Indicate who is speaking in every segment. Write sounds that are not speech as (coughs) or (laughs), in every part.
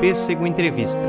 Speaker 1: Pêssego Entrevista.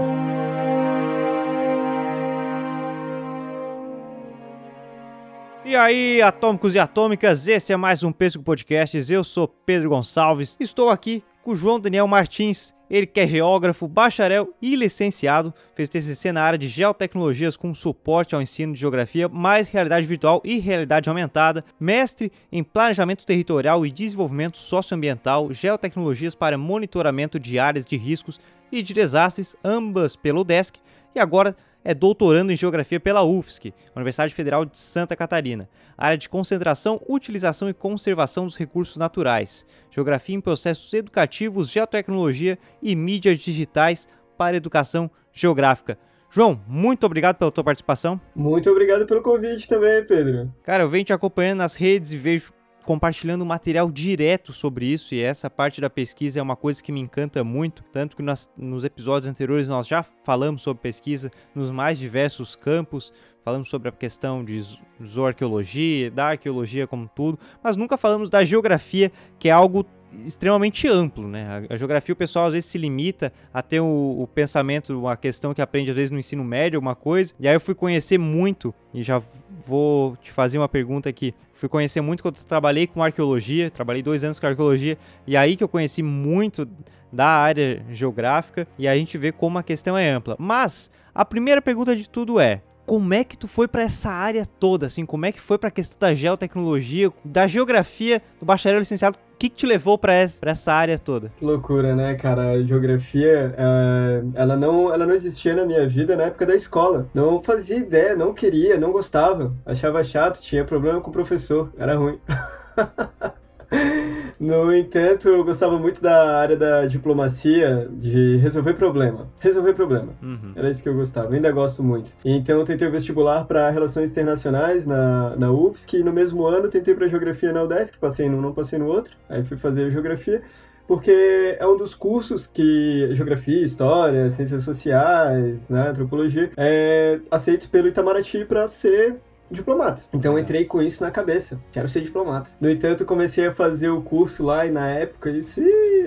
Speaker 1: E aí, atômicos e atômicas, esse é mais um Pêssego Podcasts. Eu sou Pedro Gonçalves, estou aqui com o João Daniel Martins, ele que é geógrafo, bacharel e licenciado, fez TCC na área de geotecnologias com suporte ao ensino de geografia, mais realidade virtual e realidade aumentada, mestre em planejamento territorial e desenvolvimento socioambiental, geotecnologias para monitoramento de áreas de riscos e de desastres, ambas pelo DESC, e agora é doutorando em Geografia pela UFSC, Universidade Federal de Santa Catarina, área de concentração, utilização e conservação dos recursos naturais, Geografia em processos educativos, geotecnologia e mídias digitais para educação geográfica. João, muito obrigado pela tua participação.
Speaker 2: Muito obrigado pelo convite também, Pedro.
Speaker 1: Cara, eu venho te acompanhando nas redes e vejo compartilhando material direto sobre isso e essa parte da pesquisa é uma coisa que me encanta muito, tanto que nós, nos episódios anteriores nós já falamos sobre pesquisa nos mais diversos campos, falamos sobre a questão de zooarqueologia, da arqueologia como tudo, mas nunca falamos da geografia, que é algo extremamente amplo, né? A, geografia o pessoal às vezes se limita a ter o, o, pensamento, uma questão que aprende às vezes no ensino médio, alguma coisa. E aí eu fui conhecer muito e já vou te fazer uma pergunta aqui. Fui conhecer muito quando trabalhei com arqueologia, trabalhei dois anos com arqueologia e aí que eu conheci muito da área geográfica e a gente vê como a questão é ampla. Mas a primeira pergunta de tudo é como é que tu foi para essa área toda, assim, como é que foi para a questão da geotecnologia, da geografia, do bacharel licenciado, o que, que, te levou para essa, área toda?
Speaker 2: Que loucura, né, cara? A geografia, uh, ela, não, ela não existia na minha vida na época da escola. Não fazia ideia, não queria, não gostava. Achava chato, tinha problema com o professor, era ruim. (laughs) No entanto, eu gostava muito da área da diplomacia, de resolver problema. Resolver problema. Uhum. Era isso que eu gostava, eu ainda gosto muito. Então, eu tentei o vestibular para Relações Internacionais na, na UFSC, e no mesmo ano tentei para Geografia na UDESC, passei num, não passei no outro, aí fui fazer Geografia porque é um dos cursos que geografia, história, ciências sociais, né, antropologia, é aceitos pelo Itamaraty para ser diplomata. Então entrei com isso na cabeça, quero ser diplomata. No entanto, comecei a fazer o curso lá e na época, isso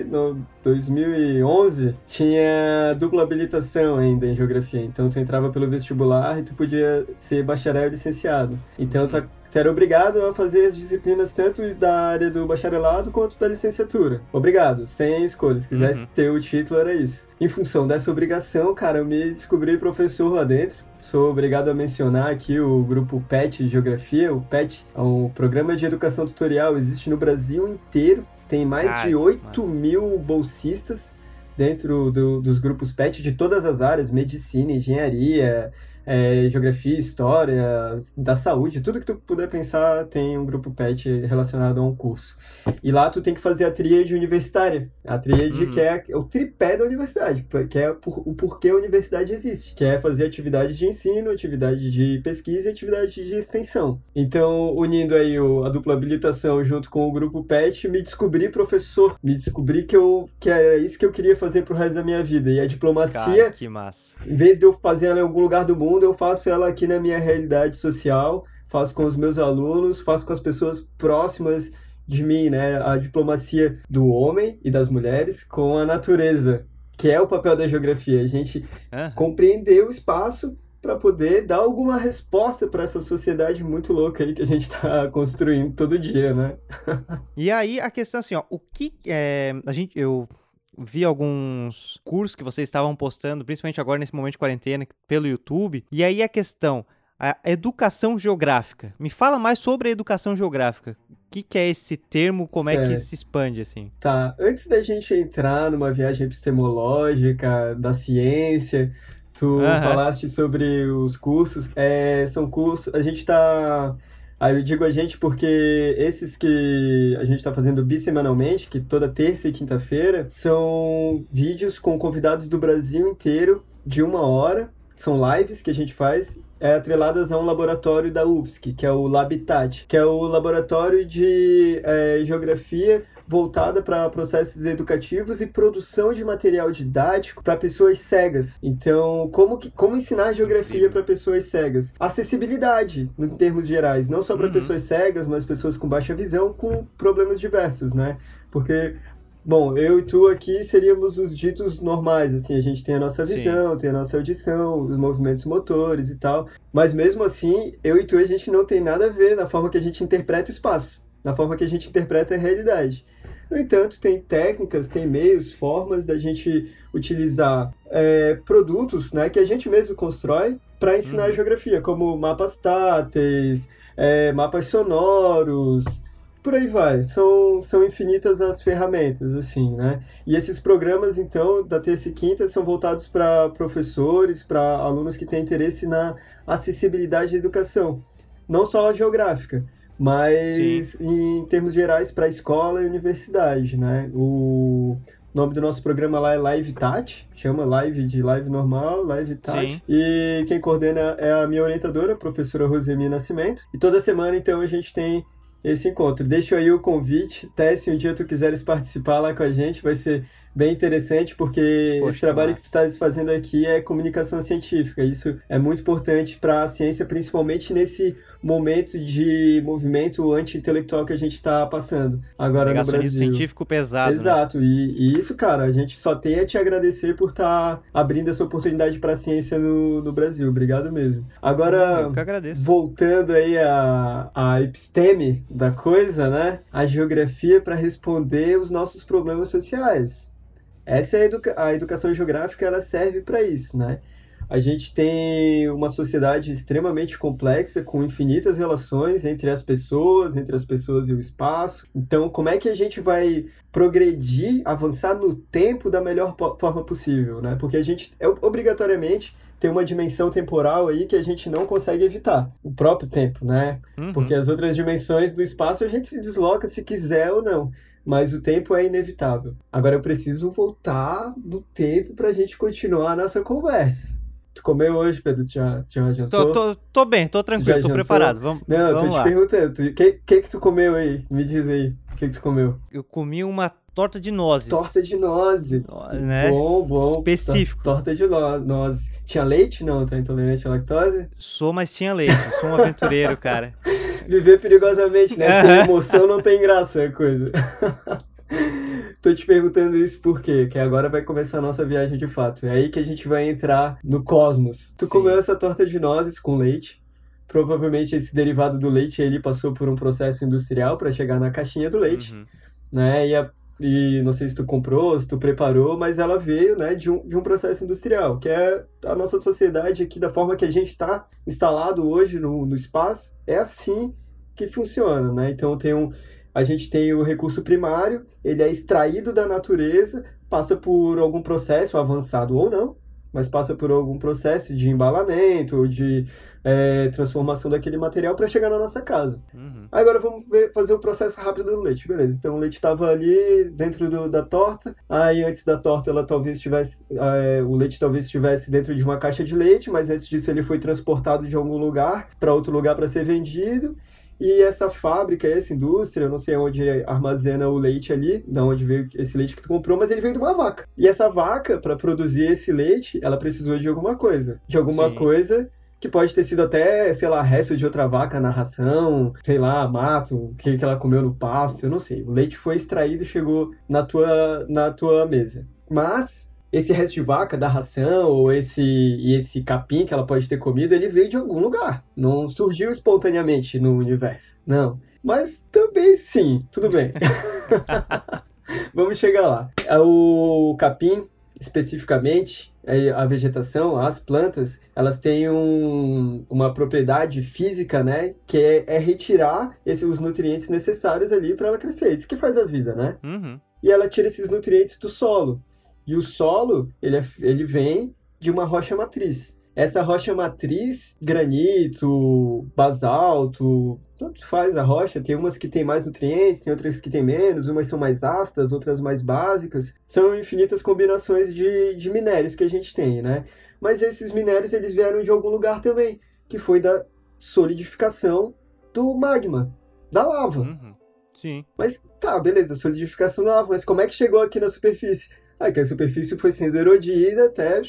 Speaker 2: no 2011, tinha dupla habilitação ainda em geografia. Então tu entrava pelo vestibular e tu podia ser bacharel e licenciado. Então tu Tu era obrigado a fazer as disciplinas tanto da área do bacharelado quanto da licenciatura. Obrigado, sem escolha. Se quisesse uhum. ter o título, era isso. Em função dessa obrigação, cara, eu me descobri professor lá dentro. Sou obrigado a mencionar aqui o grupo PET Geografia. O PET é um programa de educação tutorial, existe no Brasil inteiro. Tem mais Ai, de 8 mil bolsistas dentro do, dos grupos PET de todas as áreas, medicina, engenharia, é, geografia, história, da saúde, tudo que tu puder pensar tem um grupo PET relacionado a um curso. E lá tu tem que fazer a tríade universitária. A tríade uhum. que é o tripé da universidade, que é o porquê a universidade existe, que é fazer atividade de ensino, atividade de pesquisa e atividade de extensão. Então, unindo aí o, a dupla habilitação junto com o grupo PET, me descobri professor, me descobri que, eu, que era isso que eu queria fazer pro resto da minha vida. E a diplomacia, Cara,
Speaker 1: que massa.
Speaker 2: em vez de eu fazer ela em algum lugar do mundo, mundo, eu faço ela aqui na minha realidade social, faço com os meus alunos, faço com as pessoas próximas de mim, né? A diplomacia do homem e das mulheres com a natureza, que é o papel da geografia. A gente uhum. compreender o espaço para poder dar alguma resposta para essa sociedade muito louca aí que a gente está (laughs) construindo todo dia, né?
Speaker 1: e aí a questão assim, ó, o que é, a gente eu vi alguns cursos que vocês estavam postando, principalmente agora nesse momento de quarentena, pelo YouTube. E aí a questão, a educação geográfica. Me fala mais sobre a educação geográfica. O que, que é esse termo? Como certo. é que se expande assim?
Speaker 2: Tá. Antes da gente entrar numa viagem epistemológica da ciência, tu uhum. falaste sobre os cursos. É, são cursos. A gente está Aí eu digo a gente porque esses que a gente está fazendo bissemanalmente, que toda terça e quinta-feira, são vídeos com convidados do Brasil inteiro de uma hora. São lives que a gente faz é, atreladas a um laboratório da UFSC, que é o Labitat, que é o laboratório de é, geografia voltada para processos educativos e produção de material didático para pessoas cegas. Então, como, que, como ensinar geografia para pessoas cegas? Acessibilidade, em termos gerais, não só para uhum. pessoas cegas, mas pessoas com baixa visão, com problemas diversos, né? Porque Bom, eu e tu aqui seríamos os ditos normais, assim, a gente tem a nossa visão, Sim. tem a nossa audição, os movimentos motores e tal, mas mesmo assim, eu e tu a gente não tem nada a ver na forma que a gente interpreta o espaço, na forma que a gente interpreta a realidade. No entanto, tem técnicas, tem meios, formas da gente utilizar é, produtos né, que a gente mesmo constrói para ensinar uhum. geografia, como mapas táteis, é, mapas sonoros, por aí vai. São, são infinitas as ferramentas, assim, né? E esses programas, então, da terça e quinta, são voltados para professores, para alunos que têm interesse na acessibilidade da educação. Não só a geográfica, mas Sim. em termos gerais para a escola e universidade, né? O nome do nosso programa lá é Live Tati, chama Live de Live Normal, Live Tati. Sim. E quem coordena é a minha orientadora, a professora Rosemi Nascimento. E toda semana, então, a gente tem esse encontro. Deixa aí o convite, até se um dia tu quiseres participar lá com a gente, vai ser bem interessante, porque Poxa, esse trabalho que tu estás fazendo aqui é comunicação científica. Isso é muito importante para a ciência, principalmente nesse momento de movimento anti-intelectual que a gente está passando agora no Brasil.
Speaker 1: científico pesado.
Speaker 2: Né? Exato, né? e, e, isso, cara, a gente só tem a te agradecer por estar tá abrindo essa oportunidade para a ciência no, no Brasil. Obrigado mesmo. Agora, voltando aí a, a episteme da coisa, né? A geografia para responder os nossos problemas sociais. Essa é a, educa a educação geográfica, ela serve para isso, né? A gente tem uma sociedade extremamente complexa, com infinitas relações entre as pessoas, entre as pessoas e o espaço. Então, como é que a gente vai progredir, avançar no tempo da melhor forma possível, né? Porque a gente, é, obrigatoriamente, tem uma dimensão temporal aí que a gente não consegue evitar. O próprio tempo, né? Uhum. Porque as outras dimensões do espaço a gente se desloca se quiser ou não mas o tempo é inevitável. Agora eu preciso voltar no tempo para a gente continuar a nossa conversa. Tu comeu hoje, Pedro? Tu já, tu já jantou?
Speaker 1: Tô, tô, tô bem, tô tranquilo, tô preparado. Vamos,
Speaker 2: Não,
Speaker 1: vamos
Speaker 2: tô te perguntando. O que, que que tu comeu aí? Me diz aí. O que que tu comeu?
Speaker 1: Eu comi uma torta de nozes.
Speaker 2: Torta de nozes.
Speaker 1: Né?
Speaker 2: Bom, bom.
Speaker 1: Específico.
Speaker 2: Torta de nozes. Tinha leite? Não, tá intolerante à lactose?
Speaker 1: Sou, mas tinha leite. sou um aventureiro, (laughs) cara.
Speaker 2: Viver perigosamente, né? Sem (laughs) emoção não tem graça, é coisa. (laughs) Tô te perguntando isso por quê? Que agora vai começar a nossa viagem de fato. É aí que a gente vai entrar no cosmos. Tu Sim. comeu essa torta de nozes com leite. Provavelmente esse derivado do leite ele passou por um processo industrial para chegar na caixinha do leite, uhum. né? E, a, e não sei se tu comprou, se tu preparou, mas ela veio, né, de um, de um processo industrial, que é a nossa sociedade aqui da forma que a gente está instalado hoje no, no espaço, é assim que funciona, né? Então tem um a gente tem o recurso primário, ele é extraído da natureza, passa por algum processo avançado ou não, mas passa por algum processo de embalamento de é, transformação daquele material para chegar na nossa casa. Uhum. Agora vamos ver, fazer o processo rápido do leite, beleza? Então o leite estava ali dentro do, da torta, aí antes da torta ela talvez estivesse, é, o leite talvez estivesse dentro de uma caixa de leite, mas antes disso ele foi transportado de algum lugar para outro lugar para ser vendido. E essa fábrica, essa indústria, eu não sei onde armazena o leite ali, da onde veio esse leite que tu comprou, mas ele veio de uma vaca. E essa vaca, para produzir esse leite, ela precisou de alguma coisa. De alguma Sim. coisa que pode ter sido até, sei lá, resto de outra vaca na ração, sei lá, mato, o que, que ela comeu no pasto, eu não sei. O leite foi extraído e chegou na tua, na tua mesa. Mas esse resto de vaca da ração ou esse esse capim que ela pode ter comido, ele veio de algum lugar. Não surgiu espontaneamente no universo. Não. Mas também sim, tudo bem. (laughs) (laughs) Vamos chegar lá. É o capim, especificamente, é a vegetação, as plantas, elas têm um, uma propriedade física, né? Que é, é retirar esses, os nutrientes necessários ali para ela crescer. Isso que faz a vida, né? Uhum. E ela tira esses nutrientes do solo. E o solo, ele, é, ele vem de uma rocha matriz. Essa rocha matriz, granito, basalto, tanto faz a rocha, tem umas que tem mais nutrientes, tem outras que tem menos, umas são mais ácidas, outras mais básicas. São infinitas combinações de, de minérios que a gente tem, né? Mas esses minérios, eles vieram de algum lugar também, que foi da solidificação do magma, da lava. Uhum.
Speaker 1: Sim.
Speaker 2: Mas tá, beleza, solidificação da lava, mas como é que chegou aqui na superfície? Aí que a superfície foi sendo erodida até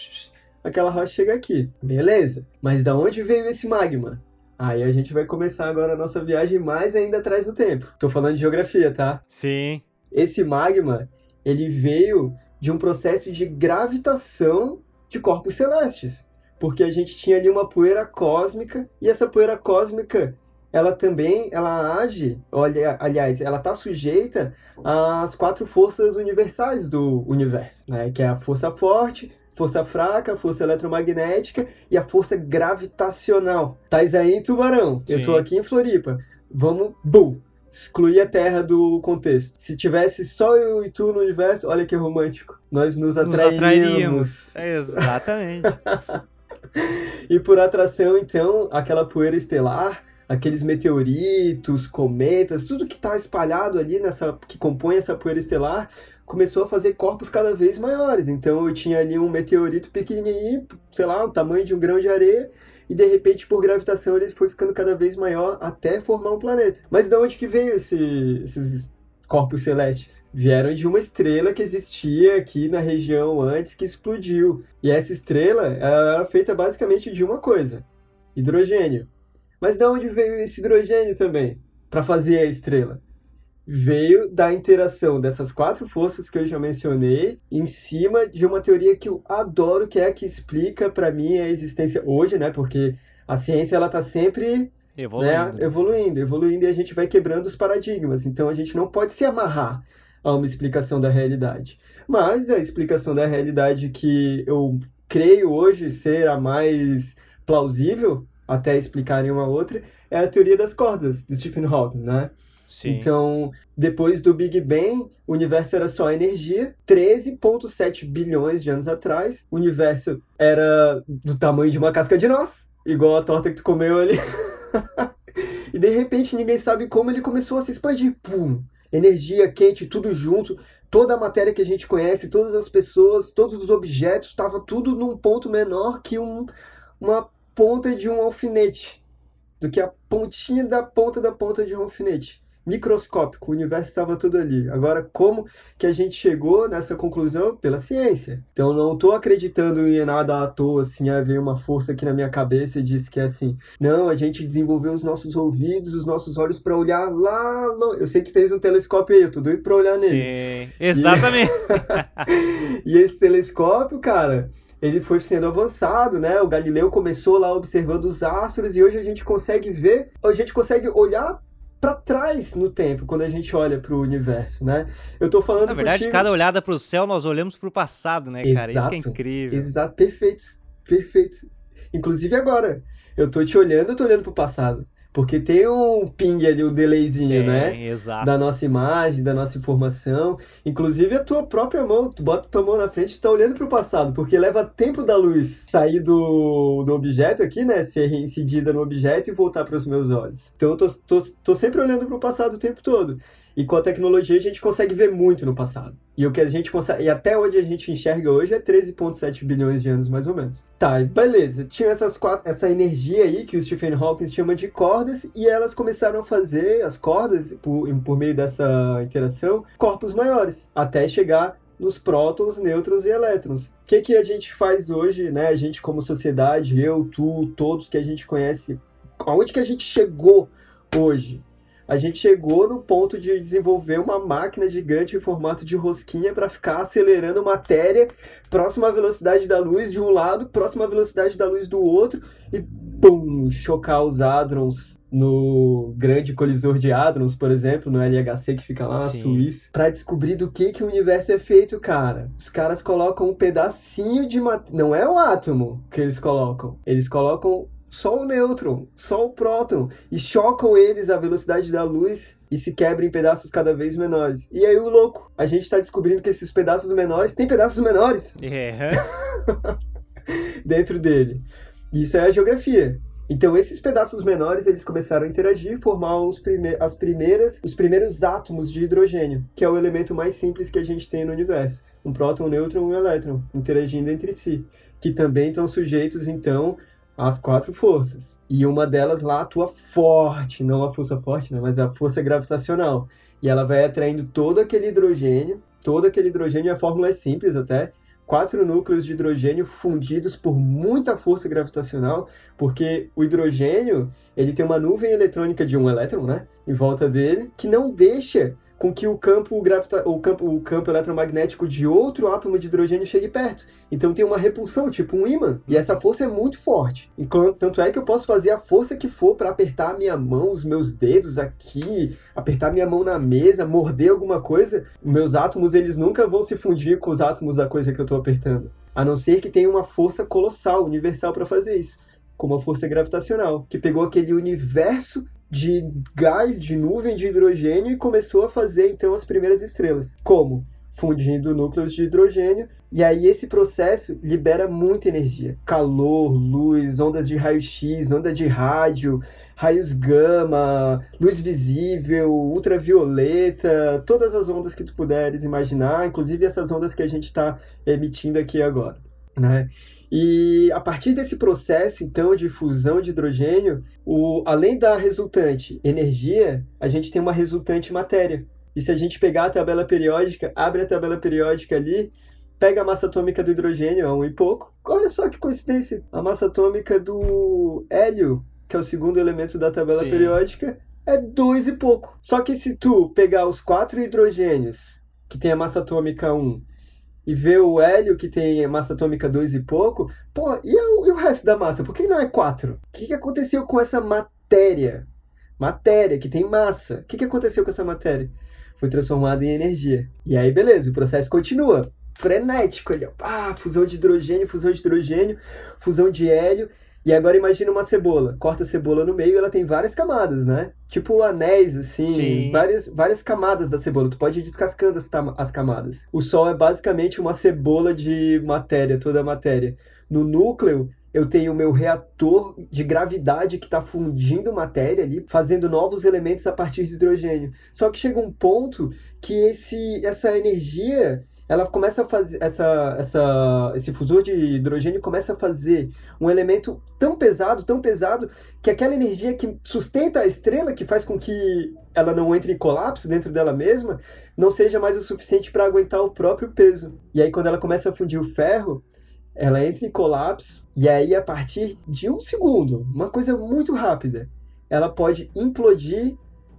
Speaker 2: aquela rocha chegar aqui. Beleza. Mas da onde veio esse magma? Aí a gente vai começar agora a nossa viagem mais ainda atrás do tempo. Tô falando de geografia, tá?
Speaker 1: Sim.
Speaker 2: Esse magma, ele veio de um processo de gravitação de corpos celestes, porque a gente tinha ali uma poeira cósmica e essa poeira cósmica ela também ela age, olha, aliás, ela está sujeita às quatro forças universais do universo, né? Que é a força forte, força fraca, força eletromagnética e a força gravitacional. Tais aí em Tubarão, Sim. eu tô aqui em Floripa. Vamos, bum, excluir a Terra do contexto. Se tivesse só eu e tu no universo, olha que romântico. Nós nos atrairíamos. Nos atrairíamos.
Speaker 1: exatamente. (laughs)
Speaker 2: e por atração, então, aquela poeira estelar aqueles meteoritos, cometas, tudo que está espalhado ali nessa que compõe essa poeira estelar começou a fazer corpos cada vez maiores. Então eu tinha ali um meteorito pequenininho, sei lá, o tamanho de um grão de areia, e de repente por gravitação ele foi ficando cada vez maior até formar um planeta. Mas de onde que veio esse, esses corpos celestes? Vieram de uma estrela que existia aqui na região antes que explodiu. E essa estrela era feita basicamente de uma coisa: hidrogênio. Mas de onde veio esse hidrogênio também para fazer a estrela? Veio da interação dessas quatro forças que eu já mencionei em cima de uma teoria que eu adoro, que é a que explica para mim a existência hoje, né? Porque a ciência ela tá sempre evoluindo. Né, evoluindo, evoluindo e a gente vai quebrando os paradigmas. Então a gente não pode se amarrar a uma explicação da realidade. Mas a explicação da realidade que eu creio hoje ser a mais plausível até explicarem uma outra, é a teoria das cordas, do Stephen Hawking, né? Sim. Então, depois do Big Bang, o universo era só energia. 13,7 bilhões de anos atrás, o universo era do tamanho de uma casca de noz, igual a torta que tu comeu ali. (laughs) e de repente ninguém sabe como ele começou a se expandir. Pum! Energia quente, tudo junto. Toda a matéria que a gente conhece, todas as pessoas, todos os objetos, estava tudo num ponto menor que um, uma ponta de um alfinete, do que a pontinha da ponta da ponta de um alfinete. Microscópico, o universo estava tudo ali. Agora, como que a gente chegou nessa conclusão? Pela ciência. Então, não estou acreditando em nada à toa, assim, ah, veio uma força aqui na minha cabeça e disse que é assim. Não, a gente desenvolveu os nossos ouvidos, os nossos olhos para olhar lá. Eu sei que tens um telescópio aí, eu tô doido para olhar nele.
Speaker 1: Sim, exatamente.
Speaker 2: E... (laughs) e esse telescópio, cara, ele foi sendo avançado, né? O Galileu começou lá observando os astros e hoje a gente consegue ver, a gente consegue olhar para trás no tempo quando a gente olha para o universo, né? Eu tô falando
Speaker 1: Na verdade,
Speaker 2: contigo...
Speaker 1: cada olhada para o céu nós olhamos para o passado, né, cara? Exato, Isso que é incrível.
Speaker 2: Exato, perfeito. Perfeito. Inclusive agora, eu tô te olhando, eu tô olhando para o passado. Porque tem um ping ali, um delayzinho, tem, né?
Speaker 1: Exato.
Speaker 2: Da nossa imagem, da nossa informação. Inclusive a tua própria mão, tu bota tua mão na frente e tá olhando pro passado, porque leva tempo da luz sair do, do objeto aqui, né? Ser reincidida no objeto e voltar para os meus olhos. Então eu tô, tô, tô sempre olhando pro passado o tempo todo. E com a tecnologia a gente consegue ver muito no passado. E o que a gente consegue. E até onde a gente enxerga hoje é 13,7 bilhões de anos, mais ou menos. Tá, beleza. Tinha essas quatro, essa energia aí que o Stephen Hawking chama de cordas, e elas começaram a fazer as cordas, por, por meio dessa interação, corpos maiores. Até chegar nos prótons, nêutrons e elétrons. O que, que a gente faz hoje, né? A gente como sociedade, eu, tu, todos que a gente conhece, aonde que a gente chegou hoje? A gente chegou no ponto de desenvolver uma máquina gigante em formato de rosquinha para ficar acelerando matéria próxima à velocidade da luz de um lado, próxima à velocidade da luz do outro e pum, chocar os hadrons no grande colisor de hadrons, por exemplo, no LHC que fica lá na Sim. Suíça, para descobrir do que que o universo é feito, cara. Os caras colocam um pedacinho de matéria, não é o átomo que eles colocam. Eles colocam só o nêutron, só o próton, e chocam eles à velocidade da luz e se quebram em pedaços cada vez menores. E aí o louco, a gente está descobrindo que esses pedaços menores têm pedaços menores (laughs) dentro dele. Isso é a geografia. Então esses pedaços menores eles começaram a interagir e formar os prime as primeiras, os primeiros átomos de hidrogênio, que é o elemento mais simples que a gente tem no universo. Um próton, um nêutron e um elétron interagindo entre si, que também estão sujeitos então as quatro forças. E uma delas lá atua forte, não a força forte, né, mas a força gravitacional. E ela vai atraindo todo aquele hidrogênio, todo aquele hidrogênio, a fórmula é simples até, quatro núcleos de hidrogênio fundidos por muita força gravitacional, porque o hidrogênio, ele tem uma nuvem eletrônica de um elétron, né, em volta dele, que não deixa com que o campo, gravita o campo, o campo eletromagnético de outro átomo de hidrogênio chegue perto. Então tem uma repulsão, tipo um ímã. E essa força é muito forte. Enquanto, tanto é que eu posso fazer a força que for para apertar minha mão, os meus dedos aqui, apertar minha mão na mesa, morder alguma coisa. Meus átomos, eles nunca vão se fundir com os átomos da coisa que eu estou apertando. A não ser que tenha uma força colossal, universal para fazer isso como a força gravitacional, que pegou aquele universo de gás, de nuvem de hidrogênio e começou a fazer então as primeiras estrelas. Como? Fundindo núcleos de hidrogênio, e aí esse processo libera muita energia: calor, luz, ondas de raio-x, onda de rádio, raios gama, luz visível, ultravioleta, todas as ondas que tu puderes imaginar, inclusive essas ondas que a gente está emitindo aqui agora. Né? E a partir desse processo, então, de fusão de hidrogênio, o, além da resultante energia, a gente tem uma resultante matéria. E se a gente pegar a tabela periódica, abre a tabela periódica ali, pega a massa atômica do hidrogênio, é um e pouco. Olha só que coincidência! A massa atômica do hélio, que é o segundo elemento da tabela Sim. periódica, é dois e pouco. Só que se tu pegar os quatro hidrogênios, que tem a massa atômica 1, e ver o hélio que tem massa atômica 2 e pouco, pô, e o, e o, resto da massa? Por que não é 4? O que, que aconteceu com essa matéria? Matéria que tem massa. O que, que aconteceu com essa matéria? Foi transformada em energia. E aí, beleza, o processo continua. Frenético ali, ah, fusão de hidrogênio, fusão de hidrogênio, fusão de hélio. E agora imagina uma cebola. Corta a cebola no meio e ela tem várias camadas, né? Tipo anéis, assim, várias, várias camadas da cebola. Tu pode ir descascando as, as camadas. O Sol é basicamente uma cebola de matéria, toda a matéria. No núcleo, eu tenho o meu reator de gravidade que está fundindo matéria ali, fazendo novos elementos a partir de hidrogênio. Só que chega um ponto que esse, essa energia ela começa a fazer essa, essa, esse fusor de hidrogênio começa a fazer um elemento tão pesado, tão pesado que aquela energia que sustenta a estrela, que faz com que ela não entre em colapso dentro dela mesma, não seja mais o suficiente para aguentar o próprio peso. E aí quando ela começa a fundir o ferro, ela entra em colapso e aí a partir de um segundo, uma coisa muito rápida, ela pode implodir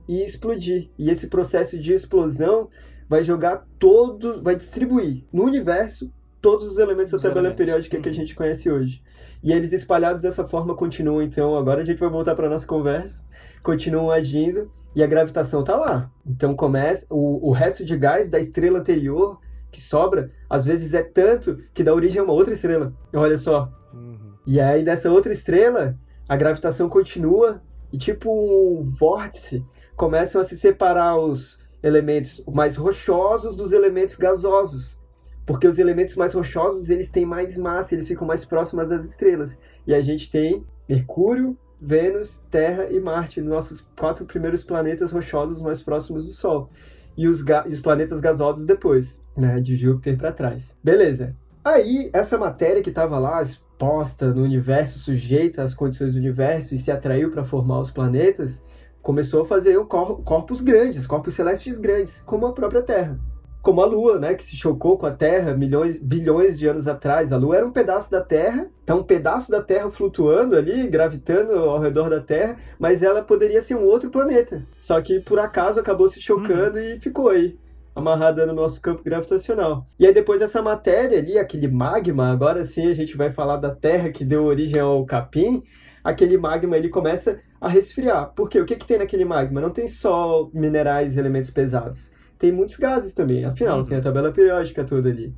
Speaker 2: e explodir. E esse processo de explosão vai jogar todos, vai distribuir no universo todos os elementos da tabela periódica que a uhum. gente conhece hoje. E eles espalhados dessa forma continuam, então, agora a gente vai voltar para nossa conversa, continuam agindo e a gravitação está lá. Então começa o, o resto de gás da estrela anterior que sobra, às vezes é tanto que dá origem a uma outra estrela. Olha só. Uhum. E aí dessa outra estrela, a gravitação continua e tipo um vórtice começam a se separar os elementos mais rochosos dos elementos gasosos. Porque os elementos mais rochosos, eles têm mais massa, eles ficam mais próximos das estrelas. E a gente tem Mercúrio, Vênus, Terra e Marte, nossos quatro primeiros planetas rochosos mais próximos do Sol. E os, e os planetas gasosos depois, né, de Júpiter para trás. Beleza. Aí, essa matéria que estava lá exposta no universo, sujeita às condições do universo e se atraiu para formar os planetas, começou a fazer corpos grandes, corpos celestes grandes, como a própria Terra. Como a Lua, né, que se chocou com a Terra milhões, bilhões de anos atrás. A Lua era um pedaço da Terra, tá um pedaço da Terra flutuando ali, gravitando ao redor da Terra, mas ela poderia ser um outro planeta. Só que por acaso acabou se chocando hum. e ficou aí amarrada no nosso campo gravitacional. E aí depois essa matéria ali, aquele magma, agora sim a gente vai falar da Terra que deu origem ao capim, aquele magma ele começa a resfriar. Porque o que, que tem naquele magma? Não tem só minerais e elementos pesados. Tem muitos gases também. Afinal, uhum. tem a tabela periódica toda ali.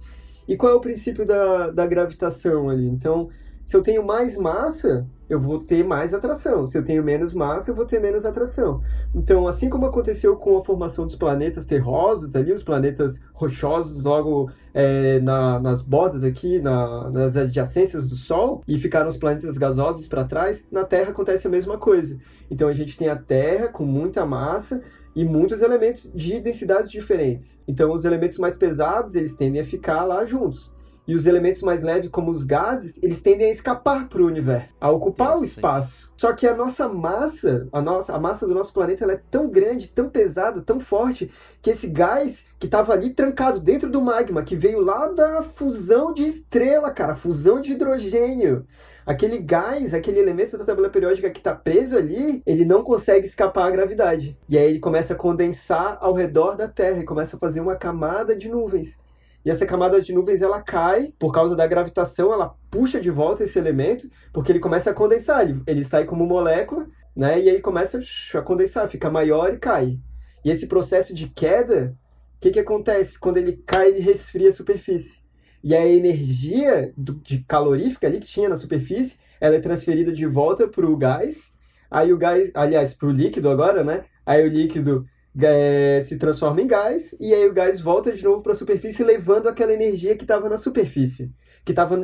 Speaker 2: E qual é o princípio da, da gravitação ali? Então, se eu tenho mais massa, eu vou ter mais atração. Se eu tenho menos massa, eu vou ter menos atração. Então, assim como aconteceu com a formação dos planetas terrosos ali, os planetas rochosos logo é, na, nas bordas aqui, na, nas adjacências do Sol, e ficaram os planetas gasosos para trás, na Terra acontece a mesma coisa. Então, a gente tem a Terra com muita massa, e muitos elementos de densidades diferentes. Então, os elementos mais pesados, eles tendem a ficar lá juntos. E os elementos mais leves, como os gases, eles tendem a escapar para o universo, a ocupar o espaço. Só que a nossa massa, a nossa a massa do nosso planeta, ela é tão grande, tão pesada, tão forte, que esse gás que estava ali trancado dentro do magma, que veio lá da fusão de estrela, cara, fusão de hidrogênio. Aquele gás, aquele elemento da tabela periódica que está preso ali, ele não consegue escapar à gravidade. E aí ele começa a condensar ao redor da Terra e começa a fazer uma camada de nuvens. E essa camada de nuvens ela cai por causa da gravitação, ela puxa de volta esse elemento, porque ele começa a condensar, ele, ele sai como molécula, né? E aí começa a condensar, fica maior e cai. E esse processo de queda, o que, que acontece? Quando ele cai, ele resfria a superfície. E a energia do, de calorífica ali que tinha na superfície, ela é transferida de volta para o gás. Aí o gás, aliás, para o líquido agora, né? Aí o líquido é, se transforma em gás e aí o gás volta de novo para a superfície levando aquela energia que estava na superfície, que estava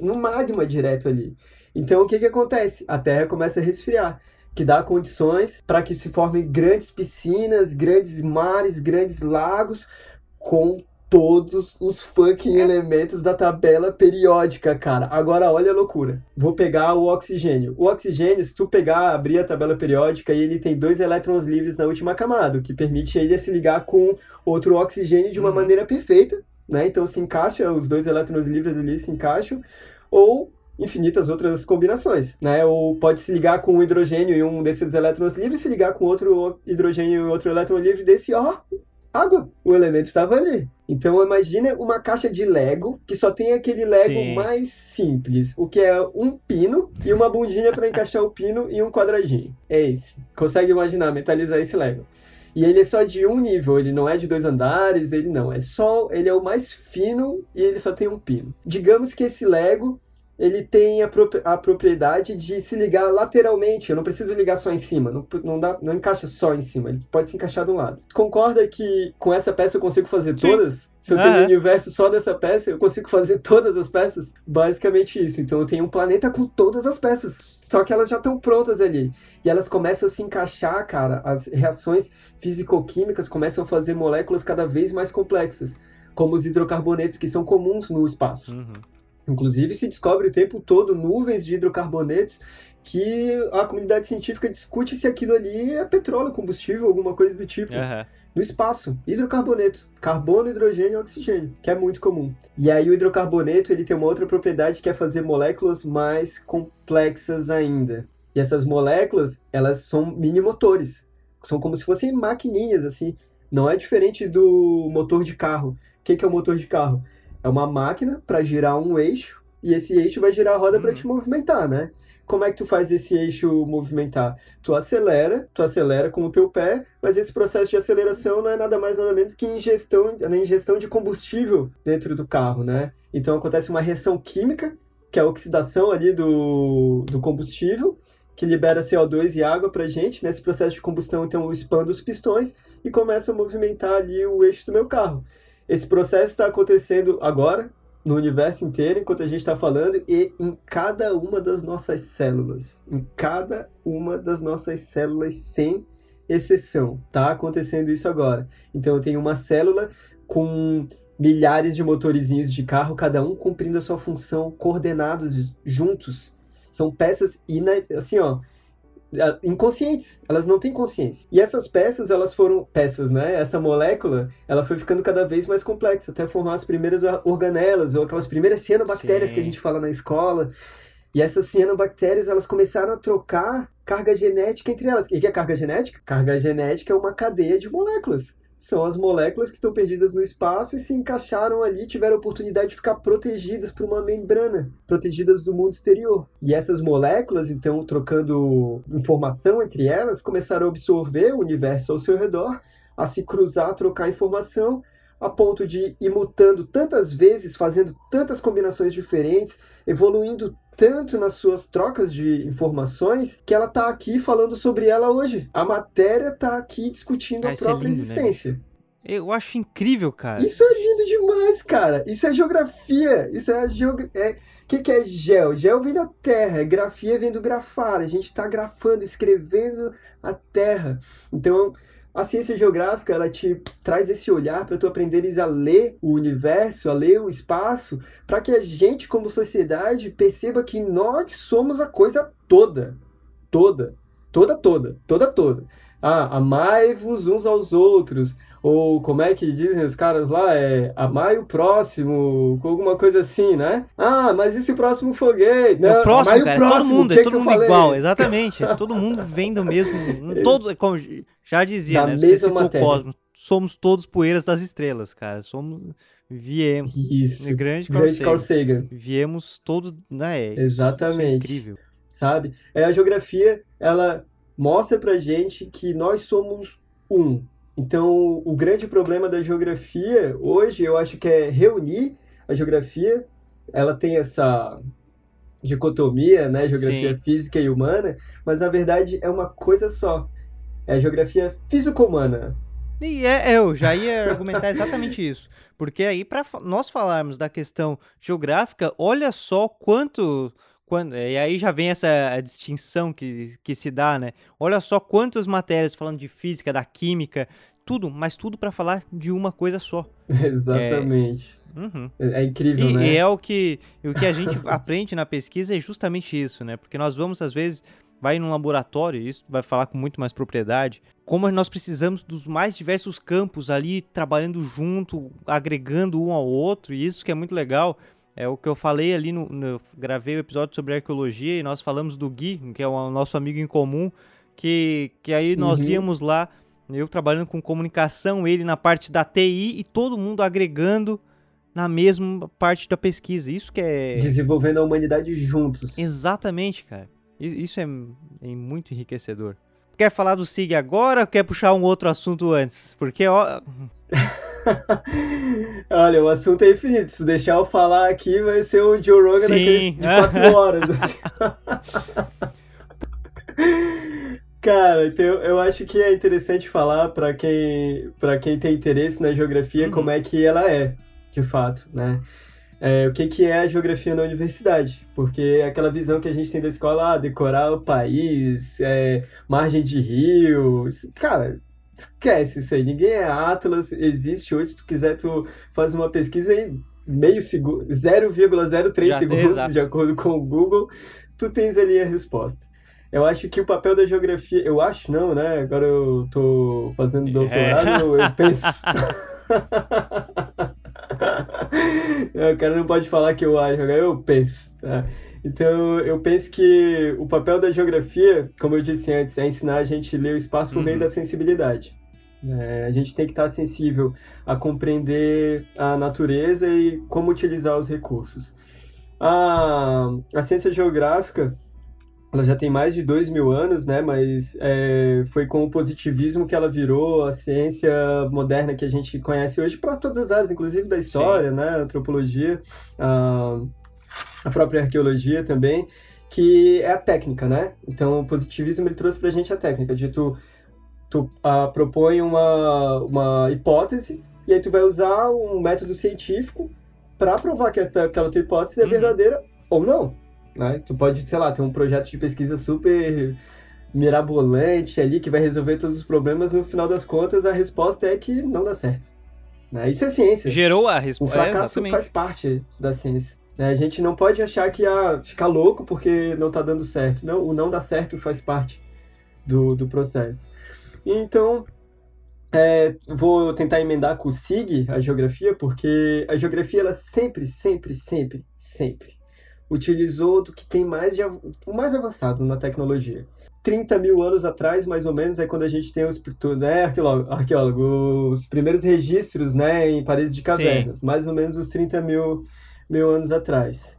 Speaker 2: no magma direto ali. Então o que, que acontece? A Terra começa a resfriar, que dá condições para que se formem grandes piscinas, grandes mares, grandes lagos com todos os fucking elementos da tabela periódica, cara. Agora olha a loucura. Vou pegar o oxigênio. O oxigênio, se tu pegar, abrir a tabela periódica, ele tem dois elétrons livres na última camada, o que permite ele se ligar com outro oxigênio de uma uhum. maneira perfeita, né? Então se encaixa, os dois elétrons livres ali se encaixam, ou infinitas outras combinações, né? Ou pode se ligar com um hidrogênio e um desses elétrons livres, se ligar com outro hidrogênio e outro elétron livre desse, ó, água. O elemento estava ali. Então imagine uma caixa de Lego que só tem aquele Lego Sim. mais simples, o que é um pino e uma bundinha para encaixar o pino e um quadradinho. É esse. Consegue imaginar metalizar esse Lego? E ele é só de um nível, ele não é de dois andares, ele não, é só, ele é o mais fino e ele só tem um pino. Digamos que esse Lego ele tem a, pro, a, propriedade de se ligar lateralmente. Eu não preciso ligar só em cima, não, não, dá, não encaixa só em cima, ele pode se encaixar de um lado. Concorda que com essa peça eu consigo fazer Sim. todas? Se eu tenho um universo só dessa peça, eu consigo fazer todas as peças? Basicamente isso. Então eu tenho um planeta com todas as peças. Só que elas já estão prontas ali. E elas começam a se encaixar, cara. As reações físico-químicas começam a fazer moléculas cada vez mais complexas. Como os hidrocarbonetos que são comuns no espaço. Uhum. Inclusive, se descobre o tempo todo nuvens de hidrocarbonetos que a comunidade científica discute se aquilo ali é petróleo, combustível, alguma coisa do tipo. Uhum. No espaço, hidrocarboneto, carbono, hidrogênio e oxigênio, que é muito comum. E aí o hidrocarboneto ele tem uma outra propriedade que é fazer moléculas mais complexas ainda. E essas moléculas, elas são mini motores. São como se fossem maquininhas, assim. Não é diferente do motor de carro. O que é o motor de carro? É uma máquina para girar um eixo e esse eixo vai girar a roda uhum. para te movimentar, né? Como é que tu faz esse eixo movimentar? Tu acelera, tu acelera com o teu pé, mas esse processo de aceleração não é nada mais nada menos que ingestão, a ingestão de combustível dentro do carro, né? Então acontece uma reação química, que é a oxidação ali do, do combustível, que libera CO2 e água pra gente. Nesse processo de combustão, então, eu expando os pistões e começo a movimentar ali o eixo do meu carro. Esse processo está acontecendo agora, no universo inteiro, enquanto a gente está falando, e em cada uma das nossas células. Em cada uma das nossas células, sem exceção. Está acontecendo isso agora. Então eu tenho uma célula com milhares de motorizinhos de carro, cada um cumprindo a sua função, coordenados juntos. São peças, assim, ó, inconscientes, elas não têm consciência. E essas peças, elas foram peças, né? Essa molécula, ela foi ficando cada vez mais complexa, até formar as primeiras organelas ou aquelas primeiras cianobactérias Sim. que a gente fala na escola. E essas cianobactérias, elas começaram a trocar carga genética entre elas. O que é carga genética? Carga genética é uma cadeia de moléculas são as moléculas que estão perdidas no espaço e se encaixaram ali, tiveram a oportunidade de ficar protegidas por uma membrana, protegidas do mundo exterior. E essas moléculas, então, trocando informação entre elas, começaram a absorver o universo ao seu redor, a se cruzar, trocar informação, a ponto de ir mutando tantas vezes, fazendo tantas combinações diferentes, evoluindo tanto nas suas trocas de informações que ela tá aqui falando sobre ela hoje. A matéria tá aqui discutindo a é própria é lindo, né? existência. Né?
Speaker 1: Eu acho incrível, cara.
Speaker 2: Isso é lindo demais, cara. Isso é geografia. Isso é geografia. É... O que, que é gel? Gel vem da terra, grafia vem do grafar. A gente está grafando, escrevendo a terra. Então, a ciência geográfica ela te traz esse olhar para tu aprenderes a ler o universo, a ler o espaço, para que a gente como sociedade perceba que nós somos a coisa toda, toda, toda, toda, toda, toda. Ah, amai-vos uns aos outros, ou como é que dizem os caras lá? É amai o próximo, alguma coisa assim, né? Ah, mas e se o próximo for gay?
Speaker 1: Não, o próximo, cara, o próximo, todo mundo, é todo mundo igual, exatamente. É todo mundo vem do mesmo. (laughs) todo, como já dizia, da né? Mesma matéria. Cosmos, somos todos poeiras das estrelas, cara. Somos. Viemos.
Speaker 2: Isso.
Speaker 1: Grande
Speaker 2: Carl, grande Carl Sagan.
Speaker 1: Viemos todos. Né,
Speaker 2: é, Exatamente.
Speaker 1: Isso é incrível.
Speaker 2: Sabe? É, a geografia, ela mostra pra gente que nós somos um então, o grande problema da geografia hoje, eu acho que é reunir a geografia. Ela tem essa dicotomia, né, geografia Sim. física e humana, mas na verdade é uma coisa só. É a geografia físico-humana.
Speaker 1: E é, é, eu já ia argumentar exatamente isso. Porque aí, para nós falarmos da questão geográfica, olha só quanto quando, e aí já vem essa distinção que, que se dá, né? Olha só quantas matérias falando de física, da química, tudo, mas tudo para falar de uma coisa só. (laughs)
Speaker 2: Exatamente.
Speaker 1: É, uhum.
Speaker 2: é, é incrível,
Speaker 1: e,
Speaker 2: né?
Speaker 1: E é o que, o que a gente (laughs) aprende na pesquisa é justamente isso, né? Porque nós vamos, às vezes, vai num laboratório, isso vai falar com muito mais propriedade, como nós precisamos dos mais diversos campos ali trabalhando junto, agregando um ao outro, e isso que é muito legal. É o que eu falei ali no, no gravei o episódio sobre arqueologia e nós falamos do Gui, que é o nosso amigo em comum, que, que aí nós uhum. íamos lá, eu trabalhando com comunicação, ele na parte da TI e todo mundo agregando na mesma parte da pesquisa. Isso que é.
Speaker 2: Desenvolvendo a humanidade juntos.
Speaker 1: Exatamente, cara. Isso é, é muito enriquecedor. Quer falar do SIG agora ou quer puxar um outro assunto antes? Porque, ó. (laughs)
Speaker 2: Olha, o assunto é infinito. Se deixar eu falar aqui, vai ser o Joe Rogan daqueles de quatro horas. Assim. (laughs) Cara, então eu acho que é interessante falar para quem, quem tem interesse na geografia uhum. como é que ela é, de fato, né? É, o que, que é a geografia na universidade? Porque é aquela visão que a gente tem da escola, ah, decorar o país, é, margem de rios. Cara, esquece isso aí. Ninguém é Atlas, existe hoje. Se tu quiser, tu faz uma pesquisa aí, meio segundo, 0,03 segundos, de acordo com o Google, tu tens ali a resposta. Eu acho que o papel da geografia, eu acho não, né? Agora eu tô fazendo doutorado, é. eu penso. (laughs) (laughs) o cara não pode falar que eu acho, agora eu penso, tá? Então, eu penso que o papel da geografia, como eu disse antes, é ensinar a gente a ler o espaço por uhum. meio da sensibilidade. É, a gente tem que estar sensível a compreender a natureza e como utilizar os recursos. A, a ciência geográfica ela já tem mais de dois mil anos, né? Mas é, foi com o positivismo que ela virou a ciência moderna que a gente conhece hoje para todas as áreas, inclusive da história, Sim. né? Antropologia, a, a própria arqueologia também, que é a técnica, né? Então, o positivismo ele trouxe para a gente a técnica de tu, tu uh, propõe uma, uma hipótese e aí tu vai usar um método científico para provar que aquela tua hipótese é uhum. verdadeira ou não. Né? Tu pode, sei lá, ter um projeto de pesquisa super mirabolante ali que vai resolver todos os problemas, no final das contas a resposta é que não dá certo. Né? Isso é ciência.
Speaker 1: Gerou a resposta.
Speaker 2: O fracasso é, faz parte da ciência. Né? A gente não pode achar que ah, ficar louco porque não está dando certo. Não, o não dar certo faz parte do, do processo. Então, é, vou tentar emendar com o SIG, a geografia, porque a geografia, ela sempre, sempre, sempre, sempre utilizou do que tem mais de, o mais avançado na tecnologia. 30 mil anos atrás, mais ou menos, é quando a gente tem os né, arqueólogo, arqueólogo, os primeiros registros né, em paredes de cavernas, Sim. mais ou menos uns 30 mil, mil anos atrás.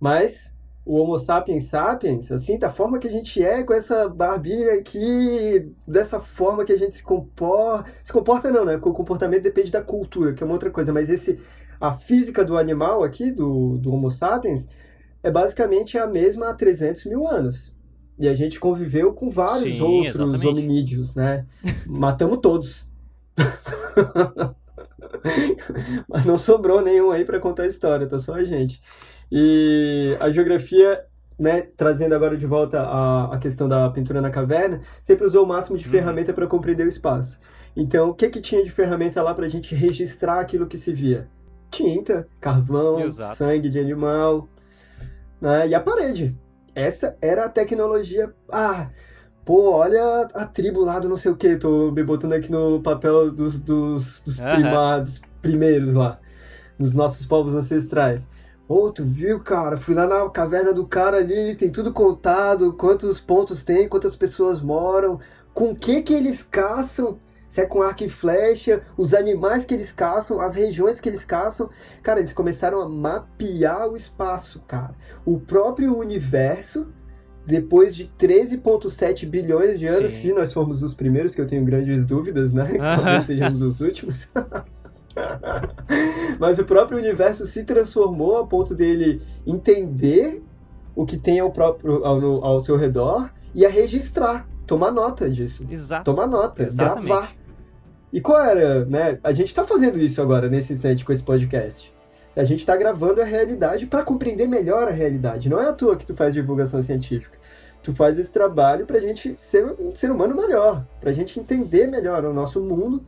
Speaker 2: Mas o Homo sapiens sapiens, assim, da forma que a gente é, com essa barbinha aqui, dessa forma que a gente se comporta. Se comporta não, né? O comportamento depende da cultura, que é uma outra coisa, mas esse. A física do animal aqui, do, do Homo sapiens, é basicamente a mesma há 300 mil anos. E a gente conviveu com vários Sim, outros exatamente. hominídeos, né? (laughs) Matamos todos. (laughs) Mas não sobrou nenhum aí para contar a história, tá só a gente. E a geografia né, trazendo agora de volta a, a questão da pintura na caverna, sempre usou o máximo de uhum. ferramenta para compreender o espaço. Então, o que que tinha de ferramenta lá para a gente registrar aquilo que se via? Tinta, carvão, Exato. sangue de animal, né, e a parede. Essa era a tecnologia. Ah, pô, olha a tribo lá do não sei o que, tô me botando aqui no papel dos, dos, dos uhum. primados primeiros lá, dos nossos povos ancestrais. Ô, oh, tu viu, cara? Fui lá na caverna do cara ali, tem tudo contado, quantos pontos tem, quantas pessoas moram, com que que eles caçam, se é com arco e flecha, os animais que eles caçam, as regiões que eles caçam. Cara, eles começaram a mapear o espaço, cara. O próprio universo, depois de 13,7 bilhões de anos, Sim. se nós formos os primeiros, que eu tenho grandes dúvidas, né? (laughs) Talvez sejamos os últimos. (laughs) Mas o próprio universo se transformou a ponto dele entender o que tem ao, próprio, ao, ao seu redor e a registrar, tomar nota disso.
Speaker 1: Exato.
Speaker 2: Tomar nota, Exatamente. gravar. E qual era, né? A gente está fazendo isso agora, nesse instante, com esse podcast. A gente está gravando a realidade para compreender melhor a realidade. Não é à toa que tu faz divulgação científica. Tu faz esse trabalho para a gente ser um ser humano melhor, para a gente entender melhor o nosso mundo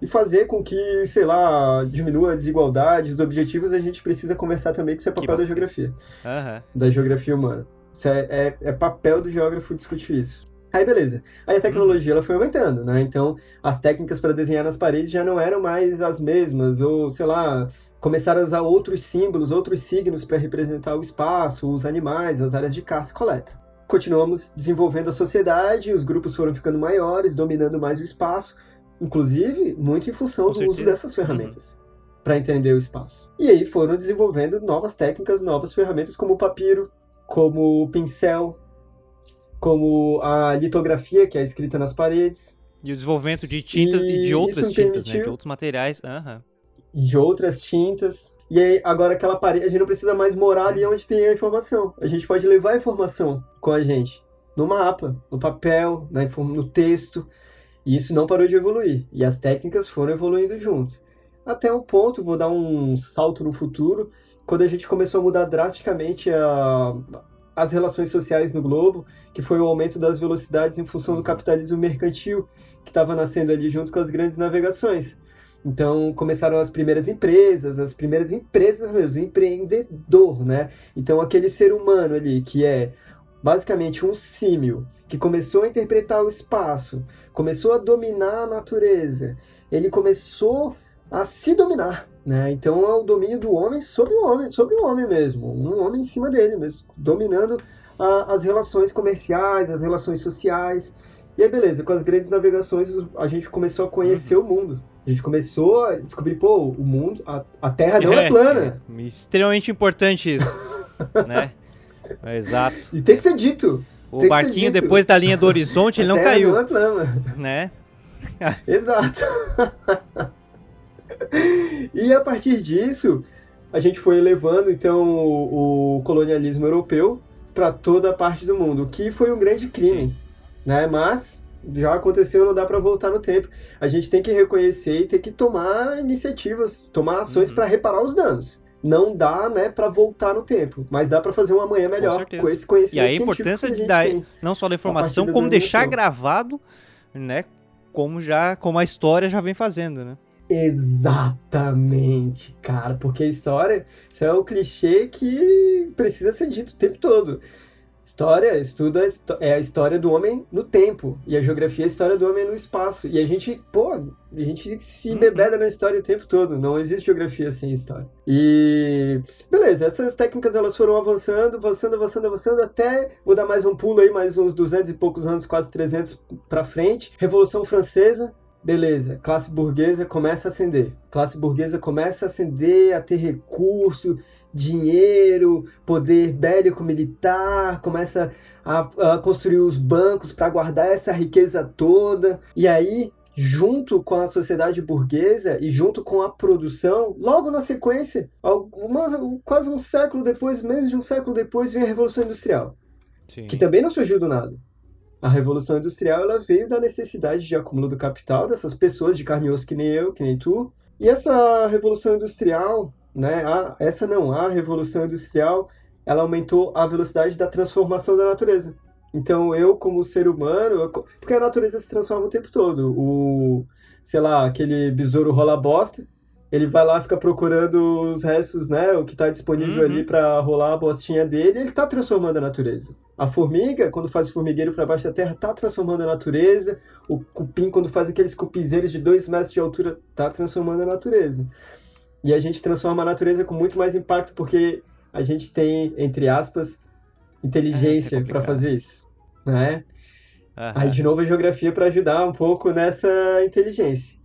Speaker 2: e fazer com que, sei lá, diminua a desigualdade, os objetivos, a gente precisa conversar também que isso é papel da geografia.
Speaker 1: Uhum.
Speaker 2: Da geografia humana. É, é, é, papel do geógrafo discutir isso. Aí beleza. Aí a tecnologia ela foi aumentando, né? Então as técnicas para desenhar nas paredes já não eram mais as mesmas, ou sei lá, começaram a usar outros símbolos, outros signos para representar o espaço, os animais, as áreas de caça e coleta. Continuamos desenvolvendo a sociedade, os grupos foram ficando maiores, dominando mais o espaço, Inclusive, muito em função Com do certeza. uso dessas ferramentas. Uhum. Para entender o espaço. E aí foram desenvolvendo novas técnicas, novas ferramentas, como o papiro, como o pincel, como a litografia, que é escrita nas paredes.
Speaker 1: E o desenvolvimento de tintas e, e de outras tintas, né? De outros materiais. Uhum.
Speaker 2: De outras tintas. E aí, agora aquela parede, a gente não precisa mais morar ali onde tem a informação. A gente pode levar a informação com a gente. No mapa, no papel, no texto. E isso não parou de evoluir. E as técnicas foram evoluindo juntos. Até um ponto, vou dar um salto no futuro, quando a gente começou a mudar drasticamente a, as relações sociais no globo, que foi o aumento das velocidades em função do capitalismo mercantil, que estava nascendo ali junto com as grandes navegações. Então começaram as primeiras empresas, as primeiras empresas mesmo, empreendedor, né? Então aquele ser humano ali que é basicamente um símil que começou a interpretar o espaço, começou a dominar a natureza, ele começou a se dominar, né? Então é o domínio do homem sobre o homem, sobre o homem mesmo, um homem em cima dele mesmo, dominando a, as relações comerciais, as relações sociais. E aí, beleza, com as grandes navegações a gente começou a conhecer uhum. o mundo. A gente começou a descobrir, pô, o mundo, a, a Terra não é, (laughs) é plana.
Speaker 1: É extremamente importante isso, (laughs) né? Exato.
Speaker 2: E tem que ser dito.
Speaker 1: O barquinho depois da linha do horizonte, ele não caiu. Não é plana. Né? (laughs)
Speaker 2: Exato. E a partir disso, a gente foi levando então o, o colonialismo europeu para toda a parte do mundo, o que foi um grande crime, Sim. né? Mas já aconteceu, não dá para voltar no tempo. A gente tem que reconhecer e tem que tomar iniciativas, tomar ações uhum. para reparar os danos não dá, né, para voltar no tempo, mas dá para fazer um amanhã melhor com, com esse conhecimento
Speaker 1: E aí a importância de dar não só da informação, como deixar gravado, né, como já como a história já vem fazendo, né?
Speaker 2: Exatamente, cara, porque a história, isso é o clichê que precisa ser dito o tempo todo. História estuda é a história do homem no tempo e a geografia é a história do homem no espaço. E a gente, pô, a gente se uhum. bebeda na história o tempo todo. Não existe geografia sem história. E beleza, essas técnicas elas foram avançando, avançando, avançando, avançando até vou dar mais um pulo aí, mais uns 200 e poucos anos, quase 300 para frente. Revolução Francesa, Beleza, classe burguesa começa a ascender. Classe burguesa começa a ascender, a ter recurso, dinheiro, poder bélico militar, começa a, a construir os bancos para guardar essa riqueza toda. E aí, junto com a sociedade burguesa e junto com a produção, logo na sequência, alguma, quase um século depois, menos de um século depois, vem a Revolução Industrial. Sim. Que também não surgiu do nada. A Revolução Industrial ela veio da necessidade de acúmulo do capital dessas pessoas de carne e osso que nem eu, que nem tu. E essa Revolução Industrial né? A, essa não, a Revolução Industrial, ela aumentou a velocidade da transformação da natureza. Então eu, como ser humano, eu, porque a natureza se transforma o tempo todo. O, sei lá, aquele besouro rola bosta, ele vai lá, fica procurando os restos, né? O que está disponível uhum. ali para rolar a bostinha dele, ele está transformando a natureza. A formiga, quando faz o formigueiro para baixo da terra, está transformando a natureza. O cupim, quando faz aqueles cupizeiros de dois metros de altura, está transformando a natureza. E a gente transforma a natureza com muito mais impacto, porque a gente tem, entre aspas, inteligência é, é para fazer isso, né? Uhum. Aí, de novo, a geografia para ajudar um pouco nessa inteligência.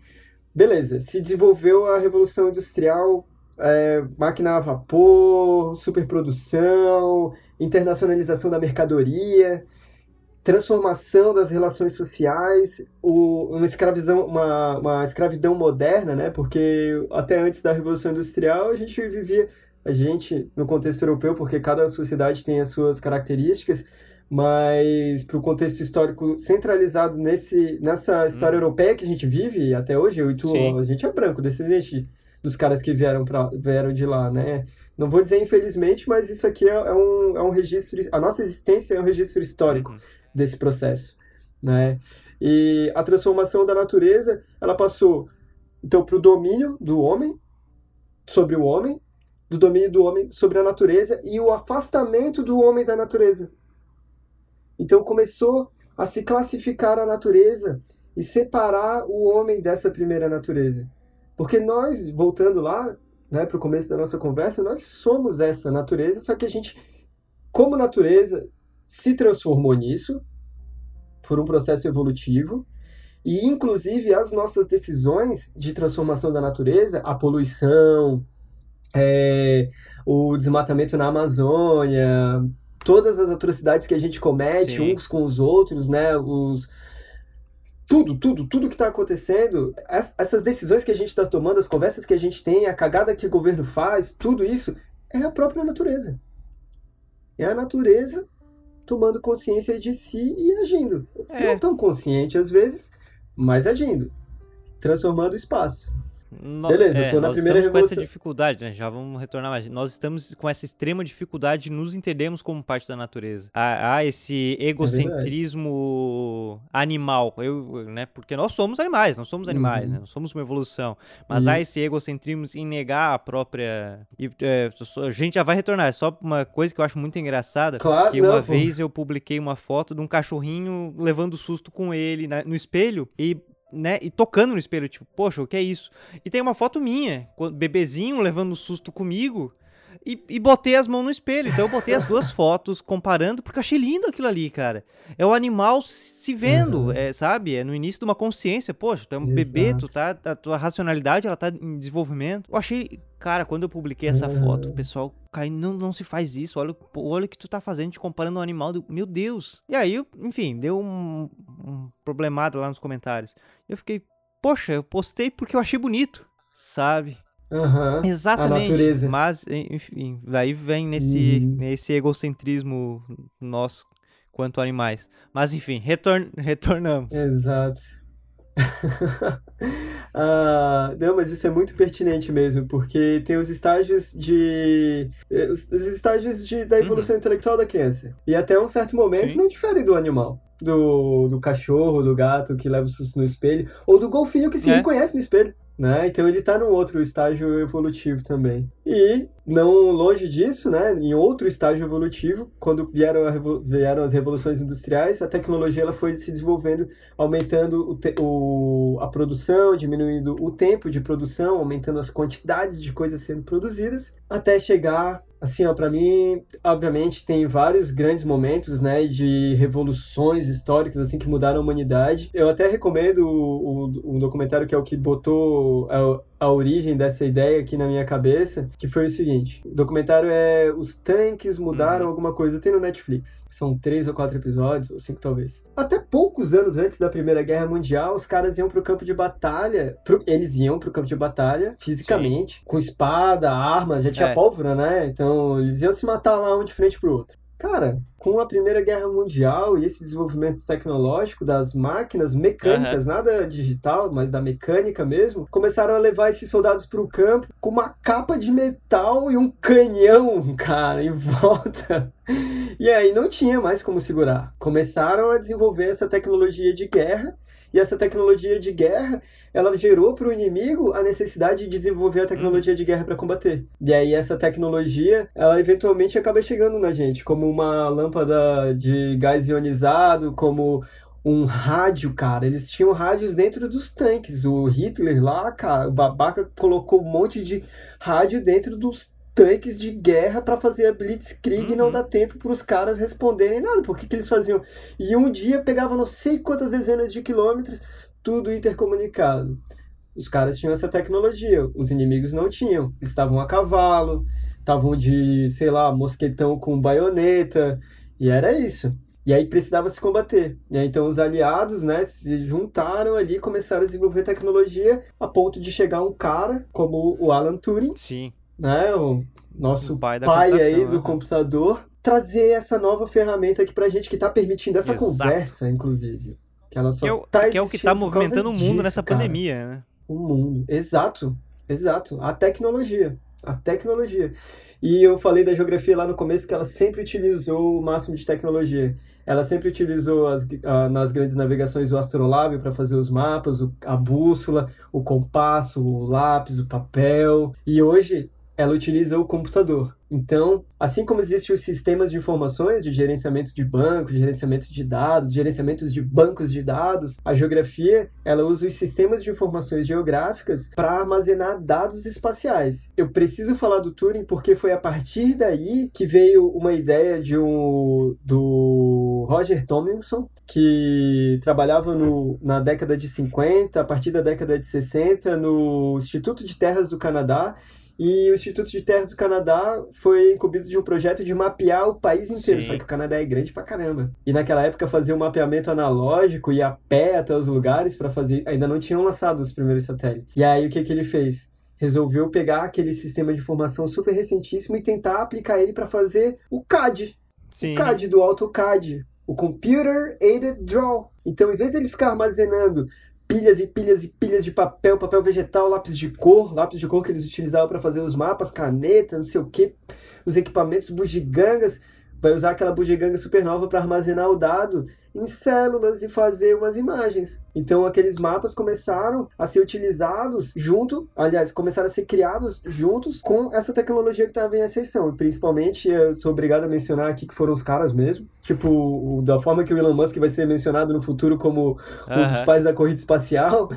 Speaker 2: Beleza, se desenvolveu a Revolução Industrial, é, máquina a vapor, superprodução, internacionalização da mercadoria, transformação das relações sociais, o, uma, escravidão, uma, uma escravidão moderna, né? Porque até antes da Revolução Industrial a gente vivia, a gente, no contexto europeu, porque cada sociedade tem as suas características, mas para o contexto histórico centralizado nesse, nessa história hum. europeia que a gente vive até hoje, eu e tu, Sim. a gente é branco, descendente dos caras que vieram, pra, vieram de lá, né? Não vou dizer infelizmente, mas isso aqui é, é um, é um registro, a nossa existência é um registro histórico uhum. desse processo, né? E a transformação da natureza, ela passou, então, para o domínio do homem sobre o homem, do domínio do homem sobre a natureza e o afastamento do homem da natureza. Então começou a se classificar a natureza e separar o homem dessa primeira natureza. Porque nós, voltando lá né, para o começo da nossa conversa, nós somos essa natureza, só que a gente, como natureza, se transformou nisso por um processo evolutivo. E, inclusive, as nossas decisões de transformação da natureza, a poluição, é, o desmatamento na Amazônia, todas as atrocidades que a gente comete Sim. uns com os outros, né? Os tudo, tudo, tudo que está acontecendo, essas decisões que a gente está tomando, as conversas que a gente tem, a cagada que o governo faz, tudo isso é a própria natureza. É a natureza tomando consciência de si e agindo. É. Não tão consciente às vezes, mas agindo. Transformando o espaço.
Speaker 1: No, Beleza, é, eu tô na primeira estamos revolução. com essa dificuldade, né? Já vamos retornar mais. Nós estamos com essa extrema dificuldade de nos entendermos como parte da natureza. Há, há esse egocentrismo é animal, eu, né? Porque nós somos animais, nós somos animais, uhum. né? Nós somos uma evolução. Mas Isso. há esse egocentrismo em negar a própria. E, é, a gente já vai retornar. É só uma coisa que eu acho muito engraçada. Claro, que uma vez eu publiquei uma foto de um cachorrinho levando susto com ele né, no espelho e né, e tocando no espelho, tipo, poxa, o que é isso? E tem uma foto minha, bebezinho levando susto comigo, e, e, botei as mãos no espelho. Então eu botei as duas (laughs) fotos comparando, porque achei lindo aquilo ali, cara. É o animal se vendo, uhum. é, sabe? É no início de uma consciência. Poxa, tu é um Exato. bebê, tu tá, a tua racionalidade, ela tá em desenvolvimento. Eu achei, cara, quando eu publiquei essa uhum. foto, o pessoal cai, não, não se faz isso. Olha, olha o que tu tá fazendo, te comparando um animal. Do, meu Deus. E aí, enfim, deu um, um problemado lá nos comentários. Eu fiquei, poxa, eu postei porque eu achei bonito, sabe?
Speaker 2: Uhum,
Speaker 1: Exatamente. A natureza. Mas, enfim, daí vem nesse, uhum. nesse egocentrismo nosso quanto animais. Mas, enfim, retorn (laughs) retornamos.
Speaker 2: Exato. (laughs) ah, não, mas isso é muito pertinente mesmo, porque tem os estágios de. Eh, os, os estágios de, da evolução uhum. intelectual da criança. E até um certo momento Sim. não difere do animal. Do, do cachorro, do gato que leva o susto no espelho, ou do golfinho que se é. reconhece no espelho né? Então ele está num outro estágio evolutivo também. E não longe disso, né? Em outro estágio evolutivo, quando vieram, vieram as revoluções industriais, a tecnologia ela foi se desenvolvendo, aumentando o, o a produção, diminuindo o tempo de produção, aumentando as quantidades de coisas sendo produzidas, até chegar Assim, para mim, obviamente, tem vários grandes momentos, né, de revoluções históricas, assim, que mudaram a humanidade. Eu até recomendo o documentário que é o que botou a, a origem dessa ideia aqui na minha cabeça, que foi o seguinte: o documentário é Os Tanques Mudaram uhum. Alguma Coisa, tem no Netflix. São três ou quatro episódios, ou cinco talvez. Até poucos anos antes da Primeira Guerra Mundial, os caras iam pro campo de batalha, pro, eles iam pro campo de batalha, fisicamente, Sim. com espada, arma, já tinha é. pólvora, né? Então, eles iam se matar lá um de frente pro outro. Cara, com a Primeira Guerra Mundial e esse desenvolvimento tecnológico das máquinas mecânicas, uhum. nada digital, mas da mecânica mesmo, começaram a levar esses soldados para o campo com uma capa de metal e um canhão, (laughs) cara, em volta. E aí não tinha mais como segurar. Começaram a desenvolver essa tecnologia de guerra e essa tecnologia de guerra, ela gerou para o inimigo a necessidade de desenvolver a tecnologia de guerra para combater. E aí essa tecnologia, ela eventualmente acaba chegando na gente, como uma lâmpada de gás ionizado, como um rádio, cara. Eles tinham rádios dentro dos tanques. O Hitler lá, cara, o babaca colocou um monte de rádio dentro dos tanques de guerra para fazer a Blitzkrieg uhum. e não uhum. dá tempo para os caras responderem nada. Por que, que eles faziam? E um dia pegava não sei quantas dezenas de quilômetros, tudo intercomunicado. Os caras tinham essa tecnologia, os inimigos não tinham. Estavam a cavalo, estavam de, sei lá, mosquetão com baioneta, e era isso. E aí precisava se combater. E aí, então os aliados, né, se juntaram ali, começaram a desenvolver tecnologia a ponto de chegar um cara como o Alan Turing,
Speaker 1: Sim
Speaker 2: né, o nosso o pai, pai aí do né? computador, trazer essa nova ferramenta aqui pra gente que tá permitindo essa Exato. conversa, inclusive.
Speaker 1: Que ela só que é o, tá que, é o que tá movimentando o mundo disso, nessa cara. pandemia, né?
Speaker 2: O mundo, exato, exato. A tecnologia, a tecnologia. E eu falei da geografia lá no começo que ela sempre utilizou o máximo de tecnologia. Ela sempre utilizou as, uh, nas grandes navegações o astrolábio para fazer os mapas, o, a bússola, o compasso, o lápis, o papel. E hoje ela utiliza o computador. Então, assim como existem os sistemas de informações de gerenciamento de bancos, gerenciamento de dados, gerenciamentos de bancos de dados, a geografia, ela usa os sistemas de informações geográficas para armazenar dados espaciais. Eu preciso falar do Turing porque foi a partir daí que veio uma ideia de um do Roger Tomlinson, que trabalhava no, na década de 50, a partir da década de 60 no Instituto de Terras do Canadá, e o Instituto de Terras do Canadá foi incumbido de um projeto de mapear o país inteiro, Sim. só que o Canadá é grande pra caramba. E naquela época fazia um mapeamento analógico e a pé até os lugares para fazer, ainda não tinham lançado os primeiros satélites. E aí o que que ele fez? Resolveu pegar aquele sistema de informação super recentíssimo e tentar aplicar ele para fazer o CAD. Sim. O CAD do AutoCAD, o Computer Aided Draw. Então, em vez de ele ficar armazenando pilhas e pilhas e pilhas de papel, papel vegetal, lápis de cor, lápis de cor que eles utilizavam para fazer os mapas, caneta, não sei o que, os equipamentos, bugigangas, vai usar aquela bugiganga supernova para armazenar o dado em células e fazer umas imagens. Então aqueles mapas começaram a ser utilizados junto, aliás, começaram a ser criados juntos com essa tecnologia que estava em ascensão. E principalmente, eu sou obrigado a mencionar aqui que foram os caras mesmo, tipo, da forma que o Elon Musk vai ser mencionado no futuro como um dos pais da corrida espacial,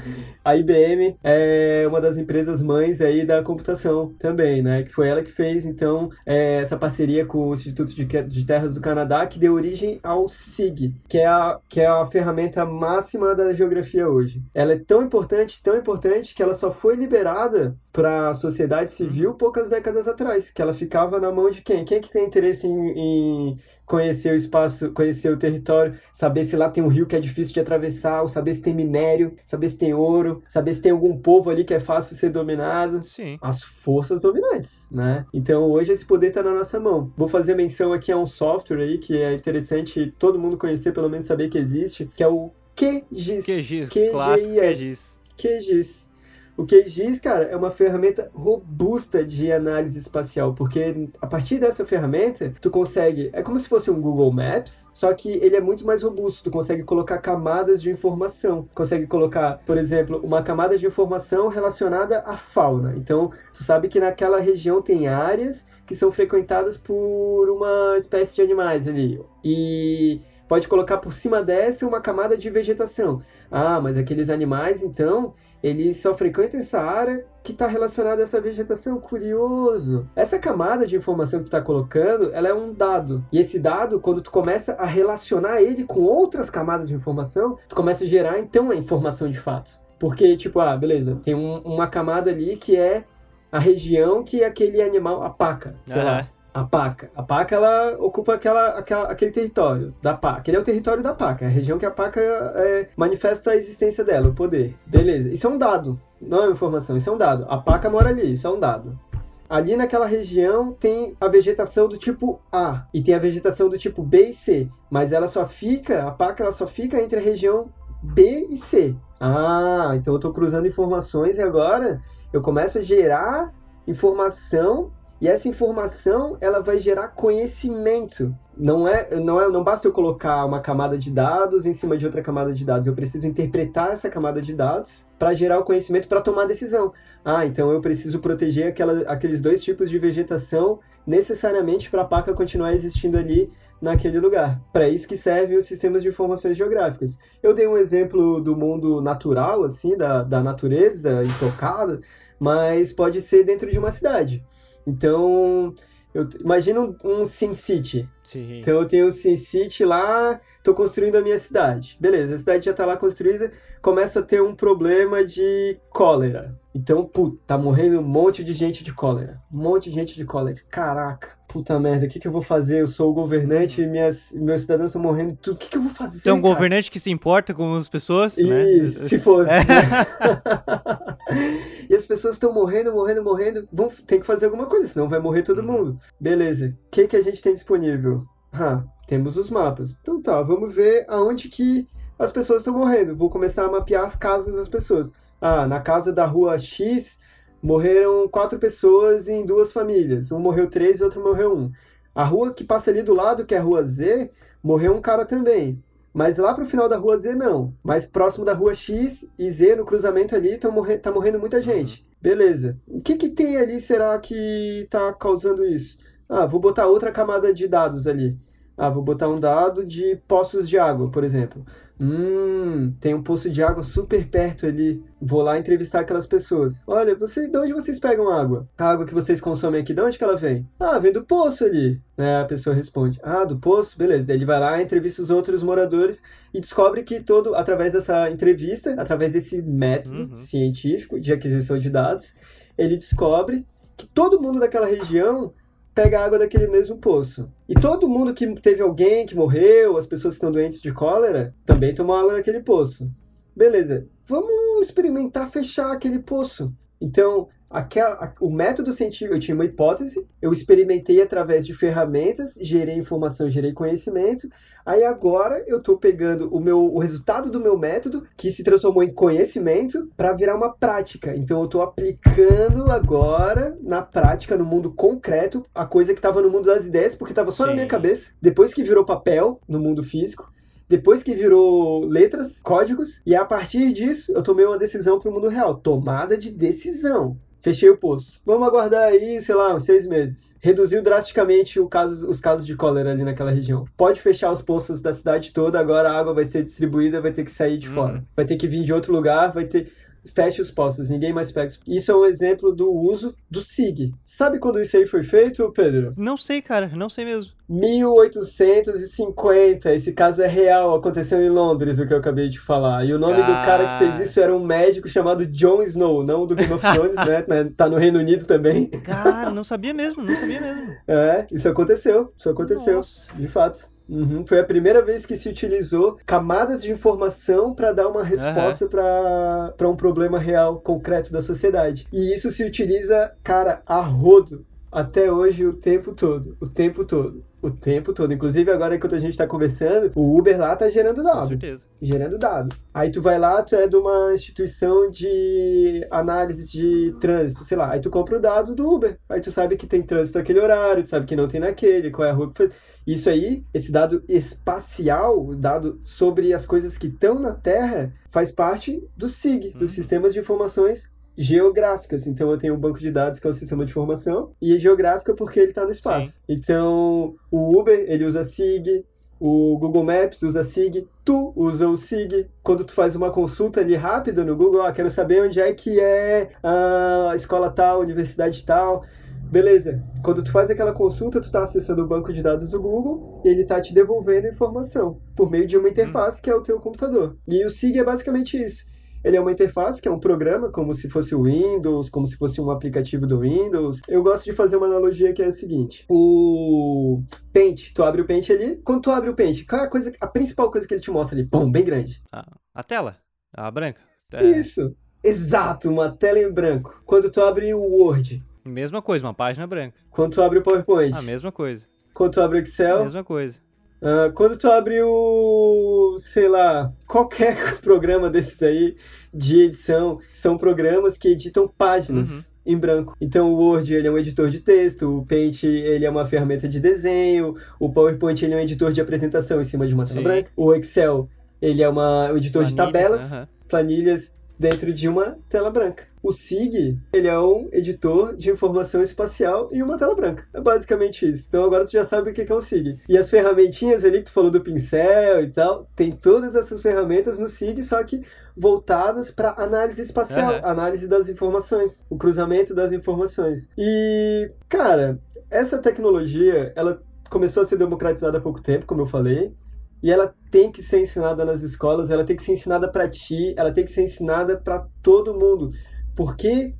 Speaker 2: a IBM é uma das empresas mães aí da computação também, né? Que foi ela que fez, então, é, essa parceria com o Instituto de, de Terras do Canadá, que deu origem ao SIG, que é a, que é a ferramenta máxima da geografia hoje. Ela é tão importante, tão importante, que ela só foi liberada para a sociedade civil uhum. poucas décadas atrás, que ela ficava na mão de quem? Quem é que tem interesse em, em conhecer o espaço, conhecer o território, saber se lá tem um rio que é difícil de atravessar, ou saber se tem minério, saber se tem ouro, saber se tem algum povo ali que é fácil ser dominado.
Speaker 1: Sim.
Speaker 2: As forças dominantes, né? Então hoje esse poder está na nossa mão. Vou fazer menção aqui a um software aí que é interessante todo mundo conhecer, pelo menos saber que existe, que é o QGIS.
Speaker 1: QGIS, QGIS. QGIS.
Speaker 2: O QGIS, cara, é uma ferramenta robusta de análise espacial, porque a partir dessa ferramenta, tu consegue, é como se fosse um Google Maps, só que ele é muito mais robusto, tu consegue colocar camadas de informação, consegue colocar, por exemplo, uma camada de informação relacionada à fauna. Então, tu sabe que naquela região tem áreas que são frequentadas por uma espécie de animais ali. E pode colocar por cima dessa uma camada de vegetação. Ah, mas aqueles animais, então, eles só frequentam essa área que está relacionada a essa vegetação. Curioso. Essa camada de informação que tu está colocando, ela é um dado. E esse dado, quando tu começa a relacionar ele com outras camadas de informação, tu começa a gerar, então, a informação de fato. Porque, tipo, ah, beleza, tem um, uma camada ali que é a região que aquele animal, a paca, sei uhum. lá, a paca. A paca, ela ocupa aquela, aquela, aquele território da paca. Ele é o território da paca, é a região que a paca é, manifesta a existência dela, o poder. Beleza. Isso é um dado, não é uma informação, isso é um dado. A paca mora ali, isso é um dado. Ali naquela região tem a vegetação do tipo A e tem a vegetação do tipo B e C, mas ela só fica, a PAC ela só fica entre a região B e C. Ah, então eu estou cruzando informações e agora eu começo a gerar informação e essa informação ela vai gerar conhecimento. Não é, não é, não basta eu colocar uma camada de dados em cima de outra camada de dados. Eu preciso interpretar essa camada de dados para gerar o conhecimento para tomar decisão. Ah, então eu preciso proteger aquela, aqueles dois tipos de vegetação necessariamente para a paca continuar existindo ali naquele lugar. Para isso que servem os sistemas de informações geográficas. Eu dei um exemplo do mundo natural, assim, da, da natureza intocada, mas pode ser dentro de uma cidade. Então, eu imagino um, um SimCity. Sim. Então eu tenho o SimCity lá, tô construindo a minha cidade. Beleza, a cidade já tá lá construída, começa a ter um problema de cólera. Então, puta, tá morrendo um monte de gente de cólera. Um monte de gente de cólera. Caraca puta merda, o que, que eu vou fazer? Eu sou o governante e minhas, meus cidadãos estão morrendo tudo. O que, que eu vou fazer?
Speaker 1: Tem um cara? governante que se importa com as pessoas?
Speaker 2: E
Speaker 1: né?
Speaker 2: se fosse. É. (laughs) e as pessoas estão morrendo, morrendo, morrendo. Vão, tem que fazer alguma coisa, senão vai morrer todo uhum. mundo. Beleza. O que, que a gente tem disponível? Ah, temos os mapas. Então tá, vamos ver aonde que as pessoas estão morrendo. Vou começar a mapear as casas das pessoas. Ah, na casa da rua X morreram quatro pessoas em duas famílias. Um morreu três e outro morreu um. A rua que passa ali do lado, que é a rua Z, morreu um cara também. Mas lá pro final da rua Z, não. Mais próximo da rua X e Z, no cruzamento ali, tá, morre tá morrendo muita gente. Beleza. O que que tem ali, será que tá causando isso? Ah, vou botar outra camada de dados ali. Ah, vou botar um dado de poços de água, por exemplo. Hum, tem um poço de água super perto ali. Vou lá entrevistar aquelas pessoas. Olha, você, de onde vocês pegam água? A água que vocês consomem aqui, de onde que ela vem? Ah, vem do poço ali. Né? A pessoa responde: Ah, do poço? Beleza. Daí ele vai lá, entrevista os outros moradores e descobre que todo, através dessa entrevista, através desse método uhum. científico de aquisição de dados, ele descobre que todo mundo daquela região pega água daquele mesmo poço. E todo mundo que teve alguém que morreu, as pessoas que estão doentes de cólera, também tomam água daquele poço. Beleza, vamos experimentar fechar aquele poço. Então, aquela, o método científico, eu tinha uma hipótese, eu experimentei através de ferramentas, gerei informação, gerei conhecimento. Aí agora eu estou pegando o meu o resultado do meu método, que se transformou em conhecimento, para virar uma prática. Então eu estou aplicando agora na prática, no mundo concreto, a coisa que estava no mundo das ideias, porque estava só Sim. na minha cabeça. Depois que virou papel no mundo físico, depois que virou letras, códigos, e a partir disso eu tomei uma decisão para o mundo real. Tomada de decisão. Fechei o poço. Vamos aguardar aí, sei lá, uns seis meses. Reduziu drasticamente caso, os casos de cólera ali naquela região. Pode fechar os poços da cidade toda, agora a água vai ser distribuída, vai ter que sair de uhum. fora. Vai ter que vir de outro lugar, vai ter feche os postos, ninguém mais pega. Isso é um exemplo do uso do SIG. Sabe quando isso aí foi feito, Pedro?
Speaker 1: Não sei, cara, não sei mesmo.
Speaker 2: 1850, esse caso é real, aconteceu em Londres, o que eu acabei de falar. E o nome do cara que fez isso era um médico chamado Jon Snow, não do Game of (laughs) Thrones, né? Tá no Reino Unido também.
Speaker 1: Cara, não sabia mesmo, não sabia mesmo.
Speaker 2: É, isso aconteceu, isso aconteceu, Nossa. de fato. Uhum. Foi a primeira vez que se utilizou camadas de informação para dar uma resposta uhum. para um problema real, concreto da sociedade. E isso se utiliza, cara, a rodo até hoje o tempo todo. O tempo todo. O tempo todo. Inclusive, agora enquanto a gente está conversando, o Uber lá tá gerando dado. Com
Speaker 1: certeza.
Speaker 2: Gerando dado. Aí tu vai lá, tu é de uma instituição de análise de trânsito, sei lá. Aí tu compra o dado do Uber. Aí tu sabe que tem trânsito naquele horário, tu sabe que não tem naquele, qual é a rua que foi. Isso aí, esse dado espacial, dado sobre as coisas que estão na Terra, faz parte do SIG, dos uhum. Sistemas de Informações geográficas. Então eu tenho um banco de dados que é o sistema de informação e é geográfica porque ele está no espaço. Sim. Então o Uber ele usa SIG, o Google Maps usa SIG, tu usa o SIG. Quando tu faz uma consulta ali rápida no Google, ah, quero saber onde é que é a escola tal, a universidade tal. Beleza. Quando tu faz aquela consulta, tu está acessando o banco de dados do Google e ele está te devolvendo informação por meio de uma interface que é o teu computador. E o SIG é basicamente isso. Ele é uma interface, que é um programa, como se fosse o Windows, como se fosse um aplicativo do Windows. Eu gosto de fazer uma analogia que é a seguinte: o Paint, tu abre o Paint ali, quando tu abre o Paint, qual é a coisa, a principal coisa que ele te mostra ali? Bom, bem grande.
Speaker 1: Ah, a tela, a branca.
Speaker 2: É. Isso, exato, uma tela em branco. Quando tu abre o Word,
Speaker 1: Mesma coisa, uma página branca.
Speaker 2: Quando tu abre o PowerPoint.
Speaker 1: A mesma coisa.
Speaker 2: Quando tu abre o Excel.
Speaker 1: A mesma coisa.
Speaker 2: Uh, quando tu abre o, sei lá, qualquer (laughs) programa desses aí de edição, são programas que editam páginas. Uhum em branco. Então o Word ele é um editor de texto, o Paint ele é uma ferramenta de desenho, o PowerPoint ele é um editor de apresentação em cima de uma tela branca, o Excel ele é uma, um editor Planilha, de tabelas, uh -huh. planilhas dentro de uma tela branca. O SIG, ele é um editor de informação espacial em uma tela branca. É basicamente isso. Então agora tu já sabe o que é o SIG. E as ferramentinhas ali que tu falou do pincel e tal, tem todas essas ferramentas no SIG, só que voltadas para análise espacial, uhum. análise das informações, o cruzamento das informações. E, cara, essa tecnologia, ela começou a ser democratizada há pouco tempo, como eu falei, e ela tem que ser ensinada nas escolas, ela tem que ser ensinada para ti, ela tem que ser ensinada para todo mundo. Porque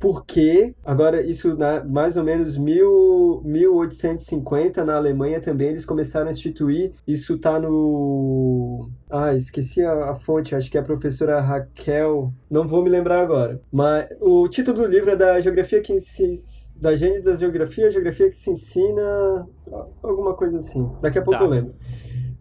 Speaker 2: porque agora isso na mais ou menos mil, 1850 na Alemanha também eles começaram a instituir isso tá no ah esqueci a, a, fonte acho que é a professora Raquel não vou me lembrar agora mas o título do livro é da geografia que se da gênese da geografia geografia que se ensina alguma coisa assim daqui a pouco tá. eu lembro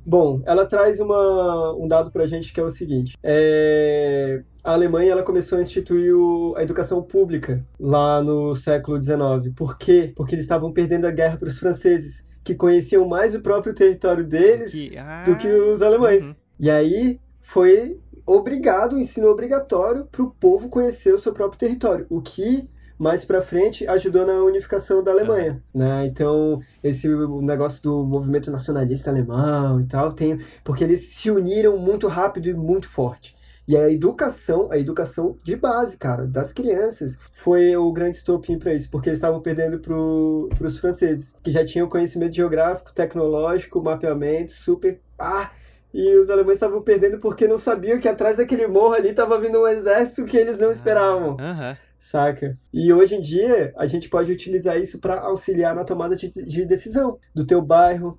Speaker 2: Bom, ela traz uma, um dado para a gente que é o seguinte: é, a Alemanha ela começou a instituir o, a educação pública lá no século XIX. Por quê? Porque eles estavam perdendo a guerra para os franceses, que conheciam mais o próprio território deles que, ah, do que os alemães. Uhum. E aí foi obrigado, o ensino obrigatório para o povo conhecer o seu próprio território, o que mais para frente ajudou na unificação da Alemanha, né? Então, esse negócio do movimento nacionalista alemão e tal, tem porque eles se uniram muito rápido e muito forte. E a educação, a educação de base, cara, das crianças, foi o grande estopim para isso, porque eles estavam perdendo para os franceses, que já tinham conhecimento geográfico, tecnológico, mapeamento, super. Ah, e os alemães estavam perdendo porque não sabiam que atrás daquele morro ali estava vindo um exército que eles não esperavam.
Speaker 1: Uhum
Speaker 2: saca? E hoje em dia, a gente pode utilizar isso para auxiliar na tomada de, de, decisão do teu bairro,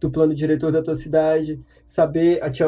Speaker 2: do plano diretor da tua cidade, saber, a tia,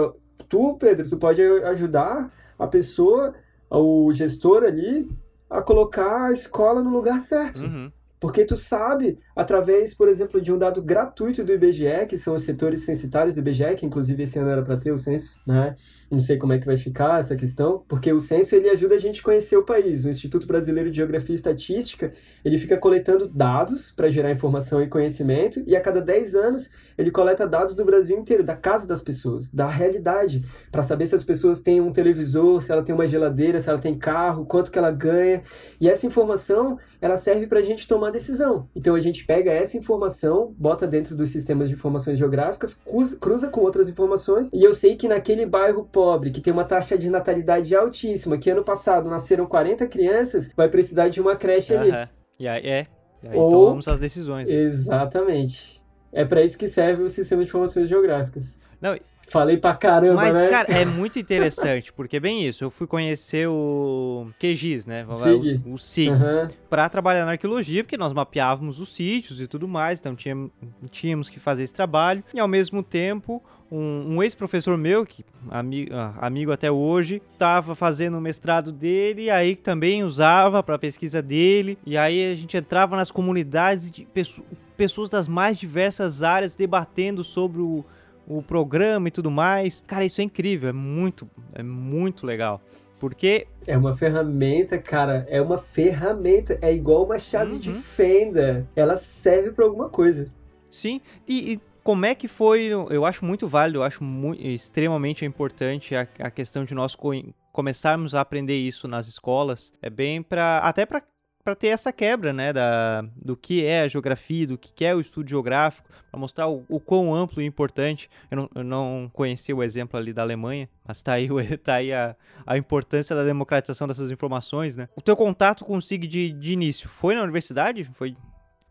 Speaker 2: tu, Pedro, tu pode ajudar a pessoa, o gestor ali, a colocar a escola no lugar certo.
Speaker 1: Uhum.
Speaker 2: Porque tu sabe, através, por exemplo, de um dado gratuito do IBGE, que são os setores censitários do IBGE, que inclusive esse ano era para ter o censo, né? Não sei como é que vai ficar essa questão, porque o censo ele ajuda a gente a conhecer o país. O Instituto Brasileiro de Geografia e Estatística, ele fica coletando dados para gerar informação e conhecimento, e a cada 10 anos ele coleta dados do Brasil inteiro, da casa das pessoas, da realidade, para saber se as pessoas têm um televisor, se ela tem uma geladeira, se ela tem carro, quanto que ela ganha. E essa informação, ela serve para a gente tomar decisão. Então a gente pega essa informação, bota dentro dos sistemas de informações geográficas, cruza, cruza com outras informações, e eu sei que naquele bairro pobre, que tem uma taxa de natalidade altíssima, que ano passado nasceram 40 crianças, vai precisar de uma creche uhum. ali.
Speaker 1: E aí, é. E aí Ou... tomamos as decisões. Né?
Speaker 2: Exatamente. É para isso que serve o sistema de informações geográficas.
Speaker 1: Não,
Speaker 2: Falei pra caramba,
Speaker 1: Mas,
Speaker 2: né?
Speaker 1: cara, é muito interessante, porque é bem isso. Eu fui conhecer o QGIS, né?
Speaker 2: SIG.
Speaker 1: O, o SIG. Uhum. Pra trabalhar na arqueologia, porque nós mapeávamos os sítios e tudo mais, então tínhamos, tínhamos que fazer esse trabalho. E ao mesmo tempo, um, um ex-professor meu, que ami, ah, amigo até hoje, estava fazendo o mestrado dele, e aí também usava para pesquisa dele. E aí a gente entrava nas comunidades de pessoas pessoas das mais diversas áreas debatendo sobre o, o programa e tudo mais. Cara, isso é incrível, é muito, é muito legal. Porque.
Speaker 2: É uma ferramenta, cara. É uma ferramenta. É igual uma chave uhum. de fenda. Ela serve para alguma coisa.
Speaker 1: Sim. E, e, como é que foi? Eu acho muito válido, eu acho muito, extremamente importante a, a questão de nós co começarmos a aprender isso nas escolas. É bem para. Até para para ter essa quebra, né, da, do que é a geografia, do que é o estudo geográfico, para mostrar o, o, quão amplo e importante. Eu não, eu não conhecia o exemplo ali da Alemanha, mas tá aí, (laughs) tá aí a, a importância da democratização dessas informações, né? O teu contato com o SIG de, de início foi na universidade? Foi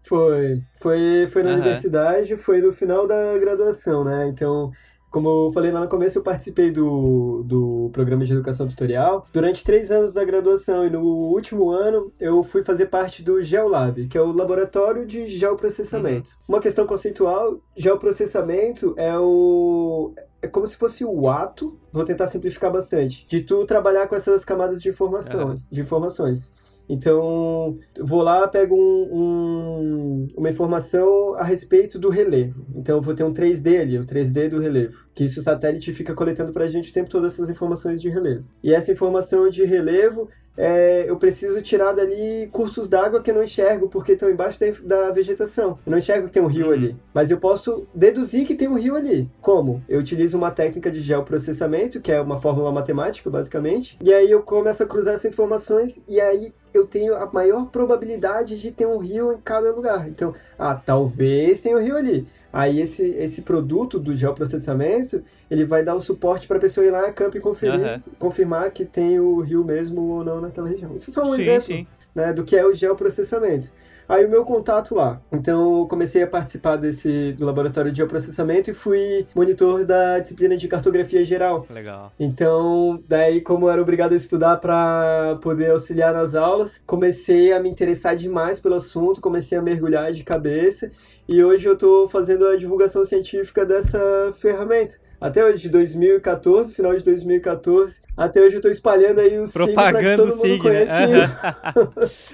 Speaker 2: foi. Foi, foi na uhum. universidade, foi no final da graduação, né? Então, como eu falei lá no começo, eu participei do, do programa de educação tutorial durante três anos da graduação e no último ano eu fui fazer parte do GeoLab, que é o laboratório de geoprocessamento. Uhum. Uma questão conceitual, geoprocessamento é o é como se fosse o ato, vou tentar simplificar bastante, de tu trabalhar com essas camadas de informações, uhum. de informações. Então, vou lá, pego um, um, uma informação a respeito do relevo. Então, vou ter um 3D ali, o 3D do relevo. Que isso o satélite fica coletando para a gente o tempo todo essas informações de relevo. E essa informação de relevo é, eu preciso tirar dali cursos d'água que eu não enxergo porque estão embaixo da, vegetação. Eu não enxergo que tem um rio uhum. ali. Mas eu posso deduzir que tem um rio ali. Como? Eu utilizo uma técnica de geoprocessamento, que é uma fórmula matemática, basicamente. E aí eu começo a cruzar essas informações e aí eu tenho a maior probabilidade de ter um rio em cada lugar. Então, ah, talvez tenha um rio ali. Aí esse, esse produto do geoprocessamento, ele vai dar o suporte para a pessoa ir lá a campo e conferir, uhum. confirmar que tem o rio mesmo ou não naquela região. Isso é só um sim, exemplo sim. Né, do que é o geoprocessamento. Aí o meu contato lá. Então eu comecei a participar desse do laboratório de geoprocessamento e fui monitor da disciplina de cartografia geral.
Speaker 1: Legal.
Speaker 2: Então, daí como eu era obrigado a estudar para poder auxiliar nas aulas, comecei a me interessar demais pelo assunto, comecei a mergulhar de cabeça e hoje eu estou fazendo a divulgação científica dessa ferramenta. Até hoje, de 2014, final de 2014, até hoje eu estou espalhando aí o signo para que todo mundo conheça.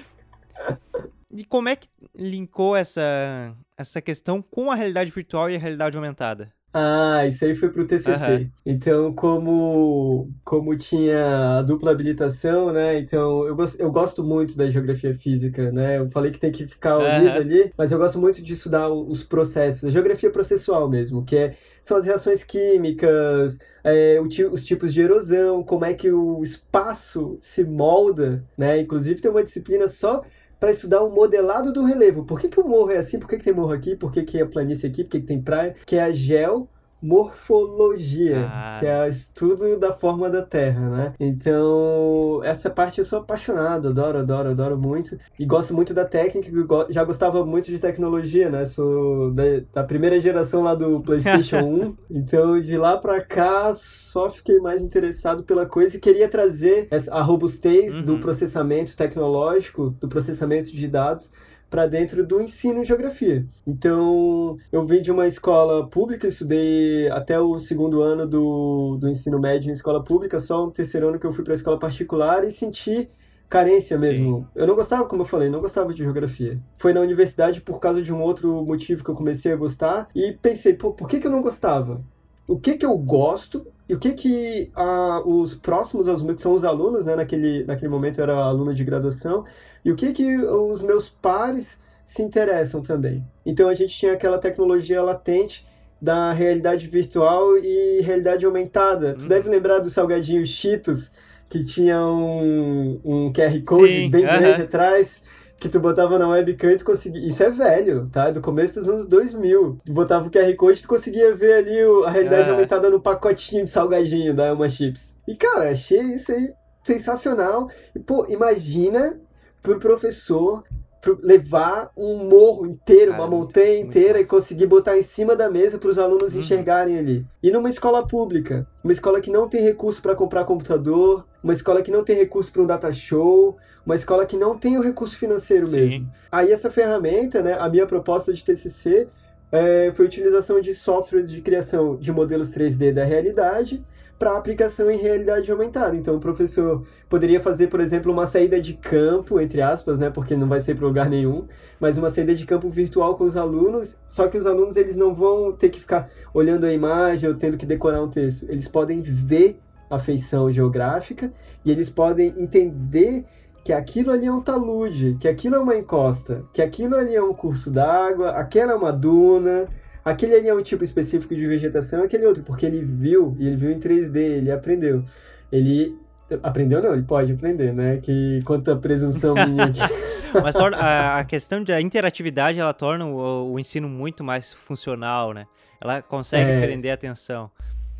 Speaker 2: (laughs) (laughs)
Speaker 1: E como é que linkou essa, essa questão com a realidade virtual e a realidade aumentada?
Speaker 2: Ah, isso aí foi pro TCC. Uhum. Então, como, como tinha a dupla habilitação, né? Então, eu, gosto, eu gosto muito da geografia física, né? Eu falei que tem que ficar unido uhum. ali, mas eu gosto muito de estudar os processos, a geografia processual mesmo, que é, são as reações químicas, é, os tipos de erosão, como é que o espaço se molda, né? Inclusive, tem uma disciplina só para estudar o modelado do relevo. Por que, que o morro é assim? Por que, que tem morro aqui? Por que, que é planície aqui? Por que, que tem praia? Que é a gel morfologia, ah. que é o estudo da forma da Terra, né? Então, essa parte eu sou apaixonado, adoro, adoro, adoro muito. E gosto muito da técnica, já gostava muito de tecnologia, né? Sou da, da primeira geração lá do PlayStation 1. (laughs) Então, de lá pra cá, só fiquei mais interessado pela coisa e queria trazer essa, a robustez uhum. do processamento tecnológico, do processamento de dados para dentro do ensino em geografia. Então, eu vim de uma escola pública, estudei até o segundo ano do, do ensino médio em escola pública, só no terceiro ano que eu fui para a escola particular e senti carência mesmo. Sim. Eu não gostava, como eu falei, não gostava de geografia. Foi na universidade por causa de um outro motivo que eu comecei a gostar e pensei, pô, por que, que eu não gostava? O que que eu gosto e o que que ah, os próximos aos meus, que são os alunos, né, naquele, naquele momento eu era aluno de graduação, e o que que os meus pares se interessam também. Então a gente tinha aquela tecnologia latente da realidade virtual e realidade aumentada. Hum. Tu deve lembrar do salgadinho Cheetos, que tinha um, um QR Code Sim, bem uh -huh. grande atrás, que tu botava na webcam e tu conseguia... Isso é velho, tá? É do começo dos anos 2000. Tu botava o QR Code e tu conseguia ver ali a realidade -huh. aumentada no pacotinho de salgadinho da Elma Chips. E, cara, achei isso aí sensacional. E, pô, imagina pro professor levar um morro inteiro, Cara, uma montanha muito, inteira e conseguir botar em cima da mesa para os alunos uhum. enxergarem ali. E numa escola pública, uma escola que não tem recurso para comprar computador, uma escola que não tem recurso para um data show, uma escola que não tem o recurso financeiro Sim. mesmo. Aí essa ferramenta, né, a minha proposta de TCC é, foi a utilização de softwares de criação de modelos 3D da realidade para aplicação em realidade aumentada. Então, o professor poderia fazer, por exemplo, uma saída de campo, entre aspas, né, porque não vai ser para lugar nenhum, mas uma saída de campo virtual com os alunos, só que os alunos eles não vão ter que ficar olhando a imagem ou tendo que decorar um texto. Eles podem ver a feição geográfica e eles podem entender que aquilo ali é um talude, que aquilo é uma encosta, que aquilo ali é um curso d'água, aquela é uma duna, Aquele ali é um tipo específico de vegetação, aquele outro, porque ele viu, e ele viu em 3D, ele aprendeu. Ele aprendeu não, ele pode aprender, né? Que quanto a presunção (laughs) minha aqui.
Speaker 1: Mas torna, a, a, questão da interatividade, ela torna o, o, ensino muito mais funcional, né? Ela consegue é... prender a atenção.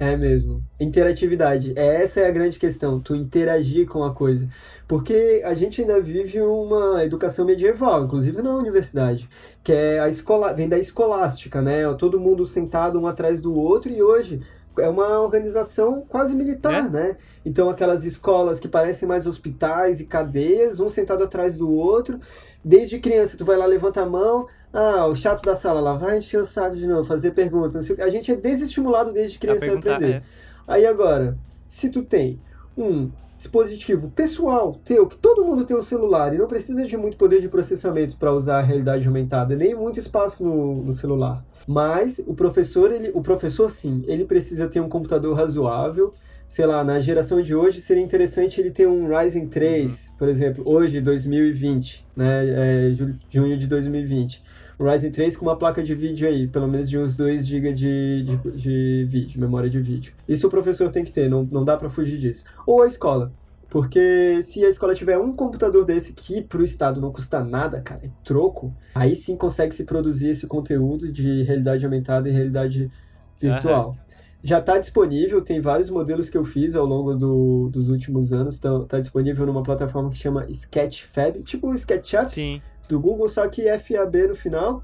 Speaker 2: É mesmo. Interatividade. Essa é a grande questão, tu interagir com a coisa. Porque a gente ainda vive uma educação medieval, inclusive na universidade, que é a escola, vem da escolástica, né? Todo mundo sentado um atrás do outro e hoje é uma organização quase militar, é. né? Então aquelas escolas que parecem mais hospitais e cadeias, um sentado atrás do outro. Desde criança tu vai lá, levanta a mão, ah, o chato da sala lá vai encher o saco de novo, fazer perguntas. A gente é desestimulado desde criança a, a aprender. É. Aí agora, se tu tem um dispositivo pessoal teu, que todo mundo tem um celular e não precisa de muito poder de processamento para usar a realidade aumentada, nem muito espaço no, no celular. Mas o professor, ele, o professor sim, ele precisa ter um computador razoável. Sei lá, na geração de hoje seria interessante ele ter um Ryzen 3, uhum. por exemplo, hoje, 2020, né, é, junho de 2020 um Ryzen 3 com uma placa de vídeo aí, pelo menos de uns 2 GB de, de, de, vídeo, memória de vídeo. Isso o professor tem que ter, não, não dá para fugir disso. Ou a escola. Porque se a escola tiver um computador desse que para o Estado não custa nada, cara, é troco, aí sim consegue se produzir esse conteúdo de realidade aumentada e realidade virtual. Uhum. Já está disponível, tem vários modelos que eu fiz ao longo do, dos últimos anos. Está tá disponível numa plataforma que chama Sketchfab, tipo o SketchUp.
Speaker 1: Sim
Speaker 2: do Google, só que FAB no final.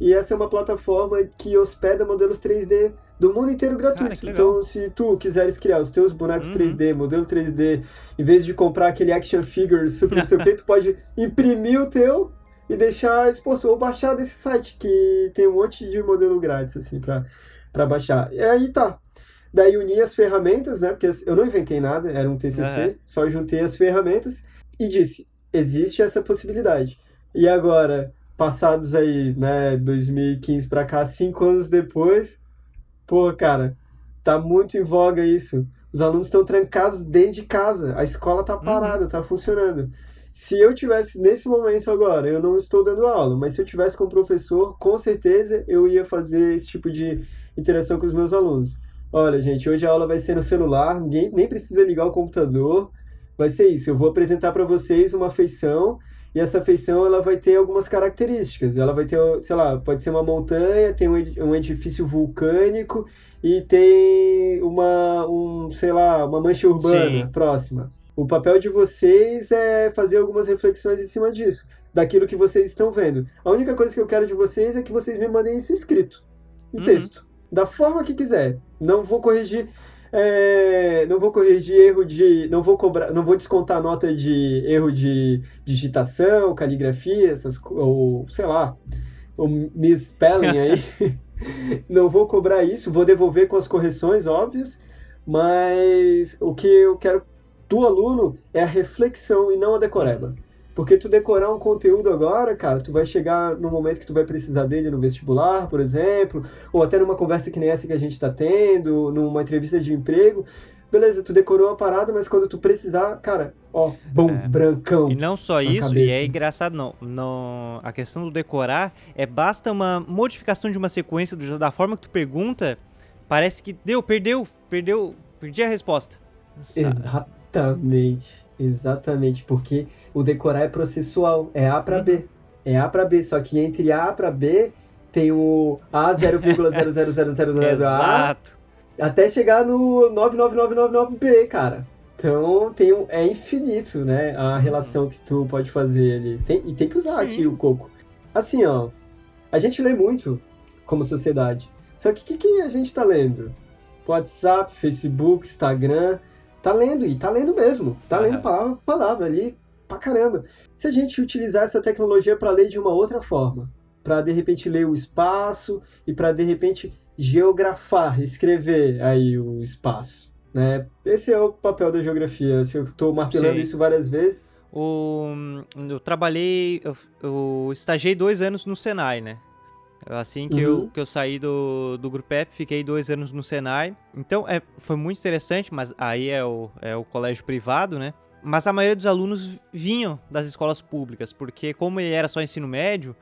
Speaker 2: E essa é uma plataforma que hospeda modelos 3D do mundo inteiro gratuito. Cara, então, se tu quiseres criar os teus bonecos uhum. 3D, modelo 3D, em vez de comprar aquele action figure super não sei o que, tu (laughs) pode imprimir o teu e deixar exposto, ou baixar desse site, que tem um monte de modelo grátis, assim, pra, pra baixar. E aí tá. Daí uni as ferramentas, né, porque eu não inventei nada, era um TCC, uhum. só juntei as ferramentas e disse, existe essa possibilidade. E agora, passados aí, né, 2015 para cá, cinco anos depois, pô, cara, tá muito em voga isso. Os alunos estão trancados dentro de casa, a escola tá parada, uhum. tá funcionando. Se eu tivesse nesse momento agora, eu não estou dando aula, mas se eu tivesse com o professor, com certeza eu ia fazer esse tipo de interação com os meus alunos. Olha, gente, hoje a aula vai ser no celular, ninguém nem precisa ligar o computador. Vai ser isso, eu vou apresentar para vocês uma feição e essa feição ela vai ter algumas características. Ela vai ter, sei lá, pode ser uma montanha, tem um edifício vulcânico e tem uma, um, sei lá, uma mancha urbana Sim. próxima. O papel de vocês é fazer algumas reflexões em cima disso, daquilo que vocês estão vendo. A única coisa que eu quero de vocês é que vocês me mandem isso escrito, em uhum. texto, da forma que quiser. Não vou corrigir é, não vou corrigir erro de. Não vou cobrar. Não vou descontar nota de erro de digitação, caligrafia, essas ou sei lá. Ou misspelling aí. (laughs) (laughs) não vou cobrar isso, vou devolver com as correções óbvias, mas o que eu quero do aluno é a reflexão e não a decoreba. Porque tu decorar um conteúdo agora, cara, tu vai chegar no momento que tu vai precisar dele no vestibular, por exemplo, ou até numa conversa que nem essa que a gente está tendo, numa entrevista de emprego. Beleza, tu decorou a parada, mas quando tu precisar, cara, ó, bom, é. brancão.
Speaker 1: E não só isso, cabeça. e é engraçado, não, não. A questão do decorar é basta uma modificação de uma sequência do, da forma que tu pergunta, parece que deu, perdeu, perdeu, perdi a resposta.
Speaker 2: Exatamente. Exatamente, porque o decorar é processual, é A para B. É A para B, só que entre A para B tem o A 0,00000 (laughs)
Speaker 1: Exato.
Speaker 2: até chegar no 99999B, cara. Então tem um, é infinito, né, a uhum. relação que tu pode fazer ali. Tem, e tem que usar Sim. aqui o coco. Assim, ó, a gente lê muito como sociedade. Só que o que, que a gente tá lendo? WhatsApp, Facebook, Instagram. Tá lendo, e tá lendo mesmo. Tá uhum. lendo palavra por palavra ali, pra caramba. Se a gente utilizar essa tecnologia para ler de uma outra forma, para de repente ler o espaço e para de repente geografar, escrever aí o espaço, né? Esse é o papel da geografia. Eu estou martelando Sim. isso várias vezes.
Speaker 1: O, eu trabalhei, eu, eu estagiei dois anos no Senai, né? Assim que, uhum. eu, que eu saí do, do Grupo EP, fiquei dois anos no Senai. Então, é, foi muito interessante, mas aí é o, é o colégio privado, né? Mas a maioria dos alunos vinham das escolas públicas, porque como ele era só ensino médio,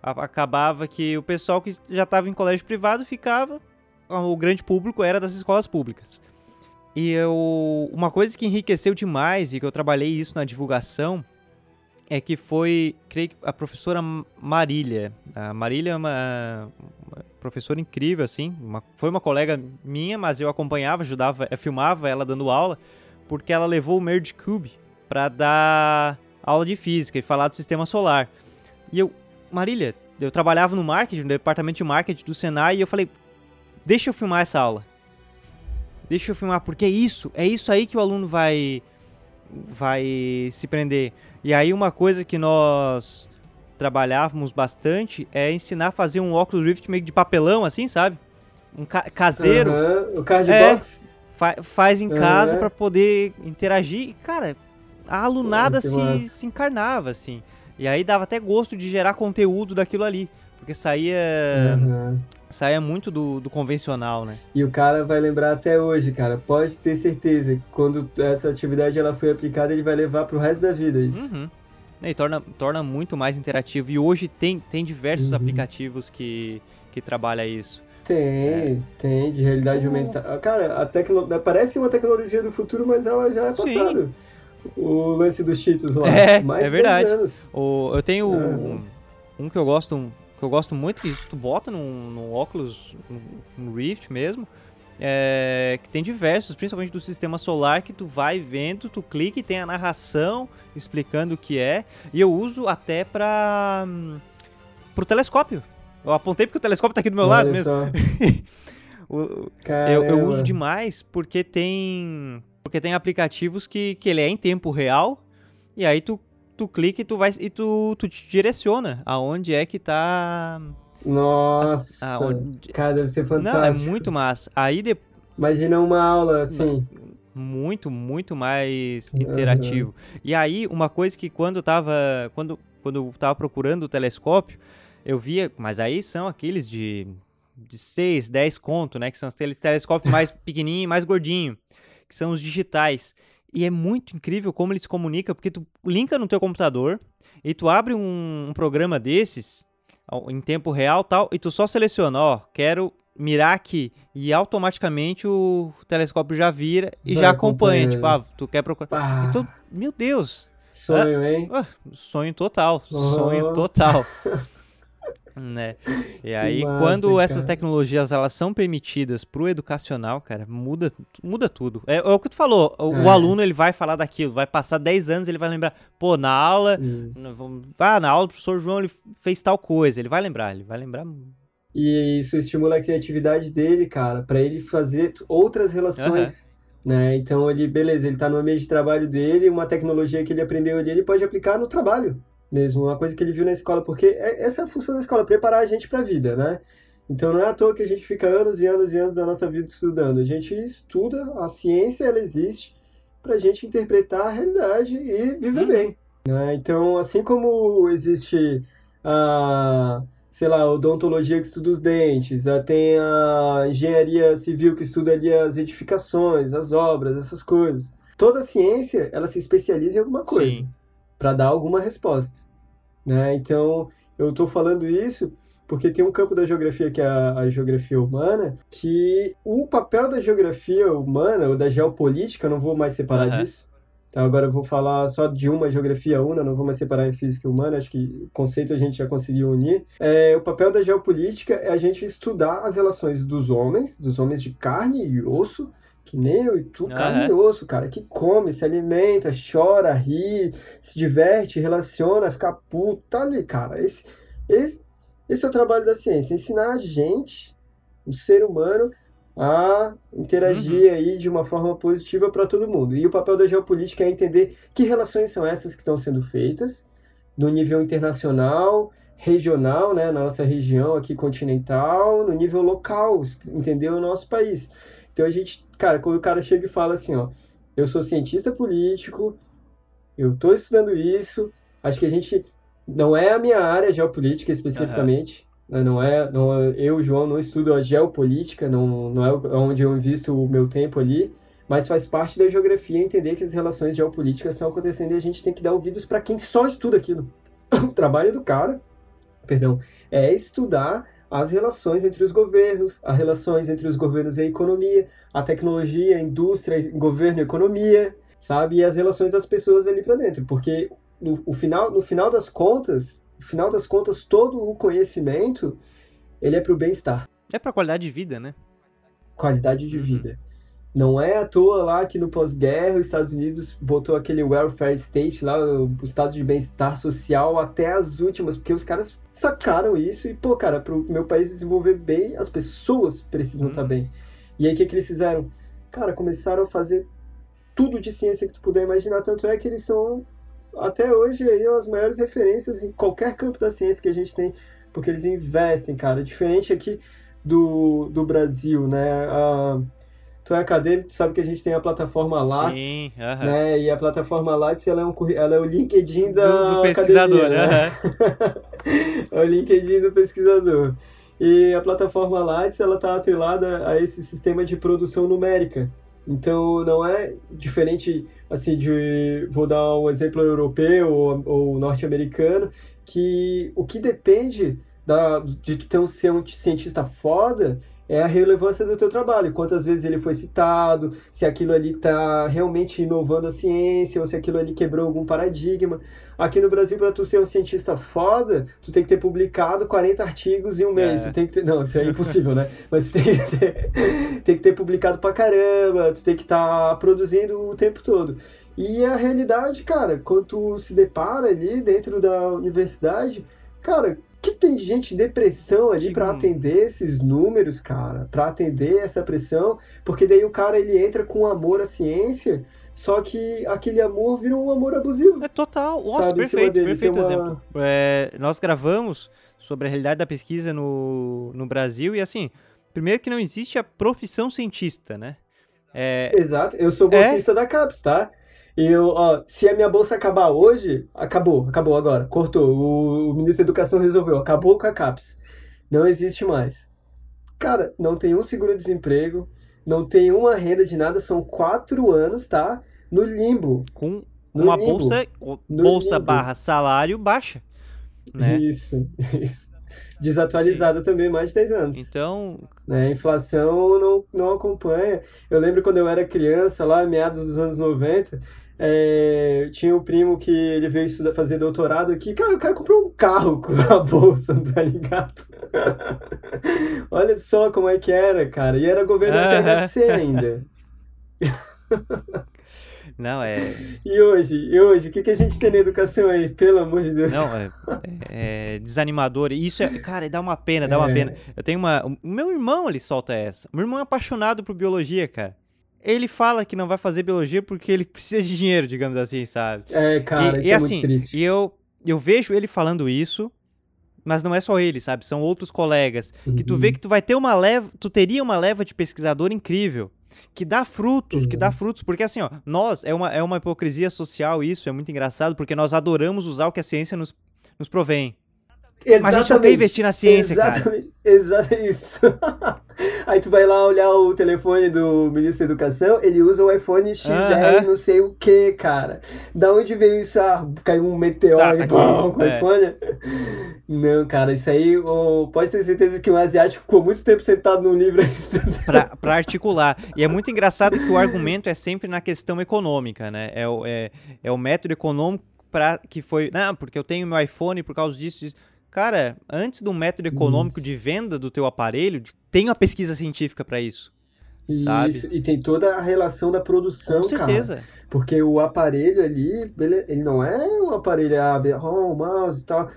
Speaker 1: a, acabava que o pessoal que já estava em colégio privado ficava, o grande público era das escolas públicas. E eu, uma coisa que enriqueceu demais, e que eu trabalhei isso na divulgação, é que foi, creio que a professora Marília. A Marília é uma, uma professora incrível, assim. Uma, foi uma colega minha, mas eu acompanhava, ajudava, eu filmava ela dando aula, porque ela levou o Merge Cube para dar aula de física e falar do sistema solar. E eu, Marília, eu trabalhava no marketing, no departamento de marketing do Senai, e eu falei, deixa eu filmar essa aula. Deixa eu filmar, porque é isso, é isso aí que o aluno vai vai se prender. E aí uma coisa que nós trabalhávamos bastante é ensinar a fazer um óculos Rift meio de papelão, assim, sabe? Um ca caseiro.
Speaker 2: Uhum, o card é,
Speaker 1: fa faz em casa é. para poder interagir. Cara, a alunada se, se encarnava, assim. E aí dava até gosto de gerar conteúdo daquilo ali. Porque saía. Uhum. Saía muito do, do convencional, né?
Speaker 2: E o cara vai lembrar até hoje, cara. Pode ter certeza. Quando essa atividade ela foi aplicada, ele vai levar pro resto da vida isso.
Speaker 1: Uhum. E torna, torna muito mais interativo. E hoje tem, tem diversos uhum. aplicativos que, que trabalham isso.
Speaker 2: Tem, é. tem, de realidade oh. aumentada. Cara, a tecno... parece uma tecnologia do futuro, mas ela já é passado. O lance dos Cheetos lá. (laughs)
Speaker 1: É, mais é verdade. Anos. O, eu tenho um, um, que eu gosto que eu gosto muito, que isso tu bota no, no óculos, no, Rift mesmo, é, que tem diversos, principalmente do sistema solar, que tu vai vendo, tu clica e tem a narração explicando o que é. E eu uso até para pro telescópio. Eu apontei porque o telescópio tá aqui do meu Olha lado mesmo. (laughs) o, eu, eu, uso demais porque tem porque tem aplicativos que, que ele é em tempo real e aí tu, tu clica e tu vai e tu, tu te direciona aonde é que tá
Speaker 2: nossa, a, aonde... cara, deve ser fantástico. Não,
Speaker 1: é muito massa. Aí de...
Speaker 2: Imagina uma aula assim.
Speaker 1: Muito, muito mais interativo. Uhum. E aí, uma coisa que quando eu tava. Quando, quando eu tava procurando o telescópio, eu via. Mas aí são aqueles de, de 6, 10 conto, né? Que são aqueles telescópios mais (laughs) pequenininho mais gordinho. Que são os digitais. E é muito incrível como eles se comunicam, porque tu linka no teu computador e tu abre um, um programa desses em tempo real tal, e tu só seleciona, ó, quero mirar aqui e automaticamente o telescópio já vira e Vai já acompanha. Tipo, ah, tu quer procurar. Ah. Então, meu Deus.
Speaker 2: Sonho, ah, hein? Ah,
Speaker 1: sonho total. Uhum. Sonho total. (laughs) (laughs) né? E aí, massa, quando cara. essas tecnologias elas são permitidas pro educacional, cara, muda, muda tudo. É, é o que tu falou, o, é. o, aluno ele vai falar daquilo, vai passar 10 anos, ele vai lembrar, pô, na aula, no, ah, na aula o professor João ele fez tal coisa, ele vai lembrar, ele vai lembrar
Speaker 2: e isso estimula a criatividade dele, cara, para ele fazer outras relações. Uhum. Né? Então ele, beleza, ele está no ambiente de trabalho dele, uma tecnologia que ele aprendeu ali, ele pode aplicar no trabalho mesmo, uma coisa que ele viu na escola, porque é, essa é a função da escola, preparar a gente para a vida, né? Então não é à toa que a gente fica anos e anos e anos da nossa vida estudando. A gente estuda, a ciência ela existe para a gente interpretar a realidade e viver uhum. bem. Né? Então, assim como existe a sei lá, odontologia que estuda os dentes, tem a engenharia civil que estuda ali as edificações, as obras, essas coisas. Toda ciência, ela se especializa em alguma coisa para dar alguma resposta, né? Então, eu estou falando isso porque tem um campo da geografia que é a, a, geografia humana, que o papel da geografia humana ou da geopolítica, não vou mais separar uhum. disso, então, agora eu vou falar só de uma geografia una, não vou mais separar em física e humana, acho que o conceito a gente já conseguiu unir. É, o papel da geopolítica é a gente estudar as relações dos homens, dos homens de carne e osso, que nem eu e tu, uhum. carne e osso, cara, que come, se alimenta, chora, ri, se diverte, relaciona, fica puto, tá ali, cara. Esse, esse, esse é o trabalho da ciência, ensinar a gente, o ser humano, a interagir uhum. aí de uma forma positiva para todo mundo. E o papel da geopolítica é entender que relações são essas que estão sendo feitas no nível internacional, regional, né, na nossa região aqui continental, no nível local, entender o nosso país. Então a gente, cara, quando o cara chega e fala assim, ó, eu sou cientista político, eu estou estudando isso, acho que a gente não é a minha área geopolítica especificamente, né? Não é, não é, eu, João, não estudo a geopolítica, não, não é onde eu invisto o meu tempo ali, mas faz parte da geografia entender que as relações geopolíticas estão acontecendo e a gente tem que dar ouvidos para quem só estuda aquilo. (coughs) o trabalho do cara, perdão, é estudar as relações entre os governos, as relações entre os governos e a economia, a tecnologia, a indústria, governo e economia, sabe? E as relações das pessoas ali para dentro, porque no, o final, no final das contas, no final das contas, todo o conhecimento, ele é para o bem-estar.
Speaker 1: É para qualidade de vida, né?
Speaker 2: Qualidade de uhum. vida. Não é à toa lá que no pós-guerra os Estados Unidos botou aquele welfare state lá, o estado de bem-estar social até as últimas, porque os caras sacaram isso e, pô, cara, para o meu país desenvolver bem, as pessoas precisam estar uhum. tá bem. E aí o que, que eles fizeram? Cara, começaram a fazer tudo de ciência que tu puder imaginar, tanto é que eles são até hoje aí as maiores referências em qualquer campo da ciência que a gente tem, porque eles investem, cara. Diferente aqui do, do Brasil, né? tu é acadêmico, tu sabe que a gente tem a plataforma Lattes. Sim, uh -huh. né? E a plataforma Lattes, ela é, um, ela é o LinkedIn da do, do pesquisador, academia, né? (laughs) É o LinkedIn do pesquisador. E a plataforma Lattes, ela está atrelada a esse sistema de produção numérica. Então, não é diferente, assim, de... Vou dar um exemplo europeu ou, ou norte-americano, que o que depende da, de tu ter um, ser um cientista foda é a relevância do teu trabalho, quantas vezes ele foi citado, se aquilo ali está realmente inovando a ciência, ou se aquilo ali quebrou algum paradigma. Aqui no Brasil, para tu ser um cientista foda, tu tem que ter publicado 40 artigos em um mês. É. Tu tem que ter, não, isso é impossível, né? Mas tu tem que ter, (laughs) tem que ter publicado pra caramba, tu tem que estar tá produzindo o tempo todo. E a realidade, cara, quando tu se depara ali dentro da universidade, cara, que tem de gente em depressão ali para atender esses números, cara, para atender essa pressão, porque daí o cara ele entra com amor à ciência, só que aquele amor vira um amor abusivo.
Speaker 1: É total. Nossa, sabe? perfeito, perfeito uma... exemplo. É, nós gravamos sobre a realidade da pesquisa no, no Brasil e assim, primeiro que não existe a profissão cientista, né?
Speaker 2: É... Exato, eu sou é bolsista é... da CAPES, tá? E eu, ó, se a minha bolsa acabar hoje, acabou, acabou agora, cortou. O, o ministro da Educação resolveu, acabou com a CAPES. Não existe mais. Cara, não tem um seguro-desemprego, não tem uma renda de nada, são quatro anos, tá? No limbo.
Speaker 1: Com uma limbo. bolsa, bolsa limbo. barra salário baixa. Né?
Speaker 2: Isso, (laughs) isso. Desatualizada também mais de 10 anos.
Speaker 1: Então.
Speaker 2: Né? A inflação não, não acompanha. Eu lembro quando eu era criança, lá, meados dos anos 90, é, tinha um primo que ele veio estudar, fazer doutorado aqui. Cara, o cara comprou um carro com a bolsa, (laughs) tá ligado? (laughs) Olha só como é que era, cara. E era governo FHC ainda. (laughs)
Speaker 1: Não, é.
Speaker 2: E hoje? E hoje? O que, que a gente tem na educação aí? Pelo amor de Deus.
Speaker 1: Não, é, é, é desanimador. Isso é. Cara, dá uma pena, dá uma é. pena. Eu tenho uma. O meu irmão, ele solta essa. Meu irmão é apaixonado por biologia, cara ele fala que não vai fazer biologia porque ele (laughs) precisa de dinheiro, digamos assim, sabe?
Speaker 2: É, cara, e, isso e, é assim, muito triste.
Speaker 1: E eu, eu vejo ele falando isso, mas não é só ele, sabe? São outros colegas. Uhum. Que tu vê uhum. que tu vai ter uma leva, tu teria uma leva de pesquisador incrível. Que dá frutos, Exato. que dá frutos, porque assim, ó, nós, é uma, é uma hipocrisia social isso, é muito engraçado, porque nós adoramos usar o que a ciência nos, nos provém. Exatamente. Mas a gente não quer investir na ciência,
Speaker 2: Exatamente.
Speaker 1: cara.
Speaker 2: Exatamente. Isso. (laughs) Aí tu vai lá olhar o telefone do ministro da Educação, ele usa o iPhone XR, uh -huh. não sei o que, cara. Da onde veio isso? Ah, caiu um meteoro tá, bom, (laughs) com o é. iPhone? Não, cara, isso aí, oh, pode ter certeza que um asiático ficou muito tempo sentado num livro (laughs) estudando.
Speaker 1: Pra, pra articular. E é muito engraçado que o argumento é sempre na questão econômica, né? É o, é, é o método econômico para que foi, não, porque eu tenho meu iPhone por causa disso, disso. Cara, antes do método econômico isso. de venda do teu aparelho, tem uma pesquisa científica para isso. Sabe? Isso,
Speaker 2: e tem toda a relação da produção, Com certeza. cara. Porque o aparelho ali, ele, ele não é um aparelho, ah, oh, mouse e tal.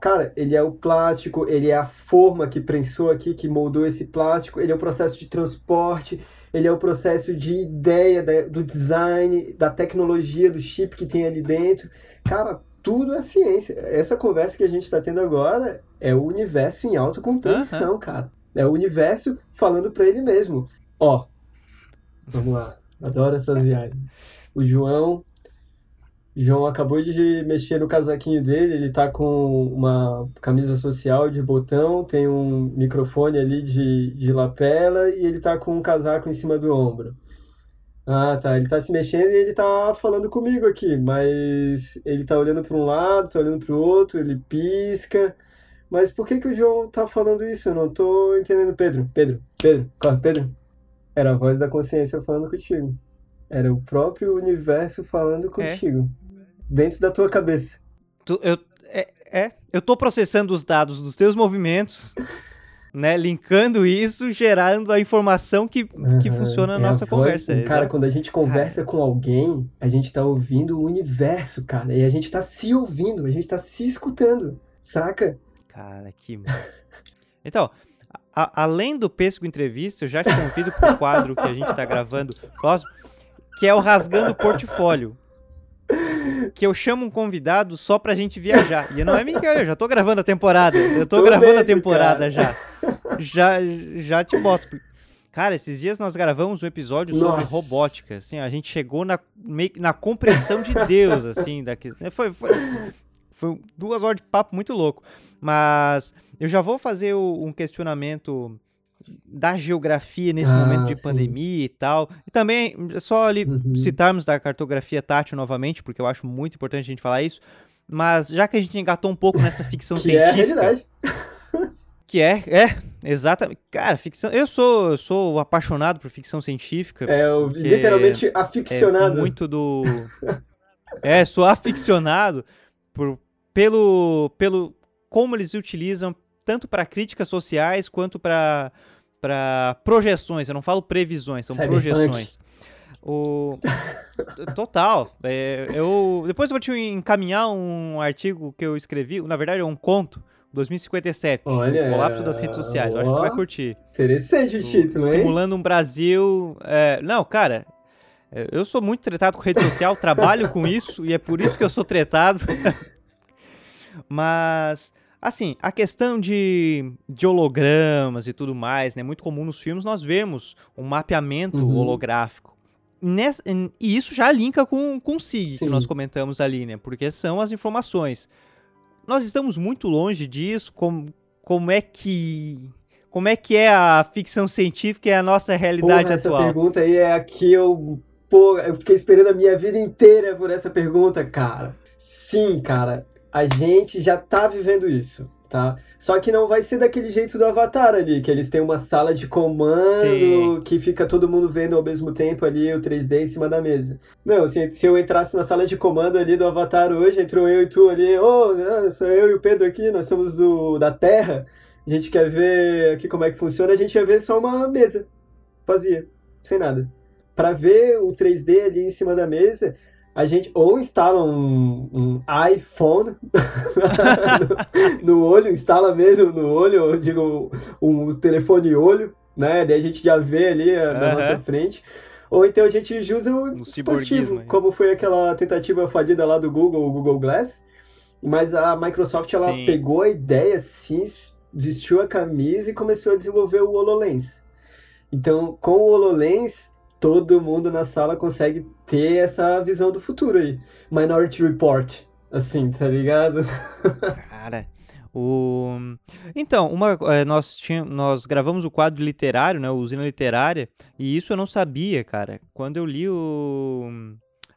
Speaker 2: Cara, ele é o plástico, ele é a forma que prensou aqui, que moldou esse plástico, ele é o processo de transporte, ele é o processo de ideia da, do design, da tecnologia, do chip que tem ali dentro. Cara, tudo é ciência. Essa conversa que a gente está tendo agora é o universo em autocompreensão, cara. É o universo falando para ele mesmo. Ó, vamos lá. Adoro essas viagens. O João. João acabou de mexer no casaquinho dele, ele tá com uma camisa social de botão, tem um microfone ali de, de lapela e ele tá com um casaco em cima do ombro. Ah, tá. Ele tá se mexendo e ele tá falando comigo aqui, mas ele tá olhando para um lado, tá olhando para o outro, ele pisca. Mas por que que o João tá falando isso? Eu não tô entendendo. Pedro, Pedro, Pedro, corre, Pedro. Era a voz da consciência falando contigo. Era o próprio universo falando é. contigo. É. Dentro da tua cabeça.
Speaker 1: Tu, eu, é, é, eu tô processando os dados dos teus movimentos. (laughs) né, linkando isso, gerando a informação que, uhum, que funciona na é nossa conversa.
Speaker 2: Voz, cara, quando a gente conversa cara. com alguém, a gente tá ouvindo o universo, cara, e a gente tá se ouvindo, a gente tá se escutando, saca?
Speaker 1: Cara, que. (laughs) então, a, além do Pesco Entrevista, eu já te convido pro quadro que a gente tá gravando próximo, que é o Rasgando Portfólio que eu chamo um convidado só pra gente viajar. E não é mentira, eu já tô gravando a temporada. Eu tô, tô gravando dentro, a temporada cara. já. Já já te boto. Cara, esses dias nós gravamos um episódio sobre Nossa. robótica, assim, a gente chegou na, na compreensão de Deus, assim, daqui. Foi, foi, foi duas horas de papo muito louco. Mas eu já vou fazer um questionamento da geografia nesse ah, momento de sim. pandemia e tal. E também, só ali uhum. citarmos da cartografia tátil novamente, porque eu acho muito importante a gente falar isso. Mas já que a gente engatou um pouco nessa ficção que (laughs) científica.
Speaker 2: Que é a realidade. (laughs)
Speaker 1: Que é, é, exatamente. Cara, ficção. Eu sou, eu sou apaixonado por ficção científica.
Speaker 2: É, literalmente aficionado.
Speaker 1: É muito do. (laughs) é, sou aficionado por, pelo, pelo como eles utilizam tanto para críticas sociais quanto para para projeções. Eu não falo previsões, são projeções. O... Total. É, eu... Depois eu vou te encaminhar um artigo que eu escrevi. Na verdade, é um conto 2057. Olha, colapso das redes sociais. Ó, eu acho que tu vai curtir.
Speaker 2: Interessante o título,
Speaker 1: hein? Simulando um Brasil. É, não, cara. É, eu sou muito tretado com rede social, trabalho com isso e é por isso que eu sou tretado. (laughs) Mas, assim, a questão de, de hologramas e tudo mais, né? Muito comum nos filmes nós vemos um mapeamento uhum. holográfico. Nessa, e isso já linka com, com o SIG, Sim. que nós comentamos ali, né? Porque são as informações nós estamos muito longe disso, como, como é que como é que é a ficção científica e a nossa realidade Porra, atual?
Speaker 2: Essa pergunta aí é a que eu, pô, eu fiquei esperando a minha vida inteira por essa pergunta, cara. Sim, cara, a gente já tá vivendo isso tá? Só que não vai ser daquele jeito do Avatar ali, que eles têm uma sala de comando Sim. que fica todo mundo vendo ao mesmo tempo ali o 3D em cima da mesa. Não, assim, se eu entrasse na sala de comando ali do Avatar hoje, entrou eu e tu ali, ô, oh, sou eu e o Pedro aqui, nós somos do, da Terra, a gente quer ver aqui como é que funciona, a gente ia ver só uma mesa vazia, sem nada. Para ver o 3D ali em cima da mesa, a gente ou instala um, um iPhone (laughs) no, no, olho, instala mesmo no olho, digo um telefone olho, né? Daí a gente já vê ali uh, na nossa frente. Ou então a gente usa o um dispositivo, como foi aquela tentativa falida lá do Google, o Google Glass. Mas a Microsoft ela Sim. pegou a ideia assim, vestiu a camisa e começou a desenvolver o HoloLens. Então, com o HoloLens, todo mundo na sala consegue ter essa visão do futuro aí. Minority Report, assim, tá ligado? (laughs)
Speaker 1: Cara, o... Então, uma, é, nós, tinha, nós gravamos o quadro literário, né, o Usina Literária, e isso eu não sabia, cara. Quando eu li o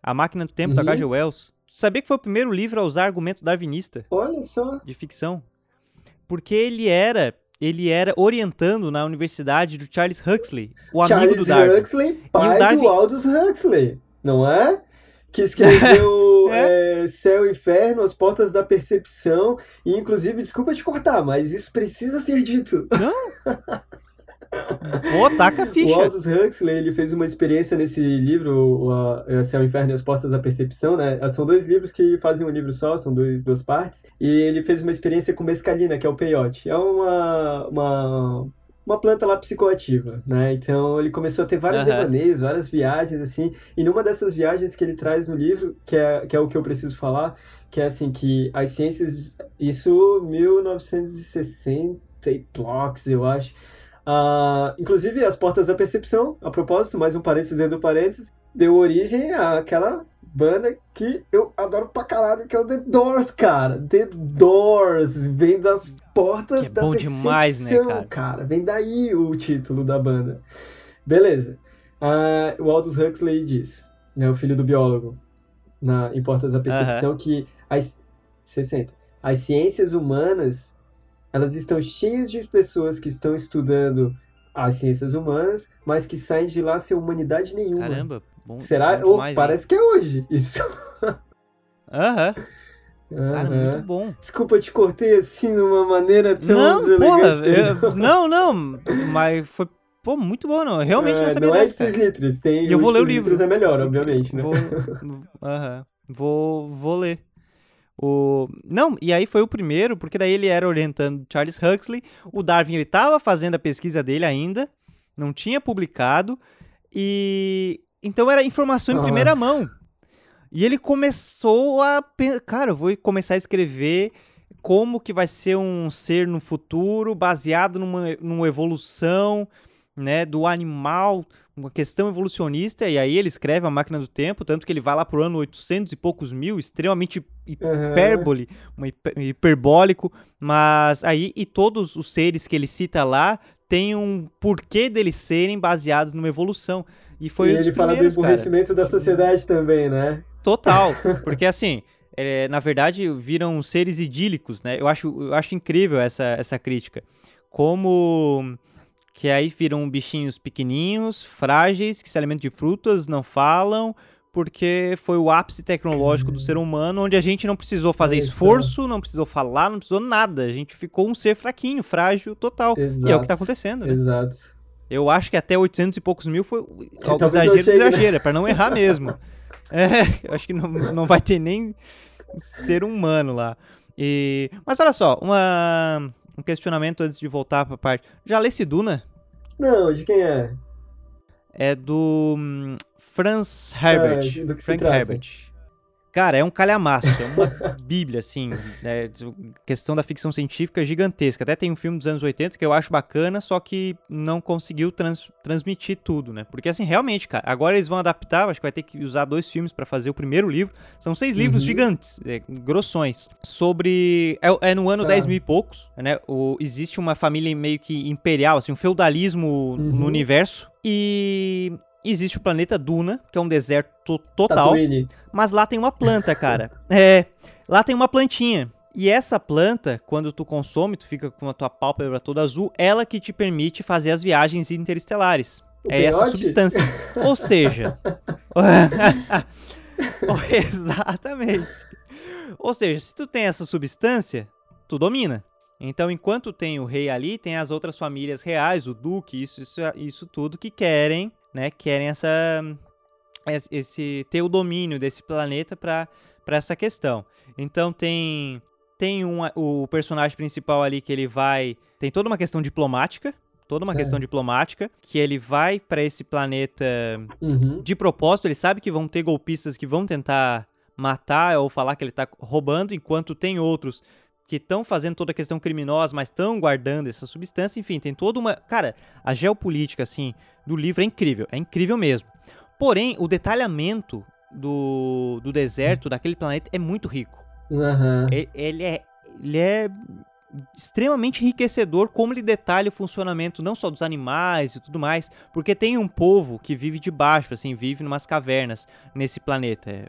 Speaker 1: A Máquina do Tempo, uhum. da H.G. Wells, sabia que foi o primeiro livro a usar argumento darwinista.
Speaker 2: Olha só.
Speaker 1: De ficção. Porque ele era ele era orientando na universidade do Charles Huxley, o
Speaker 2: Charles
Speaker 1: amigo do Darwin.
Speaker 2: Huxley, pai Darwin... do Aldous Huxley, não é? Que escreveu (laughs) é? É, Céu e Inferno, As Portas da Percepção, e inclusive, desculpa te cortar, mas isso precisa ser dito.
Speaker 1: Não? Pô, taca a ficha.
Speaker 2: O Aldous Huxley, ele fez uma experiência nesse livro, o Céu, Inferno e as Portas da Percepção, né? São dois livros que fazem um livro só, são dois, duas partes. E ele fez uma experiência com mescalina, que é o peyote. É uma, uma, uma planta lá psicoativa, né? Então ele começou a ter vários uhum. devaneios, várias viagens, assim. E numa dessas viagens que ele traz no livro, que é, que é o que eu preciso falar, que é assim, que as ciências... Isso 1960 e blocos, eu acho Uh, inclusive, as Portas da Percepção, a propósito, mais um parênteses dentro do parênteses, deu origem àquela banda que eu adoro pra caralho, que é o The Doors, cara. The Doors, vem das Portas que é da bom demais, né, cara? cara? Vem daí o título da banda. Beleza. Uh, o Aldous Huxley diz, né, o filho do biólogo, na, em Portas da Percepção, uh -huh. que as, 60, as ciências humanas elas estão cheias de pessoas que estão estudando as ciências humanas, mas que saem de lá sem humanidade nenhuma.
Speaker 1: Caramba, bom.
Speaker 2: Será? Bom demais, parece hein? que é hoje isso. (laughs)
Speaker 1: Aham. Uhum. Cara, muito bom.
Speaker 2: Desculpa, te cortei assim de uma maneira tão não, deselegante.
Speaker 1: Porra, eu, não, não, mas foi pô, muito bom, não. Eu realmente é, não sabia
Speaker 2: Não é Ipsis Litris, tem.
Speaker 1: E eu vou ler o livro.
Speaker 2: é melhor, obviamente, né?
Speaker 1: Vou, uhum. vou, vou ler. O... Não, e aí foi o primeiro, porque daí ele era orientando Charles Huxley. O Darwin ele estava fazendo a pesquisa dele ainda, não tinha publicado, e então era informação Nossa. em primeira mão. E ele começou a. Cara, eu vou começar a escrever como que vai ser um ser no futuro, baseado numa, numa evolução né, do animal, uma questão evolucionista, e aí ele escreve A Máquina do Tempo, tanto que ele vai lá pro ano 800 e poucos mil, extremamente hipérbole, uhum. um hiperbólico, mas aí, e todos os seres que ele cita lá têm um porquê deles serem baseados numa evolução. E foi
Speaker 2: e ele fala do emburrecimento
Speaker 1: cara.
Speaker 2: da sociedade também, né?
Speaker 1: Total, (laughs) porque assim, é, na verdade viram seres idílicos, né? Eu acho, eu acho incrível essa, essa crítica. Como que aí viram bichinhos pequeninhos, frágeis, que se alimentam de frutas, não falam, porque foi o ápice tecnológico do ser humano, onde a gente não precisou fazer esforço, não precisou falar, não precisou nada. A gente ficou um ser fraquinho, frágil, total. Exato. E é o que está acontecendo, né?
Speaker 2: Exato.
Speaker 1: Eu acho que até 800 e poucos mil foi algo exagero do né? exagero, é para não errar mesmo. (laughs) é, eu acho que não, não vai ter nem ser humano lá. E... Mas olha só, uma um questionamento antes de voltar pra parte. Já lê Duna?
Speaker 2: Não, de quem é?
Speaker 1: É do hum, Franz Herbert.
Speaker 2: É, do que Frank Herbert.
Speaker 1: Cara, é um calhamaço, é uma (laughs) bíblia, assim, né, questão da ficção científica gigantesca. Até tem um filme dos anos 80 que eu acho bacana, só que não conseguiu trans, transmitir tudo, né? Porque, assim, realmente, cara, agora eles vão adaptar, acho que vai ter que usar dois filmes para fazer o primeiro livro. São seis livros uhum. gigantes, é, grossões, sobre... É, é no ano tá. 10 mil e poucos, né? O, existe uma família meio que imperial, assim, um feudalismo uhum. no universo, e existe o planeta Duna, que é um deserto total. Tatooine. Mas lá tem uma planta, cara. (laughs) é, lá tem uma plantinha. E essa planta, quando tu consome, tu fica com a tua pálpebra toda azul, ela que te permite fazer as viagens interestelares. O é peiote? essa substância. (laughs) Ou seja, (laughs) exatamente. Ou seja, se tu tem essa substância, tu domina. Então, enquanto tem o rei ali, tem as outras famílias reais, o duque, isso, isso, isso tudo que querem né, querem essa esse ter o domínio desse planeta para essa questão. Então tem tem um, o personagem principal ali que ele vai tem toda uma questão diplomática, toda uma certo. questão diplomática que ele vai para esse planeta uhum. de propósito. Ele sabe que vão ter golpistas que vão tentar matar ou falar que ele está roubando, enquanto tem outros que estão fazendo toda a questão criminosa, mas estão guardando essa substância, enfim, tem toda uma. Cara, a geopolítica, assim, do livro é incrível, é incrível mesmo. Porém, o detalhamento do, do deserto, daquele planeta, é muito rico.
Speaker 2: Uhum.
Speaker 1: Ele, ele, é, ele é extremamente enriquecedor como ele detalha o funcionamento não só dos animais e tudo mais, porque tem um povo que vive debaixo, assim, vive em umas cavernas nesse planeta. É,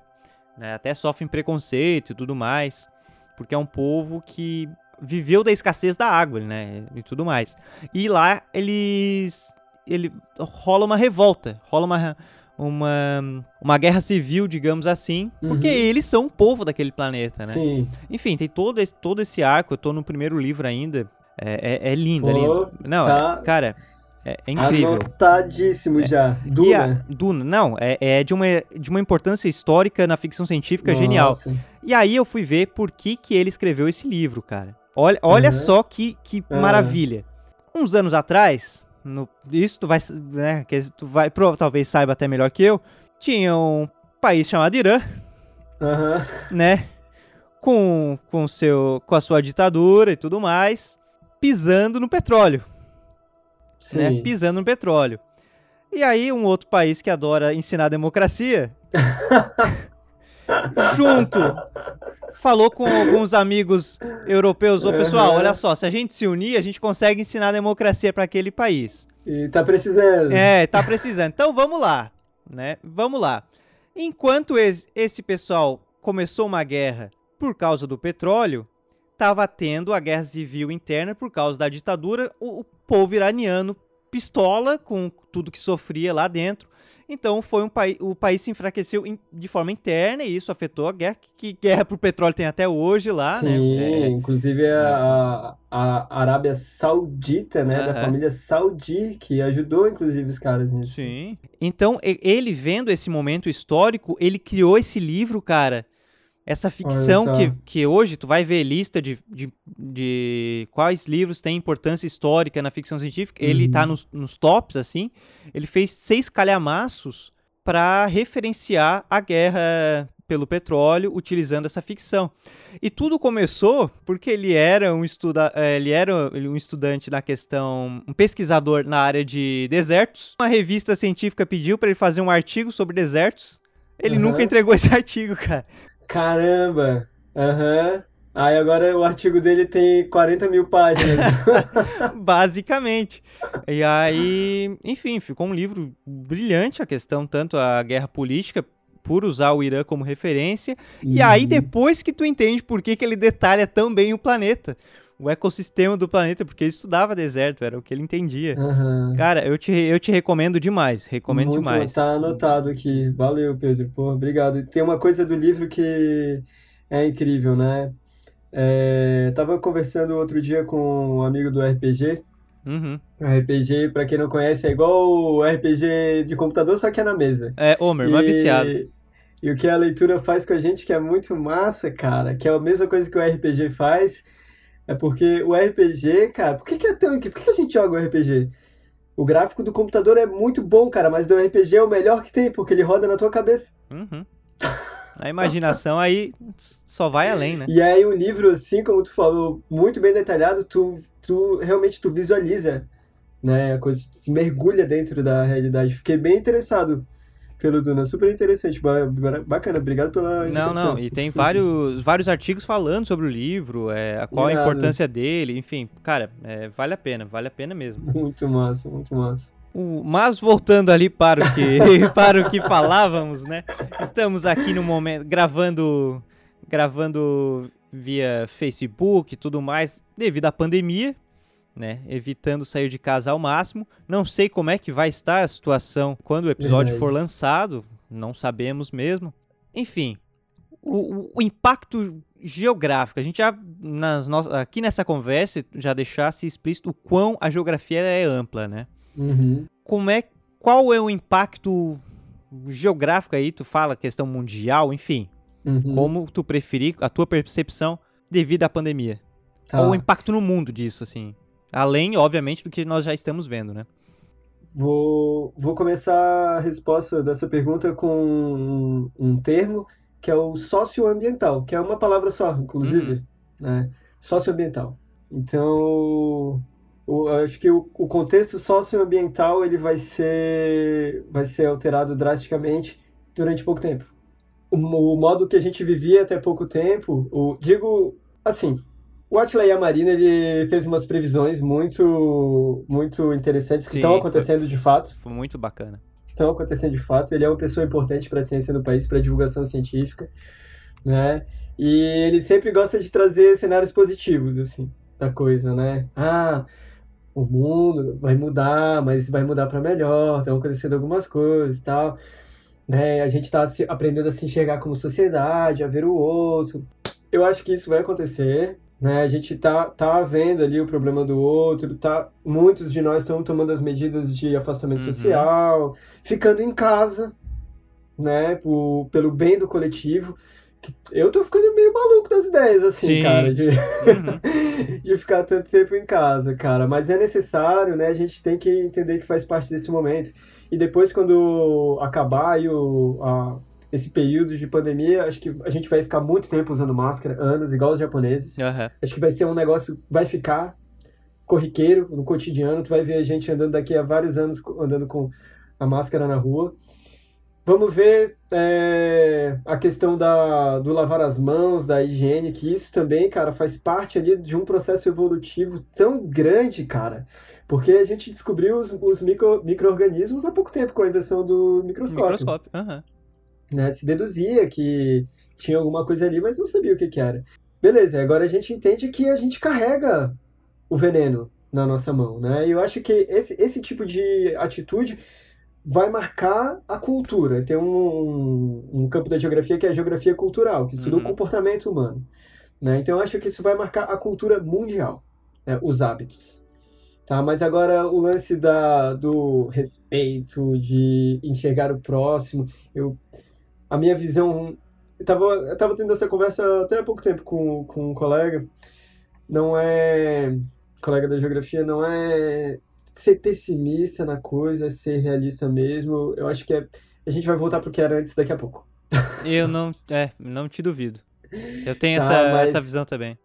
Speaker 1: né, até sofrem preconceito e tudo mais porque é um povo que viveu da escassez da água, né, e tudo mais. E lá eles ele rola uma revolta, rola uma uma, uma guerra civil, digamos assim, porque uhum. eles são o povo daquele planeta, né?
Speaker 2: Sim.
Speaker 1: Enfim, tem todo esse, todo esse arco, eu tô no primeiro livro ainda, é, é, é lindo, Pô, é lindo. Não, tá... cara, é, é incrível.
Speaker 2: Anotadíssimo é. já. Duna.
Speaker 1: A, Duna, não, é, é, de, uma, de uma importância histórica na ficção científica Nossa. genial. E aí eu fui ver por que, que ele escreveu esse livro, cara. Olha, olha uhum. só que, que uhum. maravilha. Uns anos atrás, no, isso tu vai, né, que tu vai, pro, talvez saiba até melhor que eu, tinha um país chamado Irã,
Speaker 2: uhum.
Speaker 1: né, com, com, seu, com a sua ditadura e tudo mais, pisando no petróleo né, pisando no petróleo. E aí, um outro país que adora ensinar democracia, (laughs) junto, falou com, os amigos europeus: Ô pessoal, uhum. olha só, se a gente se unir, a gente consegue ensinar democracia para aquele país.
Speaker 2: E tá precisando.
Speaker 1: É, tá precisando. Então vamos lá, né? Vamos lá. Enquanto esse pessoal começou uma guerra por causa do petróleo, estava tendo a guerra civil interna por causa da ditadura, o, o povo iraniano pistola com tudo que sofria lá dentro. Então foi um país, o país se enfraqueceu de forma interna e isso afetou a guerra, que, guerra pro petróleo tem até hoje lá,
Speaker 2: Sim,
Speaker 1: né?
Speaker 2: Sim, é, inclusive a, a, Arábia Saudita, né, da família Saudi, que ajudou inclusive os caras nisso.
Speaker 1: Sim. Então ele vendo esse momento histórico, ele criou esse livro, cara, essa ficção que, que hoje tu vai ver lista de, de, de quais livros têm importância histórica na ficção científica, uhum. ele tá nos, nos tops, assim. Ele fez seis calhamaços para referenciar a guerra pelo petróleo utilizando essa ficção. E tudo começou porque ele era um, estuda é, ele era um estudante na questão, um pesquisador na área de desertos. Uma revista científica pediu para ele fazer um artigo sobre desertos. Ele uhum. nunca entregou esse (laughs) artigo, cara.
Speaker 2: Caramba! Aham. Uhum. Aí agora o artigo dele tem 40 mil páginas. (laughs)
Speaker 1: Basicamente. E aí, enfim, ficou um livro brilhante a questão, tanto a guerra política, por usar o Irã como referência. Uhum. E aí, depois que tu entende por que, que ele detalha tão bem o planeta. O ecossistema do planeta, porque ele estudava deserto, era o que ele entendia. Uhum. Cara, eu te, eu te recomendo demais. Recomendo Muito demais.
Speaker 2: Tá anotado aqui. Valeu, Pedro. Pô, obrigado. Tem uma coisa do livro que é incrível, né? É, tava conversando outro dia com um amigo do RPG.
Speaker 1: Uhum.
Speaker 2: RPG, pra quem não conhece, é igual o RPG de computador, só que é na mesa.
Speaker 1: É, Homer, mas viciado.
Speaker 2: E o que a leitura faz com a gente, que é muito massa, cara, que é a mesma coisa que o RPG faz, é porque o RPG, cara, por que, que é tão incrível? Por que, que a gente joga o RPG? O gráfico do computador é muito bom, cara, mas do RPG é o melhor que tem, porque ele roda na tua cabeça.
Speaker 1: Uhum. (laughs) A imaginação aí só vai além, né?
Speaker 2: E aí o livro, assim como tu falou, muito bem detalhado, tu, tu realmente tu visualiza, né? A coisa se mergulha dentro da realidade. Fiquei bem interessado pelo Duna, super interessante, bacana, obrigado pela
Speaker 1: Não, não, e tem vários, vários artigos falando sobre o livro, é, qual a importância dele, enfim, cara, é, vale a pena, vale a pena mesmo. (laughs)
Speaker 2: Muito massa, muito massa.
Speaker 1: Mas voltando ali para o que (laughs) para o que falávamos, né? Estamos aqui no momento gravando gravando via Facebook e tudo mais devido à pandemia, né? Evitando sair de casa ao máximo. Não sei como é que vai estar a situação quando o episódio Verdade. for lançado, não sabemos mesmo. Enfim, o, o impacto geográfico. A gente já nas no... aqui nessa conversa já deixasse explícito o quão a geografia é ampla, né?
Speaker 2: Uhum.
Speaker 1: Como é, qual é o impacto geográfico aí? Tu fala questão mundial, enfim. Uhum. Como tu preferir, a tua percepção devido à pandemia. Tá. Qual o impacto no mundo disso, assim? Além, obviamente, do que nós já estamos vendo, né?
Speaker 2: Vou, vou começar a resposta dessa pergunta com um, um termo que é o socioambiental, que é uma palavra só, inclusive, uhum. né? Socioambiental. Então, o, acho que o, o contexto socioambiental ele vai ser, vai ser alterado drasticamente durante pouco tempo. O, o modo que a gente vivia até pouco tempo, o, digo assim, o Atila Yamarina ele fez umas previsões muito muito interessantes que estão acontecendo
Speaker 1: foi,
Speaker 2: de fato.
Speaker 1: Foi muito bacana.
Speaker 2: Estão acontecendo de fato. Ele é uma pessoa importante para a ciência no país, para a divulgação científica, né? E ele sempre gosta de trazer cenários positivos assim da coisa, né? Ah, o mundo vai mudar, mas vai mudar para melhor, estão acontecendo algumas coisas e tal. Né? A gente está aprendendo a se enxergar como sociedade, a ver o outro. Eu acho que isso vai acontecer. Né? A gente tá, tá vendo ali o problema do outro, tá, muitos de nós estão tomando as medidas de afastamento uhum. social, ficando em casa, né, por, pelo bem do coletivo eu tô ficando meio maluco das ideias, assim, Sim. cara, de, uhum. (laughs) de ficar tanto tempo em casa, cara. Mas é necessário, né? A gente tem que entender que faz parte desse momento. E depois, quando acabar aí o, a, esse período de pandemia, acho que a gente vai ficar muito tempo usando máscara, anos, igual os japoneses.
Speaker 1: Uhum.
Speaker 2: Acho que vai ser um negócio, vai ficar corriqueiro no cotidiano. Tu vai ver a gente andando daqui a vários anos andando com a máscara na rua. Vamos ver é, a questão da, do lavar as mãos, da higiene, que isso também, cara, faz parte ali de um processo evolutivo tão grande, cara. Porque a gente descobriu os, os micro, micro-organismos há pouco tempo com a invenção do microscópio.
Speaker 1: Microscópio, aham. Uhum.
Speaker 2: Né? Se deduzia que tinha alguma coisa ali, mas não sabia o que, que era. Beleza, agora a gente entende que a gente carrega o veneno na nossa mão, né? E eu acho que esse, esse tipo de atitude vai marcar a cultura. Tem um, um campo da geografia que é a geografia cultural, que estuda uhum. o comportamento humano. Né? Então eu acho que isso vai marcar a cultura mundial, né? os hábitos. Tá? Mas agora o lance da, do respeito, de enxergar o próximo, eu, a minha visão. Eu tava, eu tava tendo essa conversa até há pouco tempo com, com um colega. Não é. Colega da geografia, não é ser pessimista na coisa, ser realista mesmo. Eu acho que é, a gente vai voltar pro que era antes daqui a pouco.
Speaker 1: Eu não, é, não te duvido. Eu tenho tá, essa, essa visão também.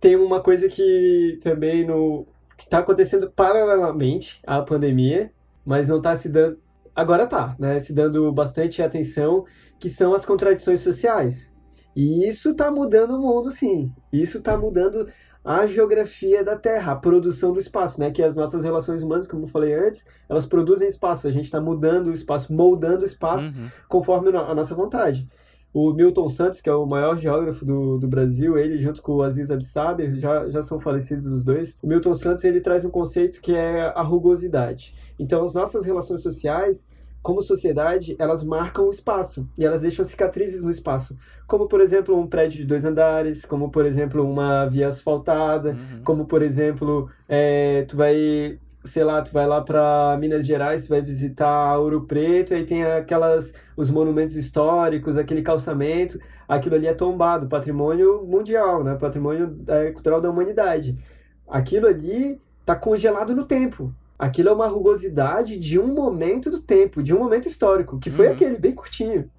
Speaker 2: Tem uma coisa que também no que está acontecendo paralelamente à pandemia, mas não está se dando agora tá, né, se dando bastante atenção, que são as contradições sociais. E isso está mudando o mundo, sim. Isso está mudando a geografia da Terra, a produção do espaço, né? Que as nossas relações humanas, como eu falei antes, elas produzem espaço. A gente está mudando o espaço, moldando o espaço uhum. conforme a nossa vontade. O Milton Santos, que é o maior geógrafo do, do Brasil, ele junto com o Aziz Absaber, já, já são falecidos os dois. O Milton Santos ele traz um conceito que é a rugosidade. Então, as nossas relações sociais como sociedade, elas marcam o espaço e elas deixam cicatrizes no espaço. Como, por exemplo, um prédio de dois andares, como, por exemplo, uma via asfaltada, uhum. como, por exemplo, é, tu vai, sei lá, tu vai lá para Minas Gerais, tu vai visitar Ouro Preto, e aí tem aquelas, os monumentos históricos, aquele calçamento, aquilo ali é tombado, patrimônio mundial, né? patrimônio é, cultural da humanidade. Aquilo ali está congelado no tempo. Aquilo é uma rugosidade de um momento do tempo, de um momento histórico, que foi uhum. aquele bem curtinho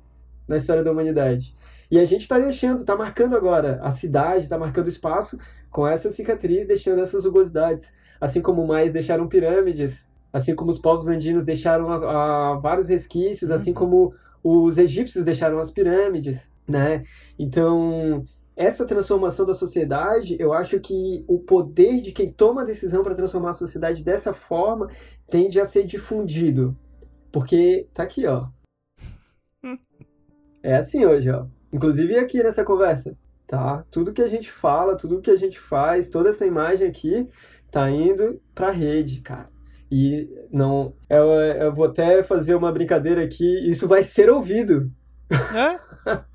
Speaker 2: na história da humanidade. E a gente está deixando, está marcando agora a cidade, está marcando o espaço com essa cicatriz, deixando essas rugosidades. Assim como mais deixaram pirâmides, assim como os povos andinos deixaram a, a vários resquícios, assim uhum. assim como os egípcios deixaram as pirâmides, né? Então, essa transformação da sociedade, eu acho que o poder de quem toma a decisão para transformar a sociedade dessa forma tende a ser difundido. Porque tá aqui, ó. (laughs) É assim hoje, ó. Inclusive aqui nessa conversa, tá? Tudo que a gente fala, tudo que a gente faz, toda essa imagem aqui tá indo pra rede, cara. E não. Eu, eu vou até fazer uma brincadeira aqui. Isso vai ser ouvido.
Speaker 1: É? (laughs)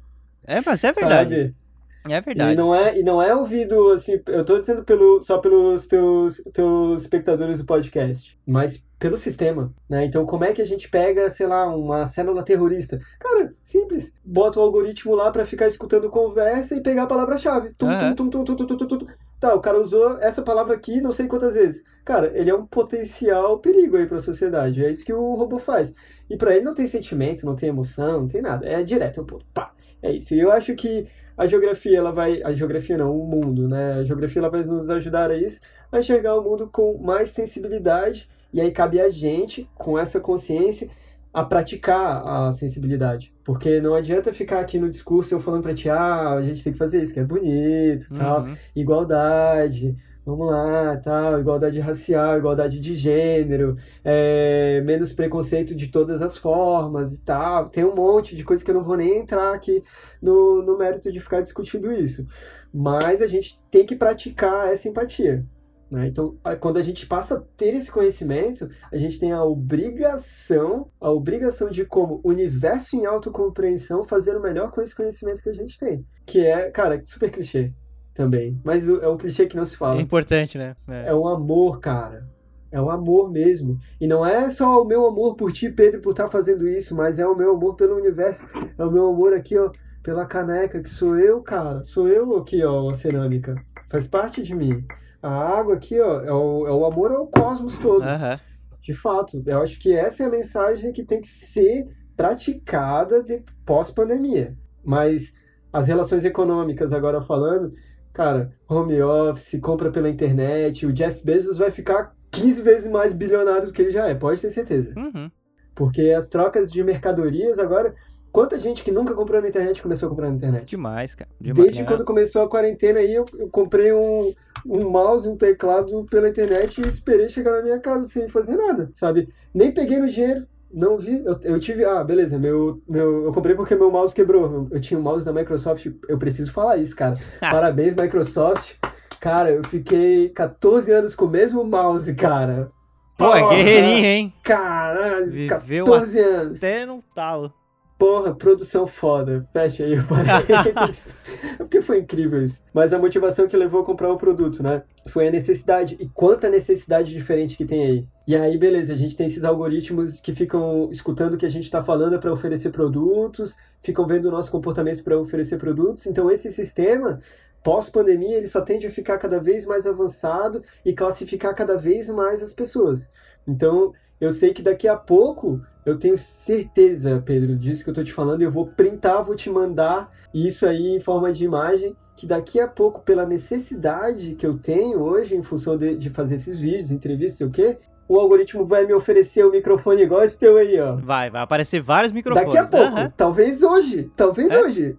Speaker 1: É, mas é verdade. Sabe? É verdade.
Speaker 2: E não é, e não é ouvido, assim, eu tô dizendo pelo, só pelos teus, teus espectadores do podcast, mas pelo sistema, né? Então, como é que a gente pega, sei lá, uma célula terrorista? Cara, simples. Bota o algoritmo lá para ficar escutando conversa e pegar a palavra-chave. Tum, uhum. tum, tum, tum, tum, tum, tum, tum. Tá, o cara usou essa palavra aqui não sei quantas vezes. Cara, ele é um potencial perigo aí para a sociedade. É isso que o robô faz. E para ele não tem sentimento, não tem emoção, não tem nada. É direto, ponto. Pá. É isso. E eu acho que a geografia, ela vai. A geografia não, o mundo, né? A geografia ela vai nos ajudar a isso, a enxergar o mundo com mais sensibilidade. E aí cabe a gente, com essa consciência, a praticar a sensibilidade. Porque não adianta ficar aqui no discurso eu falando pra ti, ah, a gente tem que fazer isso, que é bonito, uhum. tal, igualdade, vamos lá, tal, igualdade racial, igualdade de gênero, é, menos preconceito de todas as formas e tal. Tem um monte de coisa que eu não vou nem entrar aqui no, no mérito de ficar discutindo isso. Mas a gente tem que praticar essa empatia. Né? Então, quando a gente passa a ter esse conhecimento, a gente tem a obrigação, a obrigação de, como universo em autocompreensão, fazer o melhor com esse conhecimento que a gente tem. Que é, cara, super clichê também. Mas é um clichê que não se fala.
Speaker 1: É importante, né?
Speaker 2: É, é um amor, cara. É um amor mesmo. E não é só o meu amor por ti, Pedro, por estar tá fazendo isso, mas é o meu amor pelo universo. É o meu amor aqui, ó, pela caneca, que sou eu, cara. Sou eu aqui, ó, a cerâmica. Faz parte de mim. A água aqui, ó, é o, é o amor ao cosmos todo. Uhum. De fato. Eu acho que essa é a mensagem que tem que ser praticada de pós-pandemia. Mas as relações econômicas, agora falando, Cara, home office, compra pela internet, o Jeff Bezos vai ficar 15 vezes mais bilionário do que ele já é, pode ter certeza.
Speaker 1: Uhum.
Speaker 2: Porque as trocas de mercadorias agora. Quanta gente que nunca comprou na internet começou a comprar na internet?
Speaker 1: Demais, cara. Demais.
Speaker 2: Desde quando começou a quarentena aí, eu, eu comprei um, um mouse, um teclado pela internet e esperei chegar na minha casa sem fazer nada, sabe? Nem peguei no dinheiro, não vi, eu, eu tive, ah, beleza, meu, meu, eu comprei porque meu mouse quebrou. Eu tinha um mouse da Microsoft, eu preciso falar isso, cara. (laughs) Parabéns, Microsoft. Cara, eu fiquei 14 anos com o mesmo mouse, cara.
Speaker 1: Pô, é guerreirinho, hein?
Speaker 2: Caralho, Viveu 14 anos.
Speaker 1: Até no talo.
Speaker 2: Porra, produção foda. Fecha aí o (laughs) parênteses. é porque foi incrível isso. Mas a motivação que levou a comprar o produto, né? Foi a necessidade. E quanta necessidade diferente que tem aí. E aí, beleza, a gente tem esses algoritmos que ficam escutando o que a gente está falando para oferecer produtos, ficam vendo o nosso comportamento para oferecer produtos. Então, esse sistema pós-pandemia ele só tende a ficar cada vez mais avançado e classificar cada vez mais as pessoas. Então, eu sei que daqui a pouco, eu tenho certeza, Pedro, disso que eu tô te falando, eu vou printar, vou te mandar isso aí em forma de imagem, que daqui a pouco, pela necessidade que eu tenho hoje, em função de, de fazer esses vídeos, entrevistas, sei o quê, o algoritmo vai me oferecer o um microfone igual esse teu aí, ó.
Speaker 1: Vai, vai aparecer vários microfones.
Speaker 2: Daqui a pouco, uhum. talvez hoje, talvez é. hoje.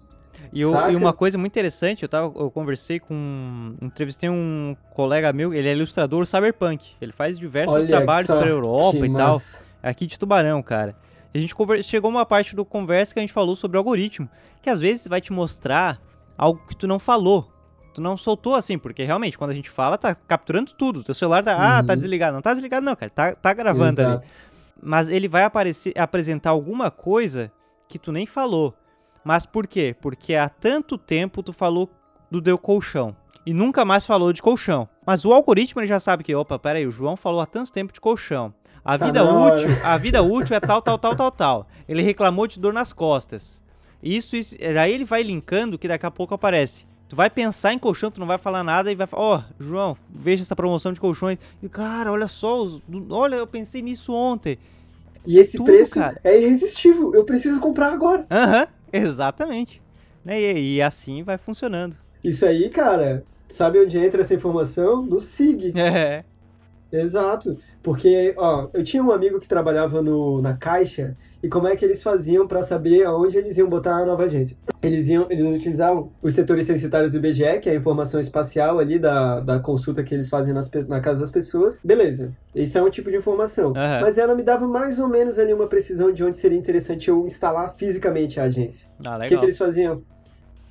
Speaker 1: E, eu, e, uma coisa muito interessante, eu, tava, eu conversei com. Entrevistei um colega meu, ele é ilustrador cyberpunk. Ele faz diversos Olha trabalhos para Europa e tal. Aqui de Tubarão, cara. A gente chegou uma parte do conversa que a gente falou sobre algoritmo, que às vezes vai te mostrar algo que tu não falou. Tu não soltou assim, porque realmente, quando a gente fala, tá capturando tudo. Teu celular tá, uhum. ah, tá uhum. desligado. Não tá desligado, não, cara. Tá, tá gravando Exato. ali. Mas ele vai aparecer, apresentar alguma coisa que tu nem falou. Mas por quê? Porque há tanto tempo tu falou do teu colchão e nunca mais falou de colchão. Mas o algoritmo ele já sabe que, opa, peraí, o João falou há tanto tempo de colchão. A tá vida útil, a vida útil é tal, tal, tal, tal, tal. Ele reclamou de dor nas costas. Isso, isso, aí ele vai linkando que daqui a pouco aparece. Tu vai pensar em colchão, tu não vai falar nada e vai falar, ó, oh, João, veja essa promoção de colchões. E cara, olha só, olha, eu pensei nisso ontem.
Speaker 2: E esse Tudo, preço cara. é irresistível. Eu preciso comprar agora.
Speaker 1: Aham. Uhum. Exatamente. Né, e, e assim vai funcionando.
Speaker 2: Isso aí, cara, sabe onde entra essa informação? No SIG. (laughs)
Speaker 1: É.
Speaker 2: Exato. Porque, ó, eu tinha um amigo que trabalhava no, na Caixa e como é que eles faziam para saber aonde eles iam botar a nova agência. Eles iam, eles utilizavam os setores censitários do IBGE, que é a informação espacial ali da, da consulta que eles fazem nas, na casa das pessoas. Beleza, isso é um tipo de informação. Uhum. Mas ela me dava mais ou menos ali uma precisão de onde seria interessante eu instalar fisicamente a agência.
Speaker 1: Ah.
Speaker 2: O que, que eles faziam?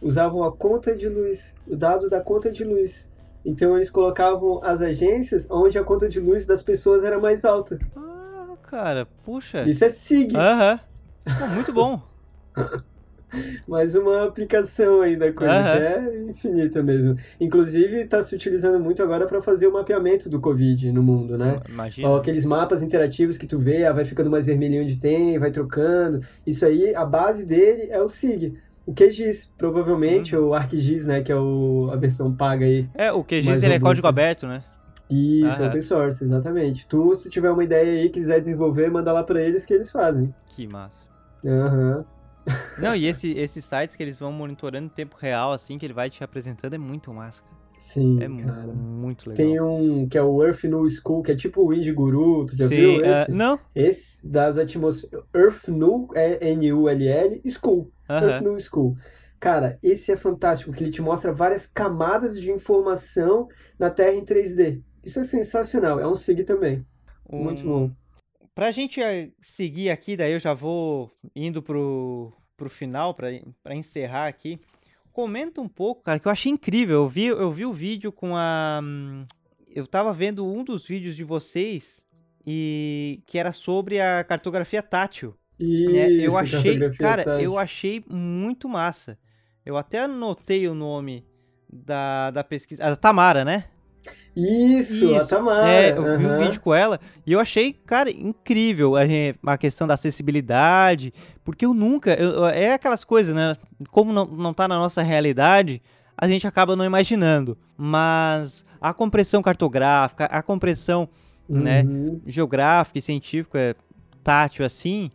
Speaker 2: Usavam a conta de luz, o dado da conta de luz. Então eles colocavam as agências onde a conta de luz das pessoas era mais alta.
Speaker 1: Ah, cara, puxa.
Speaker 2: Isso é SIG.
Speaker 1: Aham. Muito bom. (laughs)
Speaker 2: mais uma aplicação aí da coisa, uhum. que é infinita mesmo. Inclusive, está se utilizando muito agora para fazer o mapeamento do Covid no mundo, né?
Speaker 1: Imagina.
Speaker 2: Ó, aqueles mapas interativos que tu vê, ah, vai ficando mais vermelhinho onde tem, vai trocando. Isso aí, a base dele é o SIG o QGIS, provavelmente, uhum. ou ArcGIS, né, que é o, a versão paga aí.
Speaker 1: É, o QGIS ele é código aberto, né?
Speaker 2: Isso, open source, exatamente. Tu, se tiver uma ideia aí, quiser desenvolver, manda lá para eles que eles fazem.
Speaker 1: Que massa.
Speaker 2: Aham.
Speaker 1: Não, e esse, esses sites que eles vão monitorando em tempo real, assim, que ele vai te apresentando, é muito massa.
Speaker 2: Sim,
Speaker 1: é
Speaker 2: cara.
Speaker 1: muito legal.
Speaker 2: Tem um que é o Earth New School, que é tipo o Indie Guru, tu já Sim, viu esse?
Speaker 1: Uh, não.
Speaker 2: Esse das atmosferas. Earth New, é N-U-L-L, School. Uh -huh. Earth New School. Cara, esse é fantástico, que ele te mostra várias camadas de informação na Terra em 3D. Isso é sensacional. É um SIG também. Um... Muito bom.
Speaker 1: Pra gente eh, seguir aqui, daí eu já vou indo pro, pro final, pra, pra encerrar aqui. Comenta um pouco, cara, que eu achei incrível. Eu vi, eu vi o vídeo com a. Eu tava vendo um dos vídeos de vocês e que era sobre a cartografia tátil.
Speaker 2: Isso, né?
Speaker 1: Eu achei, cara, tátil. eu achei muito massa. Eu até anotei o nome da, da pesquisa. A Tamara, né?
Speaker 2: Isso, Isso, a Tamara.
Speaker 1: É, eu uhum. vi um vídeo com ela e eu achei, cara, incrível a, a questão da acessibilidade, porque eu nunca. Eu, é aquelas coisas, né? Como não, não tá na nossa realidade, a gente acaba não imaginando. Mas a compressão cartográfica, a compressão né, uhum. né, geográfica e científica, é tátil assim,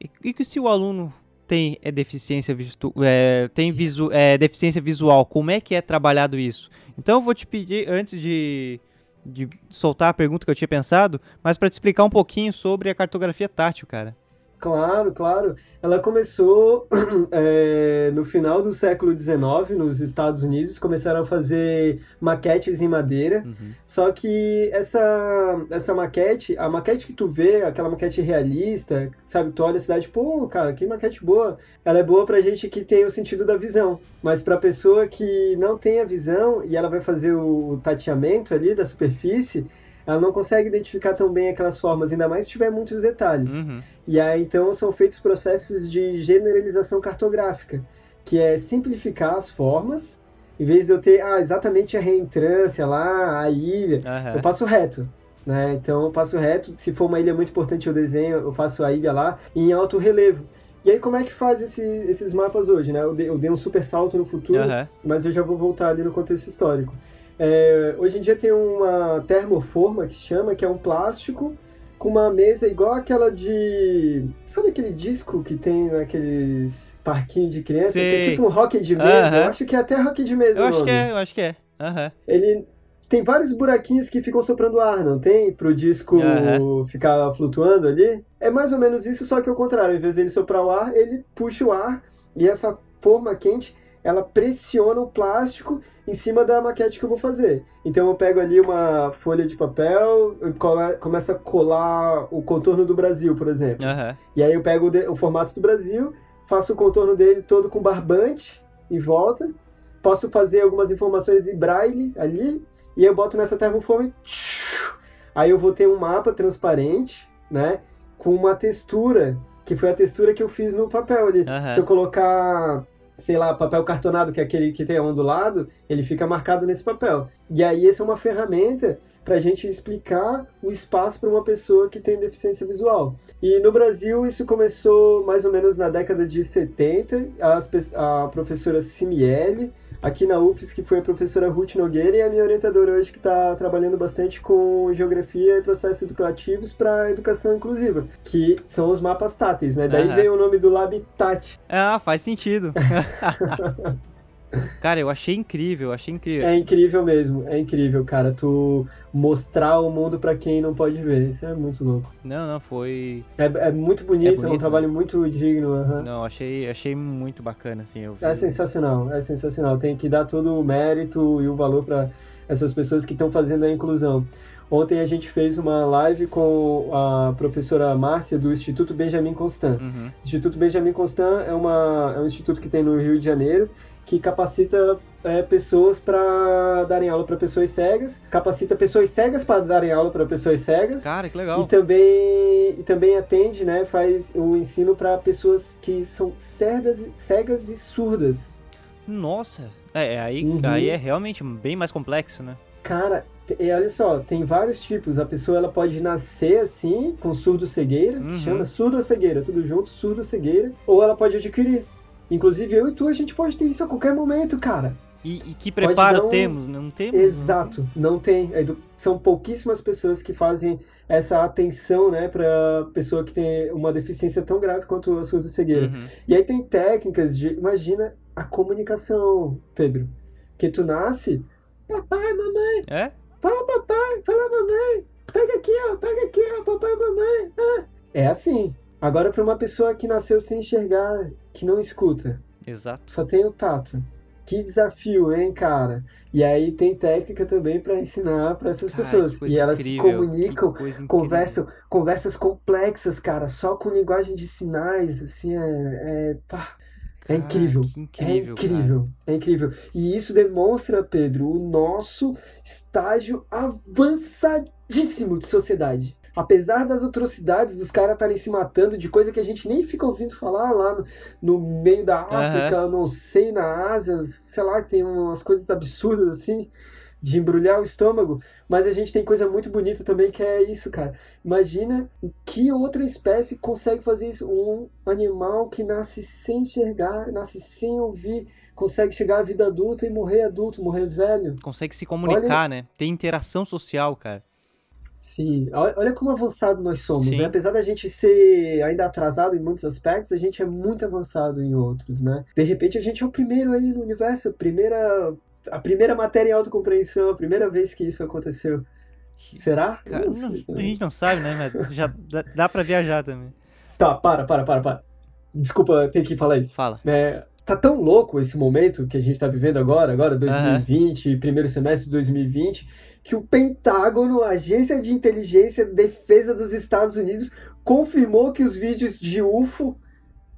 Speaker 1: e, e que se o aluno tem é deficiência, visu, é, tem visu, é, deficiência visual, como é que é trabalhado isso? Então eu vou te pedir, antes de, de soltar a pergunta que eu tinha pensado, mas para te explicar um pouquinho sobre a cartografia tátil, cara.
Speaker 2: Claro, claro. Ela começou é, (clears throat) no final do século XIX, nos Estados Unidos, começaram a fazer maquetes em madeira. Uhum. Só que essa, essa maquete, a maquete que tu vê, aquela maquete realista, sabe, tu olha a cidade, pô, cara, que maquete boa. Ela é boa pra gente que tem o sentido da visão. Mas pra pessoa que não tem a visão e ela vai fazer o tateamento ali da superfície, ela não consegue identificar tão bem aquelas formas, ainda mais se tiver muitos detalhes.
Speaker 1: Uhum.
Speaker 2: E aí então são feitos processos de generalização cartográfica, que é simplificar as formas, em vez de eu ter ah, exatamente a reentrância lá, a ilha, uhum. eu passo reto. Né? Então eu passo reto, se for uma ilha muito importante eu desenho, eu faço a ilha lá em alto relevo. E aí, como é que faz esse, esses mapas hoje, né? Eu dei, eu dei, um super salto no futuro, uhum. mas eu já vou voltar ali no contexto histórico. É, hoje em dia tem uma termoforma que chama, que é um plástico com uma mesa igual aquela de. Sabe aquele disco que tem naqueles parquinhos de criança? Que é tipo um rock de mesa. Eu acho que é até rock de mesa.
Speaker 1: Eu acho que é, eu acho que é. Uhum.
Speaker 2: Ele tem vários buraquinhos que ficam soprando ar, não tem? Pro disco ficar flutuando ali. É mais ou menos isso, só que ao contrário. Em vez dele soprar o ar, ele puxa o ar e essa forma quente ela pressiona o plástico em cima da maquete que eu vou fazer. Então eu pego ali uma folha de papel, começo a colar o contorno do Brasil, por exemplo. Uhum. E aí eu pego o, o, formato do Brasil, faço o contorno dele todo com barbante em volta, posso fazer algumas informações em braille ali, e eu boto nessa termoforma Aí eu vou ter um mapa transparente, né? Com uma textura, que foi a textura que eu fiz no papel ali. Uhum. Se eu colocar sei lá, papel cartonado, que é aquele que tem ondulado, ele fica marcado nesse papel. E aí, essa é uma ferramenta para a gente explicar o espaço para uma pessoa que tem deficiência visual. E no Brasil, isso começou mais ou menos na década de 70. a professora Simiele aqui na UFES, que foi a professora Ruth Nogueira e a minha orientadora hoje, que está trabalhando bastante com geografia e processos educativos para educação inclusiva, que são os mapas táteis, né? Daí uhum. vem o nome do Labitat.
Speaker 1: Ah, faz sentido. (laughs) Cara, eu achei incrível, achei incrível.
Speaker 2: É incrível mesmo, é incrível, cara. Tu mostrar o mundo para quem não pode ver, isso é muito louco.
Speaker 1: Não, não, foi.
Speaker 2: É, é muito bonito, é, bonito, é um trabalho né? muito digno. Uhum.
Speaker 1: Não, achei, achei muito bacana, assim. Eu...
Speaker 2: É sensacional, é sensacional. Tem que dar todo o mérito e o valor para essas pessoas que estão fazendo a inclusão. Ontem a gente fez uma live com a professora Márcia do Instituto Benjamin Constant. Uhum. O Instituto Benjamin Constant é, uma, é um instituto que tem no Rio de Janeiro que capacita é, pessoas para darem aula para pessoas cegas, capacita pessoas cegas para darem aula para pessoas cegas.
Speaker 1: Cara, que legal.
Speaker 2: E também, e também atende, né, faz o ensino para pessoas que são cegas, cegas e surdas.
Speaker 1: Nossa, é, é aí, uhum. aí é realmente bem mais complexo, né?
Speaker 2: Cara, e olha só, tem vários tipos. A pessoa ela pode nascer assim, com surdo-cegueira, uhum. que chama surdo-cegueira, tudo junto, surdo-cegueira, ou ela pode adquirir. Inclusive, eu e tu, a gente pode ter isso a qualquer momento, cara.
Speaker 1: E, e que preparo temos? Não temos?
Speaker 2: Exato, não tem. São pouquíssimas pessoas que fazem essa atenção, né, para pessoa que tem uma deficiência tão grave quanto a surda cegueira. Uhum. E aí tem técnicas de, imagina a comunicação, Pedro, que tu nasce, papai, mamãe.
Speaker 1: É?
Speaker 2: Fala papai, fala mamãe. Pega aqui, ó, pega aqui, ó, papai, mamãe. Ah. É assim. Agora para uma pessoa que nasceu sem enxergar, que não escuta.
Speaker 1: Exato.
Speaker 2: Só tem o tato. Que desafio, hein, cara? E aí tem técnica também para ensinar para essas cara, pessoas. E elas incrível, se comunicam, conversam, conversas complexas, cara, só com linguagem de sinais, assim, é, é, pá, é incrível. incrível. É incrível. Cara. É incrível. E isso demonstra, Pedro, o nosso estágio avançadíssimo de sociedade apesar das atrocidades dos caras estarem se matando de coisa que a gente nem fica ouvindo falar lá no, no meio da África, uhum. não sei, na Ásia, sei lá, tem umas coisas absurdas assim, de embrulhar o estômago, mas a gente tem coisa muito bonita também que é isso, cara. Imagina que outra espécie consegue fazer isso. Um animal que nasce sem enxergar, nasce sem ouvir, consegue chegar à vida adulta e morrer adulto, morrer velho.
Speaker 1: Consegue se comunicar, Olha... né? Tem interação social, cara.
Speaker 2: Sim, olha como avançado nós somos, né? Sim. né? Apesar da gente ser ainda atrasado em muitos aspectos, a gente é muito avançado em outros, né? De repente a gente é o primeiro aí no universo, a primeira, a primeira matéria em autocompreensão, a primeira vez que isso aconteceu. Será?
Speaker 1: Cara, não, a gente não sabe, né? Mas já dá, dá pra viajar também.
Speaker 2: Tá, para, para, para, para. Desculpa, tem que falar isso.
Speaker 1: Fala.
Speaker 2: É, tá tão louco esse momento que a gente tá vivendo agora, agora 2020, uhum. primeiro semestre de 2020 que o Pentágono, a Agência de Inteligência de Defesa dos Estados Unidos, confirmou que os vídeos de UFO,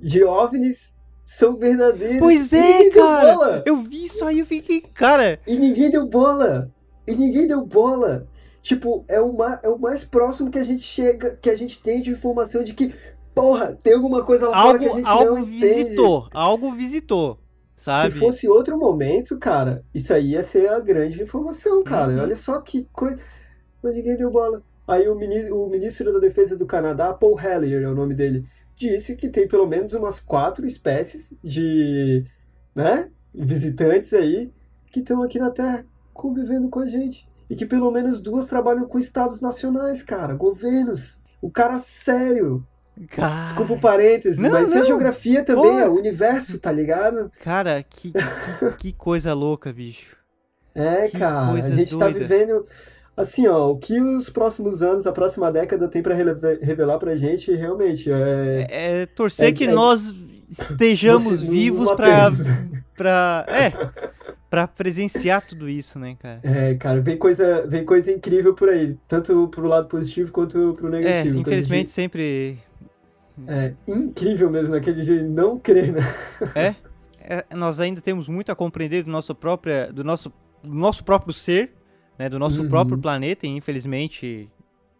Speaker 2: de OVNIs, são verdadeiros.
Speaker 1: Pois é, cara! Eu vi isso aí, eu fiquei, cara.
Speaker 2: E ninguém deu bola. E ninguém deu bola. Tipo, é o, mais, é o mais próximo que a gente chega, que a gente tem de informação de que, porra, tem alguma coisa lá algo, fora que a gente
Speaker 1: algo
Speaker 2: não
Speaker 1: visitou, entende. Algo visitou. Sabe?
Speaker 2: Se fosse outro momento, cara, isso aí ia ser a grande informação, cara. Uhum. Olha só que coisa. Mas ninguém deu bola. Aí o ministro, o ministro da Defesa do Canadá, Paul Hellyer é o nome dele, disse que tem pelo menos umas quatro espécies de né, visitantes aí que estão aqui na Terra convivendo com a gente. E que pelo menos duas trabalham com estados nacionais, cara, governos. O cara sério. Cara... Desculpa o parênteses, não, mas não. é geografia também, Pô. é o universo, tá ligado?
Speaker 1: Cara, que, que, que coisa louca, bicho.
Speaker 2: É, que cara, a gente tá doida. tá vivendo. Assim, ó, o que os próximos anos, a próxima década tem para revelar pra gente, realmente, é...
Speaker 1: É, é torcer é, que é... nós estejamos vivos para para (laughs) é para presenciar tudo isso, né, cara?
Speaker 2: É, cara, vem coisa, vem coisa incrível por aí, tanto pro lado positivo quanto pro negativo.
Speaker 1: É, infelizmente de... sempre
Speaker 2: é incrível mesmo naquele de não crer, né? (laughs)
Speaker 1: É, é, nós ainda temos muito a compreender do nosso próprio do nosso do nosso próprio ser, né, do nosso uhum. próprio planeta, e infelizmente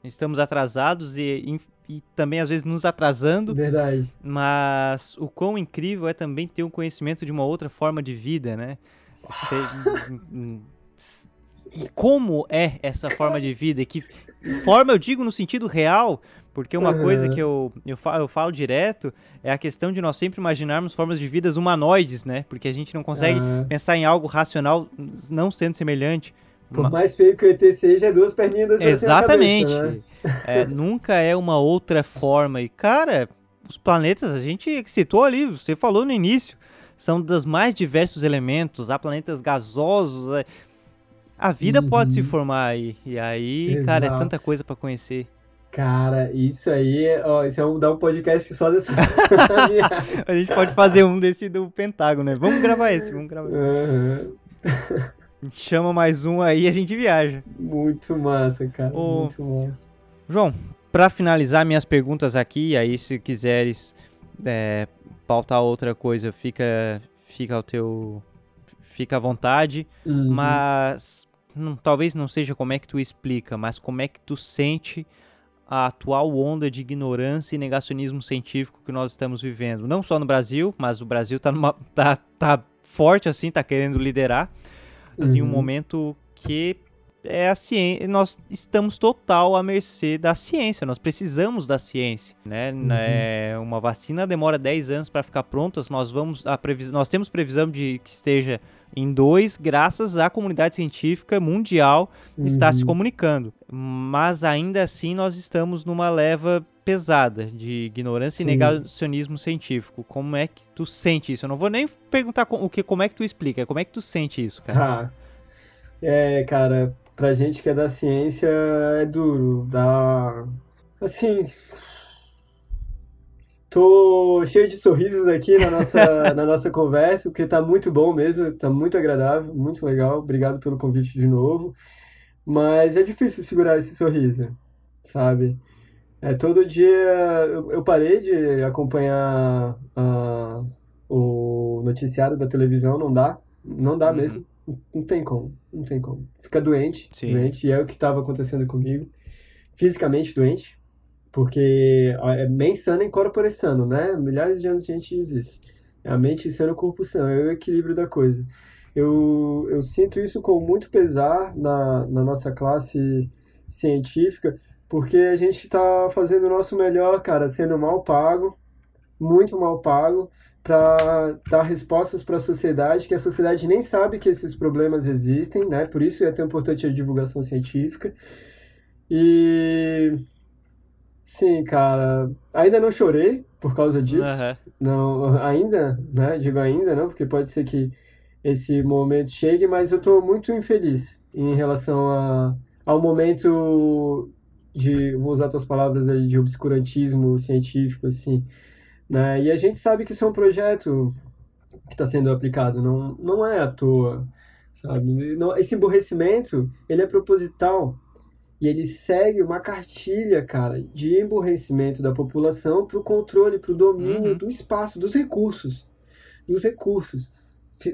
Speaker 1: estamos atrasados e e também às vezes nos atrasando.
Speaker 2: Verdade.
Speaker 1: Mas o quão incrível é também ter um conhecimento de uma outra forma de vida, né? (laughs) e como é essa forma de vida? Que forma eu digo no sentido real, porque uma uhum. coisa que eu, eu, falo, eu falo direto é a questão de nós sempre imaginarmos formas de vidas humanoides, né? Porque a gente não consegue uhum. pensar em algo racional não sendo semelhante.
Speaker 2: Por mais feio que o ET seja, é duas perninhas, duas
Speaker 1: Exatamente.
Speaker 2: Cabeça, né? (laughs)
Speaker 1: é, nunca é uma outra forma. E, cara, os planetas, a gente citou ali, você falou no início, são dos mais diversos elementos. Há planetas gasosos. É... A vida uhum. pode se formar aí. E aí, Exato. cara, é tanta coisa para conhecer.
Speaker 2: Cara, isso aí, ó, isso é um, dar um podcast só dessa. (laughs) (laughs)
Speaker 1: a gente pode fazer um desse do Pentágono, né? Vamos gravar esse, vamos gravar.
Speaker 2: Uhum. (laughs)
Speaker 1: chama mais um aí e a gente viaja.
Speaker 2: Muito massa, cara. Ô, muito massa.
Speaker 1: João, para finalizar minhas perguntas aqui, aí se quiseres é, pautar outra coisa, fica, fica ao teu, fica à vontade. Uhum. Mas não, talvez não seja como é que tu explica, mas como é que tu sente a atual onda de ignorância e negacionismo científico que nós estamos vivendo. Não só no Brasil, mas o Brasil tá, numa, tá, tá forte assim, tá querendo liderar uhum. em um momento que é a ciência, nós estamos total à mercê da ciência, nós precisamos da ciência, né? Uhum. É, uma vacina demora 10 anos para ficar pronta, nós vamos a previs, nós temos previsão de que esteja em dois, graças à comunidade científica mundial uhum. está se comunicando. Mas ainda assim nós estamos numa leva pesada de ignorância Sim. e negacionismo científico. Como é que tu sente isso? Eu não vou nem perguntar o que, como é que tu explica, como é que tu sente isso, cara?
Speaker 2: Tá. (laughs) É, cara, pra gente que é da ciência é duro, dá assim, Tô cheio de sorrisos aqui na nossa, (laughs) na nossa conversa, porque tá muito bom mesmo, tá muito agradável, muito legal. Obrigado pelo convite de novo. Mas é difícil segurar esse sorriso, sabe? É, todo dia eu, eu parei de acompanhar uh, o noticiário da televisão, não dá, não dá uhum. mesmo, não tem como, não tem como. Fica doente, Sim. doente, e é o que estava acontecendo comigo, fisicamente doente, porque é mente sana em corpore sano, né? Milhares de anos a gente diz isso. É a mente sana, o corpo sano, é o equilíbrio da coisa. Eu, eu sinto isso com muito pesar na, na nossa classe científica, porque a gente está fazendo o nosso melhor, cara, sendo mal pago, muito mal pago, para dar respostas para a sociedade, que a sociedade nem sabe que esses problemas existem, né? Por isso é tão importante a divulgação científica. E Sim, cara. Ainda não chorei por causa disso. Uhum. Não, ainda, né? Digo ainda, não, porque pode ser que esse momento chegue, mas eu tô muito infeliz em relação a, ao momento de, vou usar tuas palavras aí, de obscurantismo científico, assim, né? E a gente sabe que isso é um projeto que está sendo aplicado, não, não é à toa, sabe? Não, esse emborrecimento, ele é proposital, e ele segue uma cartilha, cara, de emburrecimento da população para o controle, para o domínio uhum. do espaço, dos recursos. Dos recursos.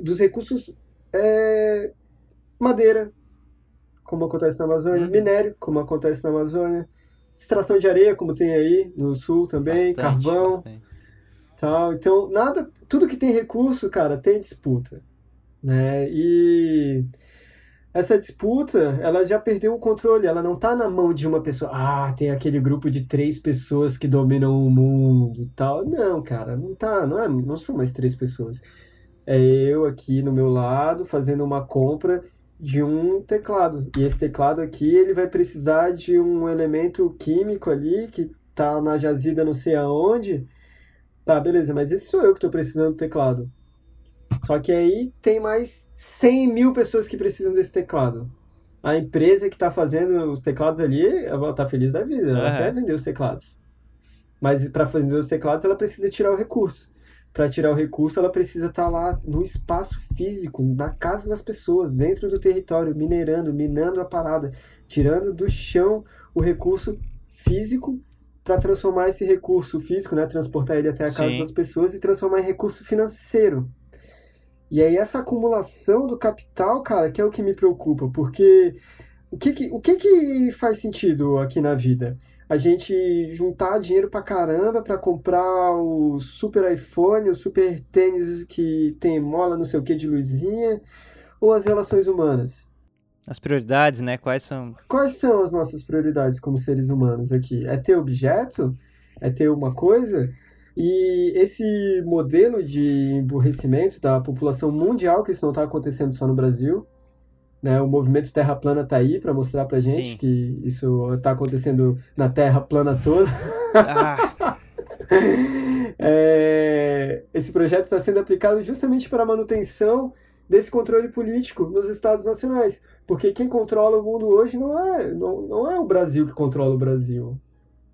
Speaker 2: Dos recursos é, madeira, como acontece na Amazônia, uhum. minério, como acontece na Amazônia, extração de areia, como tem aí no sul também, bastante, carvão. Bastante. Tal. Então, nada, tudo que tem recurso, cara, tem disputa. Né? E essa disputa, ela já perdeu o controle, ela não tá na mão de uma pessoa. Ah, tem aquele grupo de três pessoas que dominam o mundo, tal. Não, cara, não tá, não é, não são mais três pessoas. É eu aqui no meu lado fazendo uma compra de um teclado. E esse teclado aqui, ele vai precisar de um elemento químico ali que tá na jazida não sei aonde. Tá, beleza, mas esse sou eu que tô precisando do teclado. Só que aí tem mais 100 mil pessoas que precisam desse teclado. A empresa que está fazendo os teclados ali, ela tá feliz da vida, ela quer vender os teclados. Mas para vender os teclados, ela precisa tirar o recurso. Para tirar o recurso, ela precisa estar tá lá no espaço físico, na casa das pessoas, dentro do território, minerando, minando a parada, tirando do chão o recurso físico para transformar esse recurso físico, né, transportar ele até a casa Sim. das pessoas e transformar em recurso financeiro. E aí essa acumulação do capital, cara, que é o que me preocupa, porque o que que, o que, que faz sentido aqui na vida? A gente juntar dinheiro pra caramba para comprar o super iPhone, o super tênis que tem mola não sei o que de luzinha, ou as relações humanas?
Speaker 1: As prioridades, né? Quais são?
Speaker 2: Quais são as nossas prioridades como seres humanos aqui? É ter objeto? É ter uma coisa? E esse modelo de emburrecimento da população mundial, que isso não está acontecendo só no Brasil, né? O movimento Terra Plana está aí para mostrar para gente Sim. que isso está acontecendo na Terra plana toda. Ah. (laughs) é, esse projeto está sendo aplicado justamente para a manutenção desse controle político nos estados nacionais, porque quem controla o mundo hoje não é não, não é o Brasil que controla o Brasil,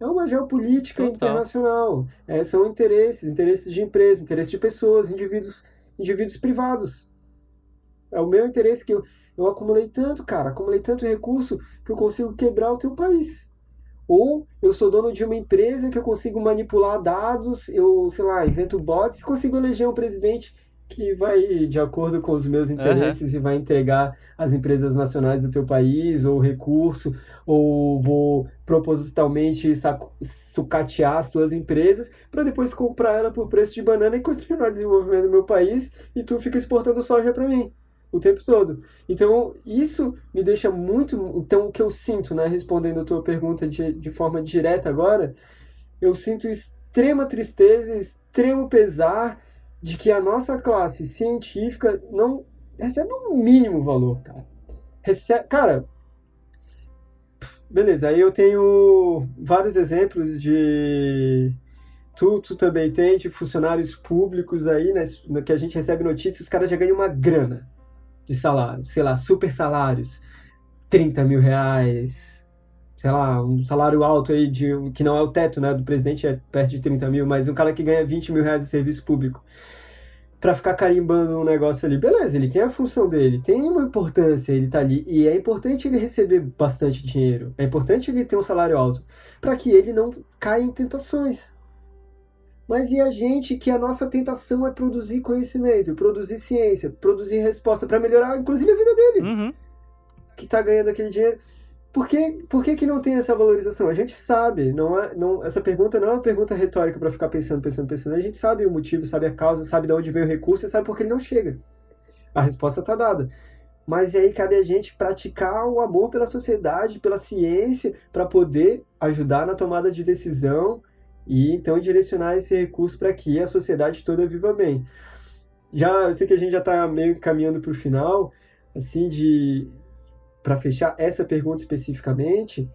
Speaker 2: é uma geopolítica Total. internacional. É, são interesses, interesses de empresas, interesses de pessoas, indivíduos, indivíduos privados. É o meu interesse que eu, eu acumulei tanto, cara, acumulei tanto recurso que eu consigo quebrar o teu país. Ou eu sou dono de uma empresa que eu consigo manipular dados, eu, sei lá, invento bots e consigo eleger um presidente que vai de acordo com os meus interesses uhum. e vai entregar as empresas nacionais do teu país ou recurso ou vou propositalmente sucatear as tuas empresas para depois comprar ela por preço de banana e continuar desenvolvendo o meu país e tu fica exportando soja para mim o tempo todo. Então, isso me deixa muito. Então, o que eu sinto, né, respondendo a tua pergunta de, de forma direta agora, eu sinto extrema tristeza, extremo pesar de que a nossa classe científica não recebe o um mínimo valor, cara. Recebe, cara, beleza, aí eu tenho vários exemplos de. Tu, tu também tem de funcionários públicos aí, né? Que a gente recebe notícias, os caras já ganham uma grana de salário, sei lá, super salários, 30 mil reais, sei lá, um salário alto aí, de, que não é o teto, né? Do presidente é perto de 30 mil, mas um cara que ganha 20 mil reais de serviço público para ficar carimbando um negócio ali. Beleza, ele tem a função dele, tem uma importância, ele tá ali. E é importante ele receber bastante dinheiro. É importante ele ter um salário alto. para que ele não caia em tentações. Mas e a gente que a nossa tentação é produzir conhecimento, produzir ciência, produzir resposta para melhorar, inclusive, a vida dele.
Speaker 1: Uhum.
Speaker 2: Que tá ganhando aquele dinheiro. Por que, por que, que não tem essa valorização? A gente sabe, não é, não, essa pergunta não é uma pergunta retórica para ficar pensando, pensando, pensando. A gente sabe o motivo, sabe a causa, sabe de onde veio o recurso e sabe por que ele não chega. A resposta está dada. Mas aí cabe a gente praticar o amor pela sociedade, pela ciência, para poder ajudar na tomada de decisão e então direcionar esse recurso para que a sociedade toda viva bem. Já, eu sei que a gente já está meio caminhando para o final, assim, de para fechar essa pergunta especificamente,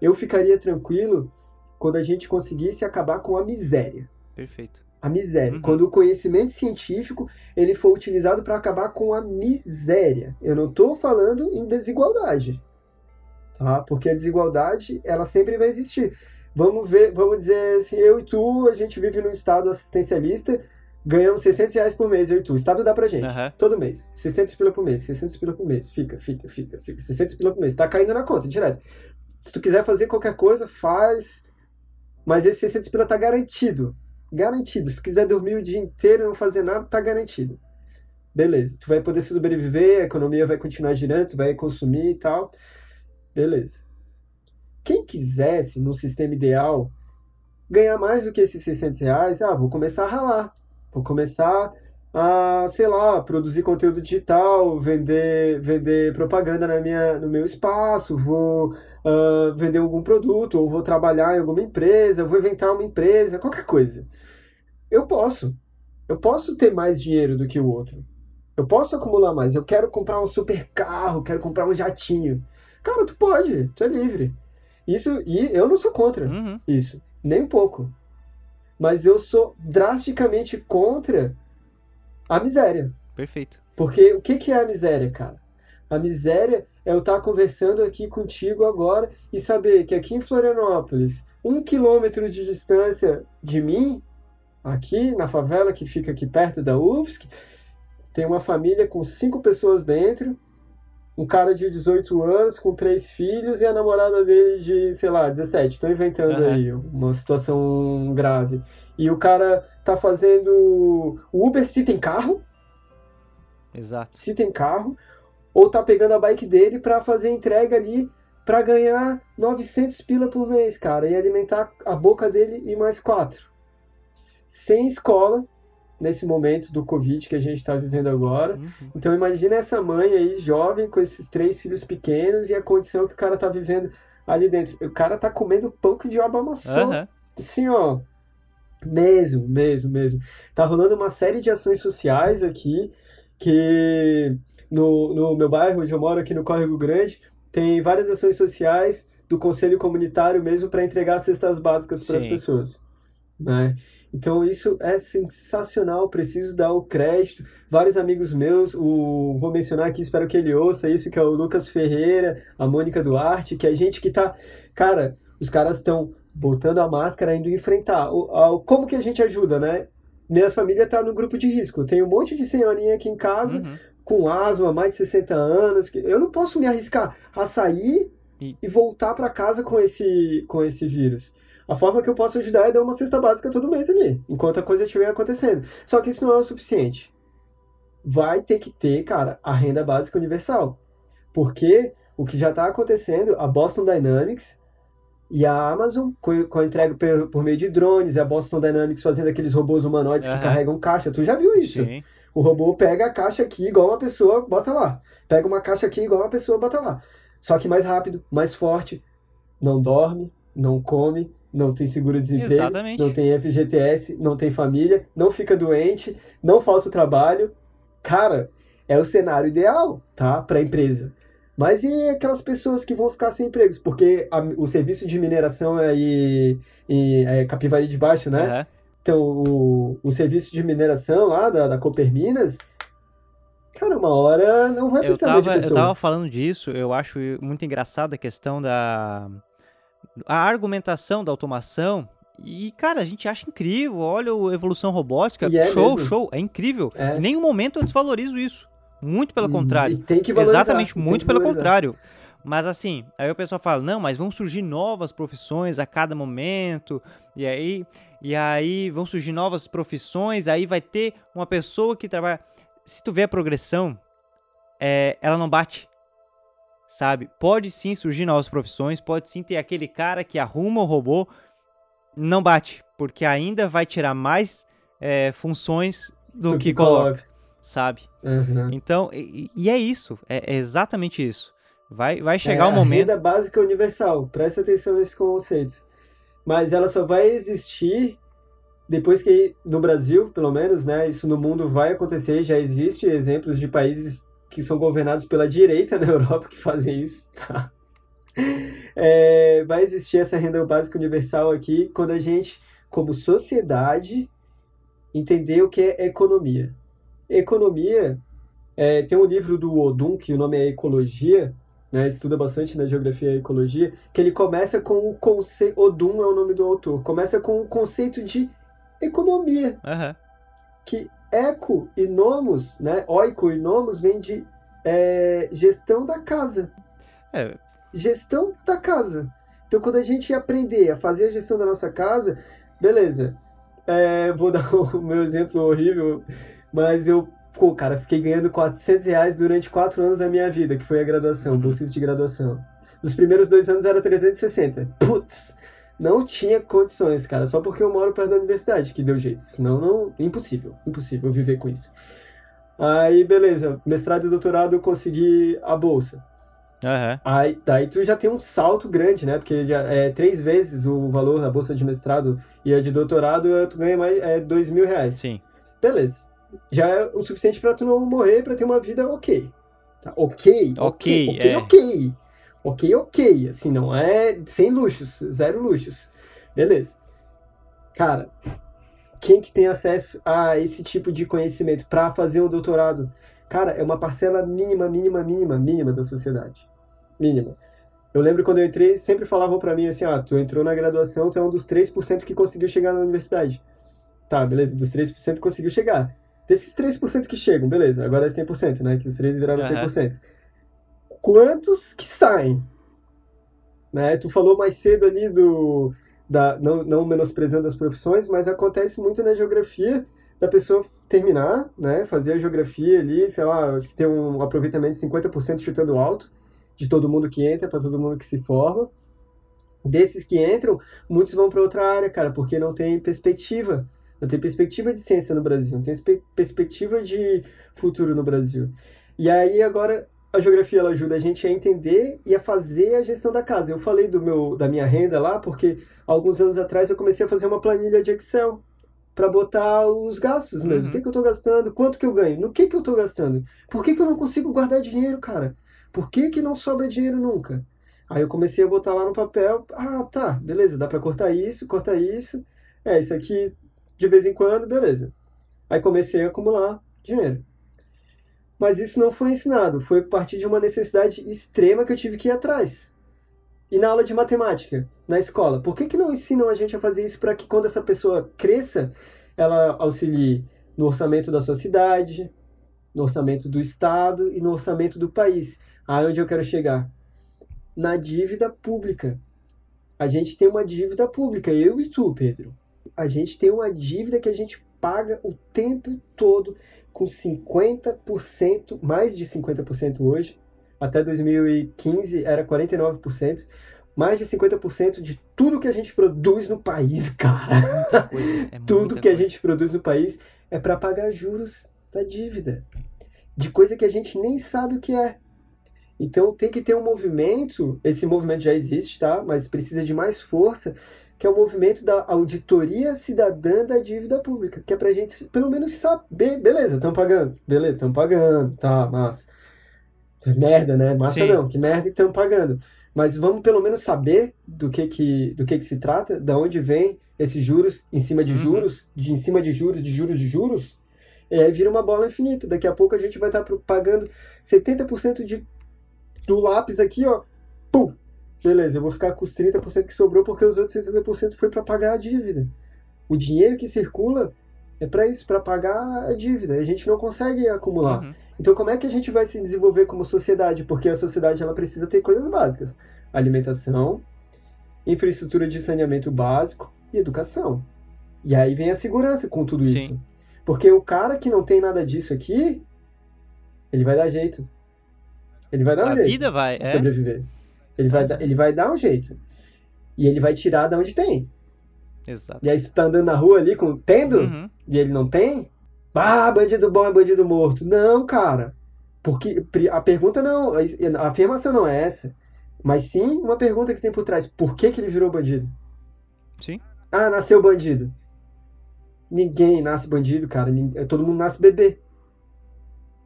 Speaker 2: eu ficaria tranquilo quando a gente conseguisse acabar com a miséria.
Speaker 1: Perfeito.
Speaker 2: A miséria. Uhum. Quando o conhecimento científico ele for utilizado para acabar com a miséria. Eu não estou falando em desigualdade, tá? Porque a desigualdade ela sempre vai existir. Vamos ver, vamos dizer assim, eu e tu, a gente vive num estado assistencialista ganhamos 600 reais por mês, eu e tu. O Estado dá pra gente. Uhum. Todo mês. 600 pila por mês, 600 pila por mês. Fica, fica, fica, fica. 600 pila por mês. Tá caindo na conta, direto. Se tu quiser fazer qualquer coisa, faz. Mas esse 600 pila tá garantido. Garantido. Se quiser dormir o dia inteiro e não fazer nada, tá garantido. Beleza. Tu vai poder sobreviver, a economia vai continuar girando, tu vai consumir e tal. Beleza. Quem quisesse, no sistema ideal, ganhar mais do que esses 600 reais, ah, vou começar a ralar. Vou começar a, sei lá, produzir conteúdo digital, vender, vender propaganda na minha, no meu espaço, vou uh, vender algum produto, ou vou trabalhar em alguma empresa, vou inventar uma empresa, qualquer coisa. Eu posso. Eu posso ter mais dinheiro do que o outro. Eu posso acumular mais. Eu quero comprar um super carro, quero comprar um jatinho. Cara, tu pode, tu é livre. Isso, e eu não sou contra uhum. isso, nem um pouco. Mas eu sou drasticamente contra a miséria.
Speaker 1: Perfeito.
Speaker 2: Porque o que, que é a miséria, cara? A miséria é eu estar conversando aqui contigo agora e saber que aqui em Florianópolis, um quilômetro de distância de mim, aqui na favela que fica aqui perto da UFSC, tem uma família com cinco pessoas dentro, um cara de 18 anos com três filhos e a namorada dele de, sei lá, 17. Estou inventando uhum. aí uma situação grave. E o cara tá fazendo Uber se tem carro.
Speaker 1: Exato.
Speaker 2: Se tem carro. Ou tá pegando a bike dele para fazer entrega ali para ganhar 900 pila por mês, cara, e alimentar a boca dele e mais quatro. Sem escola, nesse momento do Covid que a gente está vivendo agora. Uhum. Então imagina essa mãe aí, jovem, com esses três filhos pequenos e a condição que o cara tá vivendo ali dentro. O cara tá comendo pão que o diabo amassou. Uhum. Assim, ó. Mesmo, mesmo, mesmo. Tá rolando uma série de ações sociais aqui que no, no meu bairro, onde eu moro, aqui no Córrego Grande, tem várias ações sociais do Conselho Comunitário mesmo para entregar cestas básicas para as pessoas. Né? Então isso é sensacional, preciso dar o crédito. Vários amigos meus, o vou mencionar aqui, espero que ele ouça isso, que é o Lucas Ferreira, a Mônica Duarte, que é gente que tá, cara, os caras estão botando a máscara, indo enfrentar. O, a, como que a gente ajuda, né? Minha família tá no grupo de risco. Tem um monte de senhorinha aqui em casa uhum. com asma, mais de 60 anos, que eu não posso me arriscar a sair e, e voltar para casa com esse com esse vírus. A forma que eu posso ajudar é dar uma cesta básica todo mês ali, enquanto a coisa estiver acontecendo. Só que isso não é o suficiente. Vai ter que ter, cara, a renda básica universal. Porque o que já está acontecendo, a Boston Dynamics e a Amazon, com a entrega por meio de drones, e a Boston Dynamics fazendo aqueles robôs humanoides uhum. que carregam caixa. Tu já viu isso? Sim. O robô pega a caixa aqui igual uma pessoa, bota lá. Pega uma caixa aqui igual uma pessoa, bota lá. Só que mais rápido, mais forte, não dorme, não come, não tem seguro-desemprego, Exatamente. não tem FGTS, não tem família, não fica doente, não falta o trabalho. Cara, é o cenário ideal, tá? Para a empresa. Mas e aquelas pessoas que vão ficar sem empregos? Porque a, o serviço de mineração é é Capivari de Baixo, né? Uhum. Então, o, o serviço de mineração lá da, da Cooper Minas, cara, uma hora não vai precisar
Speaker 1: tava,
Speaker 2: de pessoas.
Speaker 1: Eu tava falando disso, eu acho muito engraçada a questão da a argumentação da automação. E, cara, a gente acha incrível. Olha a evolução robótica. É show, mesmo. show. É incrível. É. Em nenhum momento eu desvalorizo isso. Muito pelo hum, contrário.
Speaker 2: tem que valorizar.
Speaker 1: Exatamente, muito pelo contrário. Mas assim, aí o pessoal fala, não, mas vão surgir novas profissões a cada momento, e aí, e aí vão surgir novas profissões, aí vai ter uma pessoa que trabalha. Se tu vê a progressão, é, ela não bate sabe? Pode sim surgir novas profissões, pode sim ter aquele cara que arruma o robô, não bate, porque ainda vai tirar mais é, funções do, do que, que, coloca, coloca. sabe? Uhum. Então, e, e, é isso, é, é, exatamente isso. Vai, vai chegar o é, um momento.
Speaker 2: A renda básica universal, presta atenção nesse conceito. Mas ela só vai existir depois que no Brasil, pelo menos, né, isso no mundo vai acontecer, já existe exemplos de países que são governados pela direita na (laughs) Europa que fazem isso, tá? É, vai existir essa renda básica universal aqui quando a gente, como sociedade, entender o que é economia. Economia, é, tem um livro do Odum, que o nome é Ecologia, né, estuda bastante na geografia e ecologia, que ele começa com o conceito. Odum é o nome do autor. Começa com o conceito de economia.
Speaker 1: Uhum.
Speaker 2: Que eco e nomos, né? Oiko e nomos vem de é, gestão da casa.
Speaker 1: É.
Speaker 2: Gestão da casa. Então, quando a gente aprender a fazer a gestão da nossa casa, beleza. É, vou (laughs) dar o meu exemplo horrível, mas eu, pô, cara, fiquei ganhando 400 reais durante quatro anos da minha vida, que foi a graduação, bolsista de graduação. Nos primeiros dois anos era 360. Putz! Não tinha condições, cara, só porque eu moro perto da universidade que deu jeito. Senão, não. Impossível, impossível viver com isso. Aí, beleza, mestrado e doutorado eu consegui a bolsa.
Speaker 1: Uhum.
Speaker 2: Aí, daí tu já tem um salto grande, né? Porque já é três vezes o valor da bolsa de mestrado e a de doutorado, tu ganha mais é dois mil reais.
Speaker 1: Sim.
Speaker 2: Beleza. Já é o suficiente para tu não morrer, para ter uma vida ok. Tá? Ok, ok, ok, é. ok. Ok, ok. Assim, não é sem luxos, zero luxos. Beleza. Cara, quem que tem acesso a esse tipo de conhecimento para fazer um doutorado? Cara, é uma parcela mínima, mínima, mínima, mínima da sociedade. Mínima. Eu lembro quando eu entrei, sempre falavam para mim assim, ah, tu entrou na graduação, tu é um dos 3% que conseguiu chegar na universidade. Tá, beleza, dos 3% conseguiu chegar. Desses 3% que chegam, beleza, agora é 100%, né, que os 3 viraram uhum. 100% quantos que saem? Né? Tu falou mais cedo ali do. Da, não, não menosprezando as profissões, mas acontece muito na geografia da pessoa terminar, né? Fazer a geografia ali, sei lá, acho que tem um aproveitamento de 50% chutando alto de todo mundo que entra, para todo mundo que se forma. Desses que entram, muitos vão para outra área, cara, porque não tem perspectiva. Não tem perspectiva de ciência no Brasil, não tem perspectiva de futuro no Brasil. E aí agora a geografia ela ajuda a gente a entender e a fazer a gestão da casa. Eu falei do meu da minha renda lá porque alguns anos atrás eu comecei a fazer uma planilha de Excel para botar os gastos mesmo. Uhum. O que, que eu estou gastando? Quanto que eu ganho? No que, que eu estou gastando? Por que, que eu não consigo guardar dinheiro, cara? Por que, que não sobra dinheiro nunca? Aí eu comecei a botar lá no papel. Ah, tá, beleza, dá para cortar isso, cortar isso. É, isso aqui de vez em quando, beleza. Aí comecei a acumular dinheiro. Mas isso não foi ensinado, foi a partir de uma necessidade extrema que eu tive que ir atrás. E na aula de matemática, na escola, por que, que não ensinam a gente a fazer isso para que quando essa pessoa cresça, ela auxilie no orçamento da sua cidade, no orçamento do estado e no orçamento do país? Aonde eu quero chegar? Na dívida pública. A gente tem uma dívida pública, eu e tu, Pedro. A gente tem uma dívida que a gente paga o tempo todo com 50%, mais de 50% hoje. Até 2015 era 49%. Mais de 50% de tudo que a gente produz no país, (laughs) cara. É tudo que coisa. a gente produz no país é para pagar juros da dívida. De coisa que a gente nem sabe o que é. Então tem que ter um movimento, esse movimento já existe, tá? Mas precisa de mais força que é o movimento da auditoria cidadã da dívida pública, que é pra gente pelo menos saber, beleza, estão pagando, beleza, estão pagando, tá, massa. Merda, né? Massa Sim. não, que merda que estão pagando. Mas vamos pelo menos saber do que que, do que que se trata, da onde vem esses juros em cima de uhum. juros, de em cima de juros, de juros de juros, e aí vira uma bola infinita. Daqui a pouco a gente vai estar tá pagando 70% de, do lápis aqui, ó, pum, beleza, eu vou ficar com os 30% que sobrou porque os outros 70% foi para pagar a dívida. O dinheiro que circula é para isso, para pagar a dívida. A gente não consegue acumular. Uhum. Então, como é que a gente vai se desenvolver como sociedade? Porque a sociedade ela precisa ter coisas básicas: alimentação, infraestrutura de saneamento básico e educação. E aí vem a segurança com tudo Sim. isso. Porque o cara que não tem nada disso aqui, ele vai dar jeito. Ele vai dar um
Speaker 1: a
Speaker 2: jeito.
Speaker 1: A vida vai, é?
Speaker 2: sobreviver. Ele vai, ele vai dar um jeito. E ele vai tirar da onde tem.
Speaker 1: Exato.
Speaker 2: E aí, tu tá andando na rua ali com tendo, uhum. e ele não tem, ah, bandido bom é bandido morto. Não, cara. Porque a pergunta não, a afirmação não é essa. Mas sim uma pergunta que tem por trás. Por que, que ele virou bandido?
Speaker 1: Sim.
Speaker 2: Ah, nasceu bandido. Ninguém nasce bandido, cara. Todo mundo nasce bebê.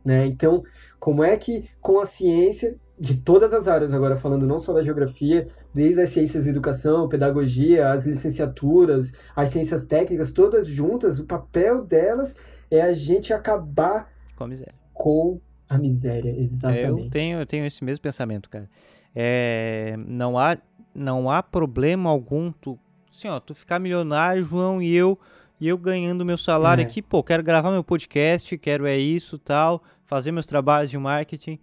Speaker 2: Né? Então, como é que com a ciência de todas as áreas, agora falando não só da geografia, desde as ciências de educação, pedagogia, as licenciaturas, as ciências técnicas, todas juntas, o papel delas é a gente acabar
Speaker 1: com a miséria.
Speaker 2: Com a miséria, exatamente.
Speaker 1: Eu tenho, eu tenho esse mesmo pensamento, cara. É, não, há, não há problema algum tu, assim, ó, tu ficar milionário, João, e eu e eu ganhando meu salário é. aqui, pô, quero gravar meu podcast, quero é isso, tal, fazer meus trabalhos de marketing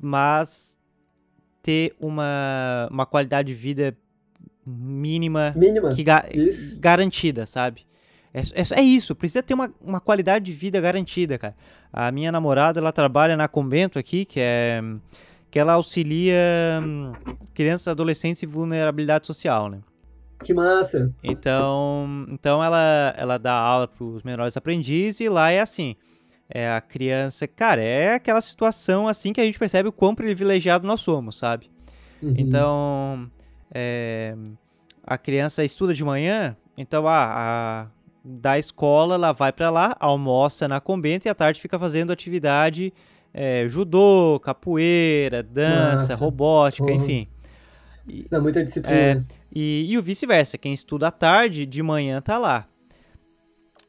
Speaker 1: mas ter uma, uma qualidade de vida mínima,
Speaker 2: mínima.
Speaker 1: Que ga isso. garantida, sabe? É, é, é, isso, precisa ter uma, uma qualidade de vida garantida, cara. A minha namorada, ela trabalha na Convento aqui, que é que ela auxilia hum, crianças, adolescentes e vulnerabilidade social, né?
Speaker 2: Que massa!
Speaker 1: Então, então ela, ela dá aula para os menores aprendizes e lá é assim. É a criança, cara, é aquela situação assim que a gente percebe o quão privilegiado nós somos, sabe? Uhum. Então, é, a criança estuda de manhã, então a, a da escola ela vai para lá, almoça na Combenta e à tarde fica fazendo atividade é, judô, capoeira, dança, Nossa. robótica, uhum. enfim.
Speaker 2: Isso dá muita disciplina. É,
Speaker 1: e, e o vice-versa, quem estuda à tarde, de manhã tá lá.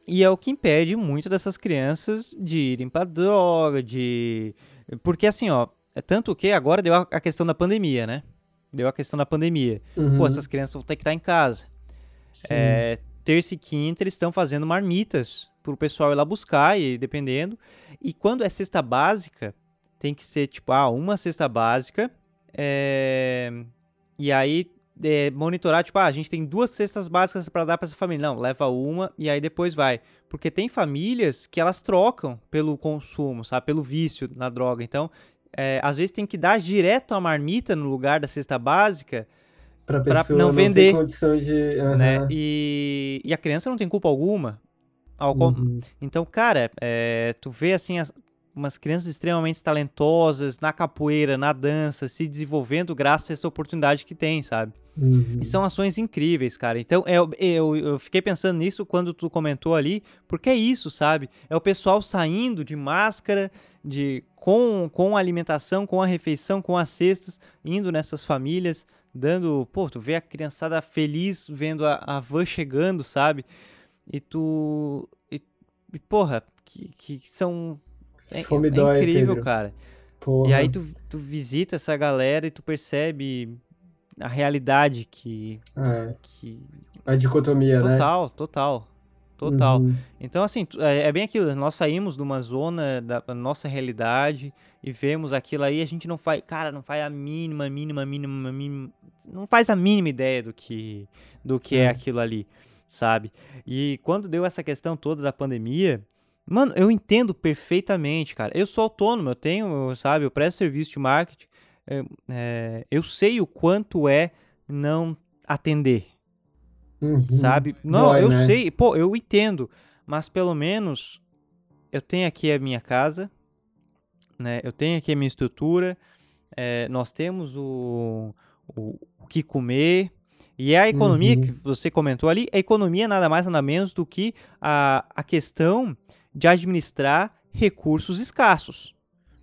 Speaker 1: E é o que impede muito dessas crianças de irem pra droga, de. Porque assim, ó, é tanto que agora deu a questão da pandemia, né? Deu a questão da pandemia. Uhum. Pô, essas crianças vão ter que estar em casa. É, terça e quinta eles estão fazendo marmitas pro pessoal ir lá buscar, e dependendo. E quando é cesta básica, tem que ser tipo, ah, uma cesta básica. É... E aí é, monitorar, tipo, ah, a gente tem duas cestas básicas para dar para essa família. Não, leva uma e aí depois vai. Porque tem famílias que elas trocam pelo consumo, sabe? Pelo vício na droga. Então, é, às vezes tem que dar direto a marmita no lugar da cesta básica
Speaker 2: para não, não vender. condição de.
Speaker 1: Uhum. Né? E, e a criança não tem culpa alguma. Uhum. Então, cara, é, tu vê assim as, umas crianças extremamente talentosas na capoeira, na dança, se desenvolvendo graças a essa oportunidade que tem, sabe? Uhum. E são ações incríveis, cara. Então, é, eu, eu, eu, fiquei pensando nisso quando tu comentou ali, porque é isso, sabe? É o pessoal saindo de máscara, de com, com a alimentação, com a refeição, com as cestas, indo nessas famílias, dando. Pô, tu vê a criançada feliz vendo a, a van chegando, sabe? E tu. E, e porra, que, que são. É, Fome é dói, incrível, Pedro. cara. Porra. E aí tu, tu visita essa galera e tu percebe a realidade que. É. que...
Speaker 2: A dicotomia,
Speaker 1: total,
Speaker 2: né?
Speaker 1: Total, total. Total. Uhum. Então, assim, é, é, bem aquilo. Nós saímos de uma zona da nossa realidade e vemos aquilo aí. A gente não faz, cara, não faz a mínima, mínima, mínima, mínima. Não faz a mínima ideia do que, do que é. é aquilo ali, sabe? E quando deu essa questão toda da pandemia, mano, eu entendo perfeitamente, cara. Eu sou autônomo, eu tenho, sabe, eu presto serviço de marketing. É, é, eu sei o quanto é não atender Uhum. Sabe? Não, Dói, eu né? sei, pô, eu entendo, mas pelo menos eu tenho aqui a minha casa, né? Eu tenho aqui a minha estrutura, é, nós temos o, o, o, que comer. E é a economia uhum. que você comentou ali, a economia nada mais nada menos do que a, a questão de administrar recursos escassos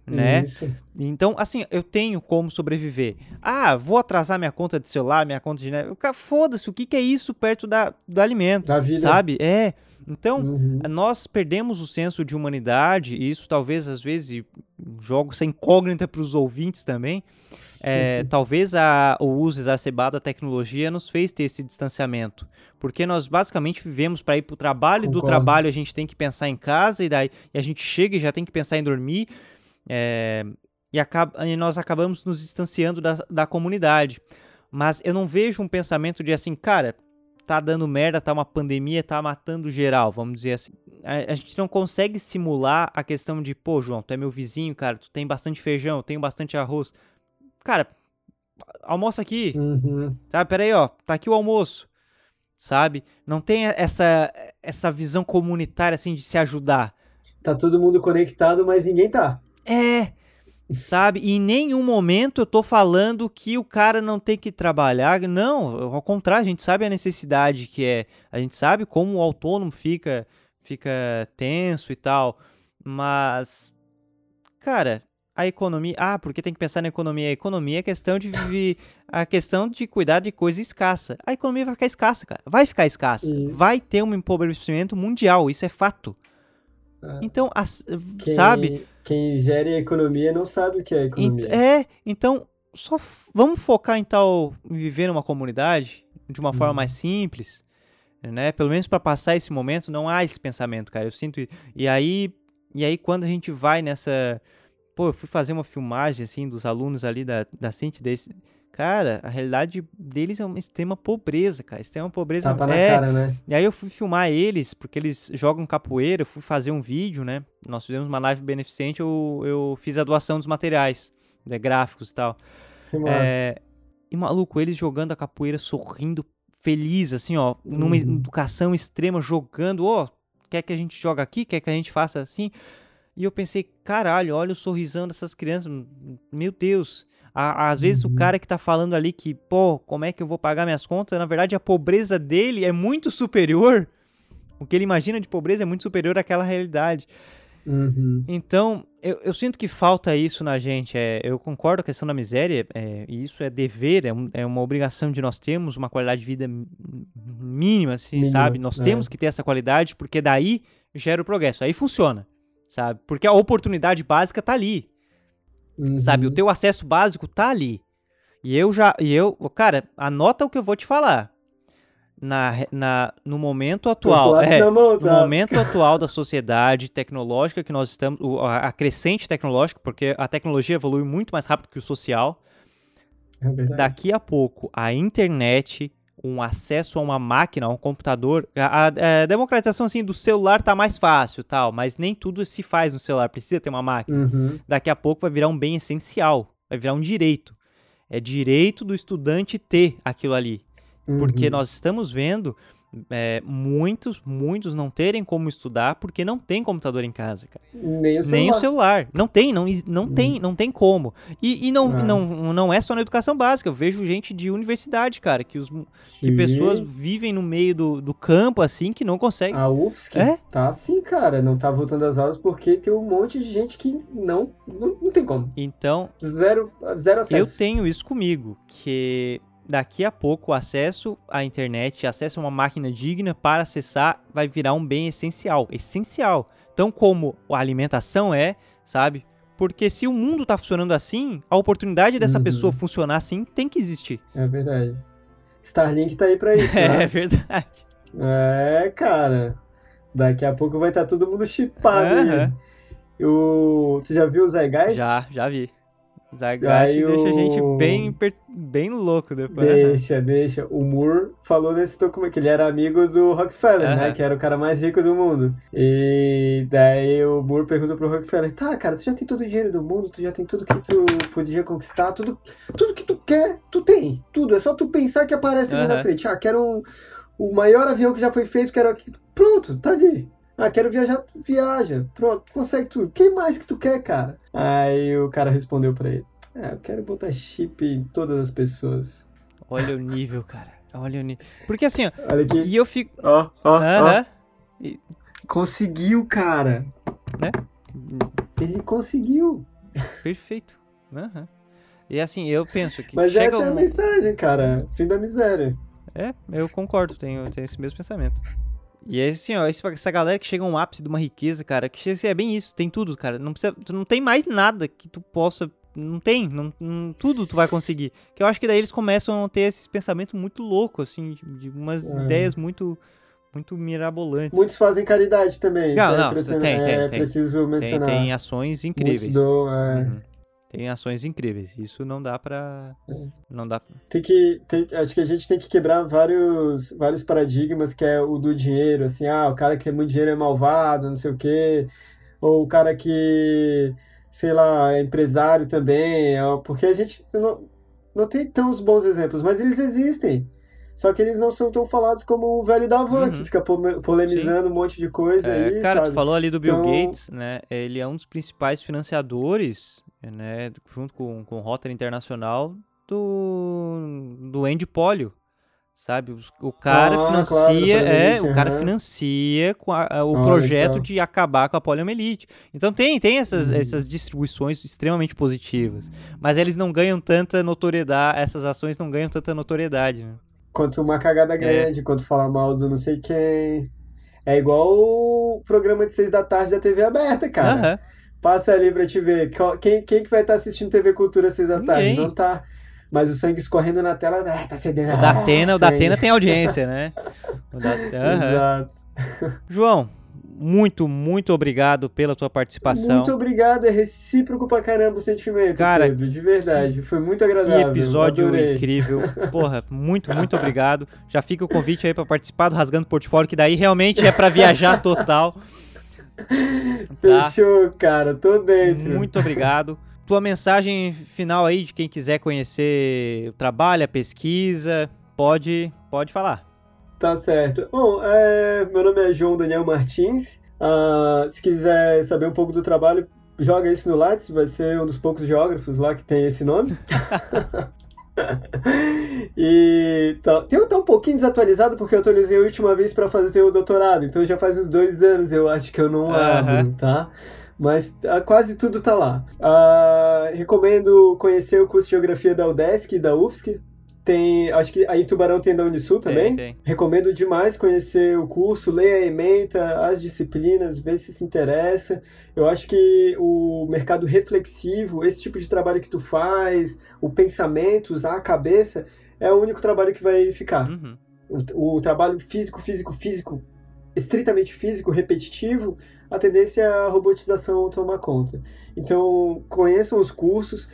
Speaker 1: né? Isso. Então, assim, eu tenho como sobreviver. Ah, vou atrasar minha conta de celular, minha conta de net. Foda-se, o que, que é isso perto da, do alimento? Da vida. Sabe? É. Então, uhum. nós perdemos o senso de humanidade, e isso talvez, às vezes, jogo sem incógnita para os ouvintes também. É, talvez a, o uso exacerbado da tecnologia nos fez ter esse distanciamento. Porque nós basicamente vivemos para ir para o trabalho, Concordo. e do trabalho a gente tem que pensar em casa, e daí e a gente chega e já tem que pensar em dormir. É, e, acaba, e nós acabamos nos distanciando da, da comunidade. Mas eu não vejo um pensamento de assim, cara, tá dando merda, tá uma pandemia, tá matando geral, vamos dizer assim. A, a, gente não consegue simular a questão de, pô, João, tu é meu vizinho, cara, tu tem bastante feijão, eu tenho bastante arroz. Cara, almoça aqui, uhum. tá? Pera aí, ó, tá aqui o almoço, sabe? Não tem essa, essa visão comunitária, assim, de se ajudar.
Speaker 2: Tá todo mundo conectado, mas ninguém tá.
Speaker 1: É, sabe? E em nenhum momento eu tô falando que o cara não tem que trabalhar. Não, ao contrário, a gente sabe a necessidade que é. A gente sabe como o autônomo fica, fica tenso e tal. Mas, cara, a economia. Ah, porque tem que pensar na economia. A economia é questão de viver. a questão de cuidar de coisa escassa. A economia vai ficar escassa, cara. Vai ficar escassa. Isso. Vai ter um empobrecimento mundial. Isso é fato. Ah. Então, as,
Speaker 2: quem,
Speaker 1: sabe?
Speaker 2: Quem gere a economia não sabe o que é economia.
Speaker 1: É, então, só vamos focar em tal em viver numa comunidade de uma forma uhum. mais simples, né? Pelo menos para passar esse momento, não há esse pensamento, cara. Eu sinto e aí e aí quando a gente vai nessa, pô, eu fui fazer uma filmagem assim dos alunos ali da da Cinti desse Cara, a realidade deles é uma extrema pobreza, cara. Extrema pobreza.
Speaker 2: Tapa
Speaker 1: é...
Speaker 2: na cara, né?
Speaker 1: E aí eu fui filmar eles, porque eles jogam capoeira, eu fui fazer um vídeo, né? Nós fizemos uma live beneficente, eu, eu fiz a doação dos materiais, né? gráficos e tal.
Speaker 2: Que massa. É...
Speaker 1: E maluco, eles jogando a capoeira, sorrindo, feliz, assim, ó, numa uhum. educação extrema, jogando, ó, oh, quer que a gente joga aqui, quer que a gente faça assim. E eu pensei, caralho, olha o sorrisão dessas crianças, meu Deus. às vezes uhum. o cara que tá falando ali que, pô, como é que eu vou pagar minhas contas? Na verdade, a pobreza dele é muito superior. O que ele imagina de pobreza é muito superior àquela realidade.
Speaker 2: Uhum.
Speaker 1: Então, eu, eu, sinto que falta isso na gente. É, eu concordo com a questão da miséria, é, e isso é dever, é, um, é, uma obrigação de nós termos uma qualidade de vida mínima, assim, sabe? Nós é. temos que ter essa qualidade, porque daí gera o progresso. Aí funciona, sabe? Porque a oportunidade básica tá ali. Uhum. Sabe? O teu acesso básico tá ali. E eu já. E eu. Cara, anota o que eu vou te falar na, na, no momento atual, é, mão, no momento (laughs) atual da sociedade tecnológica que nós estamos, a, a crescente tecnológica, porque a tecnologia evolui muito mais rápido que o social. É Daqui a pouco, a internet, um acesso a uma máquina, a um computador, a, a, a, democratização assim do celular tá mais fácil, tal, mas nem tudo se faz no celular, precisa ter uma máquina.
Speaker 2: Uhum.
Speaker 1: Daqui a pouco vai virar um bem essencial, vai virar um direito. É direito do estudante ter aquilo ali. Porque uhum. nós estamos vendo é, muitos, muitos não terem como estudar porque não tem computador em casa, cara.
Speaker 2: Nem o celular.
Speaker 1: Nem o celular. Não tem, não, não uhum. tem, não tem como. E, e não, ah. não, não é só na educação básica. Eu vejo gente de universidade, cara, que, os, que pessoas vivem no meio do, do campo, assim, que não conseguem.
Speaker 2: A UFSC é? tá assim, cara. Não tá voltando às aulas porque tem um monte de gente que não, não, não tem como.
Speaker 1: Então...
Speaker 2: Zero, zero acesso.
Speaker 1: Eu tenho isso comigo, que daqui a pouco o acesso à internet, acesso a uma máquina digna para acessar vai virar um bem essencial, essencial. Tão como a alimentação é, sabe? Porque se o mundo está funcionando assim, a oportunidade dessa uhum. pessoa funcionar assim tem que existir.
Speaker 2: É verdade. Starlink tá aí para isso, (laughs) né?
Speaker 1: É verdade.
Speaker 2: É, cara. Daqui a pouco vai estar tá todo mundo chipado uhum. aí. O... Tu já viu o Zé Geist?
Speaker 1: Já, já vi. Zagashi deixa a gente bem, bem louco depois.
Speaker 2: Deixa, deixa. O Moore falou nesse documento que ele era amigo do Rockefeller, uhum. né? Que era o cara mais rico do mundo. E daí o Moore perguntou pro Rockefeller: tá, cara, tu já tem todo o dinheiro do mundo, tu já tem tudo que tu podia conquistar, tudo, tudo que tu quer, tu tem. Tudo. É só tu pensar que aparece ali uhum. na frente. Ah, quero um, o maior avião que já foi feito, quero. Pronto, tá ali. Ah, quero viajar, viaja. Pronto, consegue tudo. Quem mais que tu quer, cara? Aí o cara respondeu para ele: Ah, eu quero botar chip em todas as pessoas.
Speaker 1: Olha o nível, cara. Olha o nível. Porque assim, ó.
Speaker 2: Olha aqui.
Speaker 1: E eu fico.
Speaker 2: Ó, ó. Conseguiu, cara.
Speaker 1: Né?
Speaker 2: Ele conseguiu.
Speaker 1: Perfeito. Uhum. E assim, eu penso que.
Speaker 2: Mas essa é a mensagem, cara. Fim da miséria.
Speaker 1: É, eu concordo, tenho, tenho esse mesmo pensamento. E é assim, ó, essa galera que chega a um ápice de uma riqueza, cara, que é bem isso, tem tudo, cara. Não precisa, tu não tem mais nada que tu possa. Não tem, não, não, tudo tu vai conseguir. Que eu acho que daí eles começam a ter esses pensamentos muito loucos, assim, de, umas é. ideias muito muito mirabolantes.
Speaker 2: Muitos fazem caridade também.
Speaker 1: Não, não, é, tem,
Speaker 2: é,
Speaker 1: tem,
Speaker 2: preciso mencionar.
Speaker 1: Tem, tem ações incríveis.
Speaker 2: Muitos dão, é. Uhum
Speaker 1: tem ações incríveis. Isso não dá pra. É. Não dá.
Speaker 2: Tem que. Tem, acho que a gente tem que quebrar vários, vários paradigmas que é o do dinheiro, assim, ah, o cara que tem muito dinheiro é malvado, não sei o quê. Ou o cara que, sei lá, é empresário também. Porque a gente não, não tem tão bons exemplos, mas eles existem. Só que eles não são tão falados como o velho da van, uhum. que fica polemizando Sim. um monte de coisa é, aí,
Speaker 1: Cara,
Speaker 2: sabe?
Speaker 1: tu falou ali do Bill então... Gates, né? Ele é um dos principais financiadores né, junto com, com o Rotary Internacional do, do Andy Polio, sabe? O cara ah, financia, claro, é, o cara financia com a, o projeto de acabar com a poliomielite. Então tem, tem essas, uhum. essas distribuições extremamente positivas, mas eles não ganham tanta notoriedade, essas ações não ganham tanta notoriedade, né?
Speaker 2: Quanto uma cagada é. grande, é. quanto falar mal do não sei quem. É igual o programa de seis da tarde da TV aberta, cara. Uhum. Passa ali pra te ver. Quem, quem que vai estar tá assistindo TV Cultura seis da tarde? Ninguém. Não tá. Mas o sangue escorrendo na tela, ah, tá cedendo.
Speaker 1: O da Atena, o da Atena tem audiência, né? O da... (laughs) Uhum. Exato. João, muito, muito obrigado pela tua participação.
Speaker 2: Muito obrigado, é recíproco pra caramba o sentimento, Cara, Pedro, de verdade. Foi muito agradável.
Speaker 1: Que episódio Adorei. incrível. (laughs) Porra, muito, muito obrigado. Já fica o convite aí para participar do Rasgando Portfólio, que daí realmente é para viajar total. (laughs)
Speaker 2: Tá? Fechou, cara, tô dentro.
Speaker 1: Muito obrigado. Tua mensagem final aí de quem quiser conhecer o trabalho, a pesquisa, pode, pode falar.
Speaker 2: Tá certo. Bom, é, meu nome é João Daniel Martins. Uh, se quiser saber um pouco do trabalho, joga isso no Lattes, vai ser um dos poucos geógrafos lá que tem esse nome. (laughs) e tá, tem tá um pouquinho desatualizado porque eu atualizei a última vez para fazer o doutorado, então já faz uns dois anos eu acho que eu não abro, tá? Mas ah, quase tudo tá lá. Uh, recomendo conhecer o curso de Geografia da UDESC e da UFSC, tem, acho que aí Tubarão tem da Unisul também. Tem, tem. Recomendo demais conhecer o curso, leia a ementa, as disciplinas, ver se se interessa. Eu acho que o mercado reflexivo, esse tipo de trabalho que tu faz, o pensamento, usar a cabeça, é o único trabalho que vai ficar. Uhum. O, o trabalho físico, físico, físico, estritamente físico, repetitivo, a tendência é a robotização tomar conta. Então, conheçam os cursos,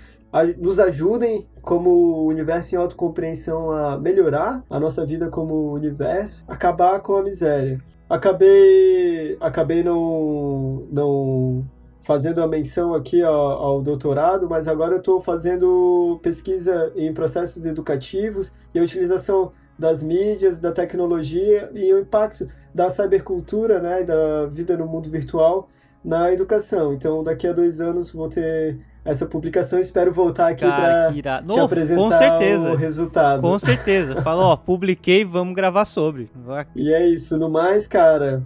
Speaker 2: nos ajudem como universo em autocompreensão a melhorar a nossa vida como universo, acabar com a miséria. Acabei, acabei não, não fazendo a menção aqui ao, ao doutorado, mas agora eu estou fazendo pesquisa em processos educativos e a utilização das mídias, da tecnologia e o impacto da cybercultura, né, da vida no mundo virtual na educação. Então, daqui a dois anos vou ter essa publicação. Espero voltar aqui para te apresentar com certeza. o resultado.
Speaker 1: Com certeza. Falou, ó, publiquei, vamos gravar sobre.
Speaker 2: E é isso. No mais, cara,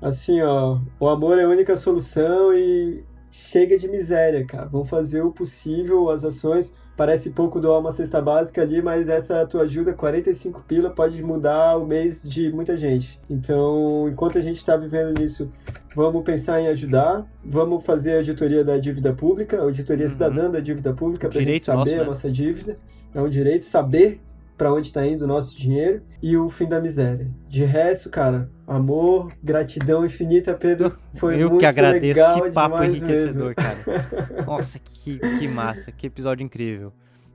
Speaker 2: assim, ó, o amor é a única solução e chega de miséria, cara. Vamos fazer o possível, as ações. Parece pouco doar uma cesta básica ali, mas essa tua ajuda, 45 pila, pode mudar o mês de muita gente. Então, enquanto a gente está vivendo nisso, vamos pensar em ajudar, vamos fazer a auditoria da dívida pública, a auditoria uhum. cidadã da dívida pública, para a gente saber nosso, né? a nossa dívida. É um direito saber para onde está indo o nosso dinheiro e o fim da miséria. De resto, cara, amor, gratidão infinita, Pedro. Foi Eu muito que agradeço, legal
Speaker 1: que papo enriquecedor, mesmo. cara. (laughs) Nossa, que, que massa, que episódio incrível.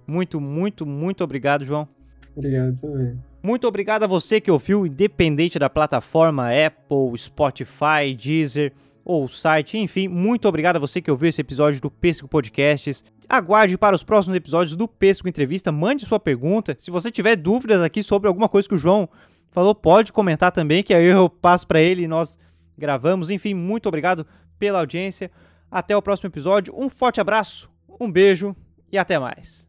Speaker 1: Muito, muito, muito obrigado, João.
Speaker 2: Obrigado também.
Speaker 1: Muito obrigado a você que ouviu, independente da plataforma Apple, Spotify, Deezer ou site, enfim, muito obrigado a você que ouviu esse episódio do Pêssego Podcasts. Aguarde para os próximos episódios do Pêssego Entrevista, mande sua pergunta. Se você tiver dúvidas aqui sobre alguma coisa que o João falou, pode comentar também, que aí eu passo para ele e nós gravamos. Enfim, muito obrigado pela audiência. Até o próximo episódio. Um forte abraço, um beijo e até mais.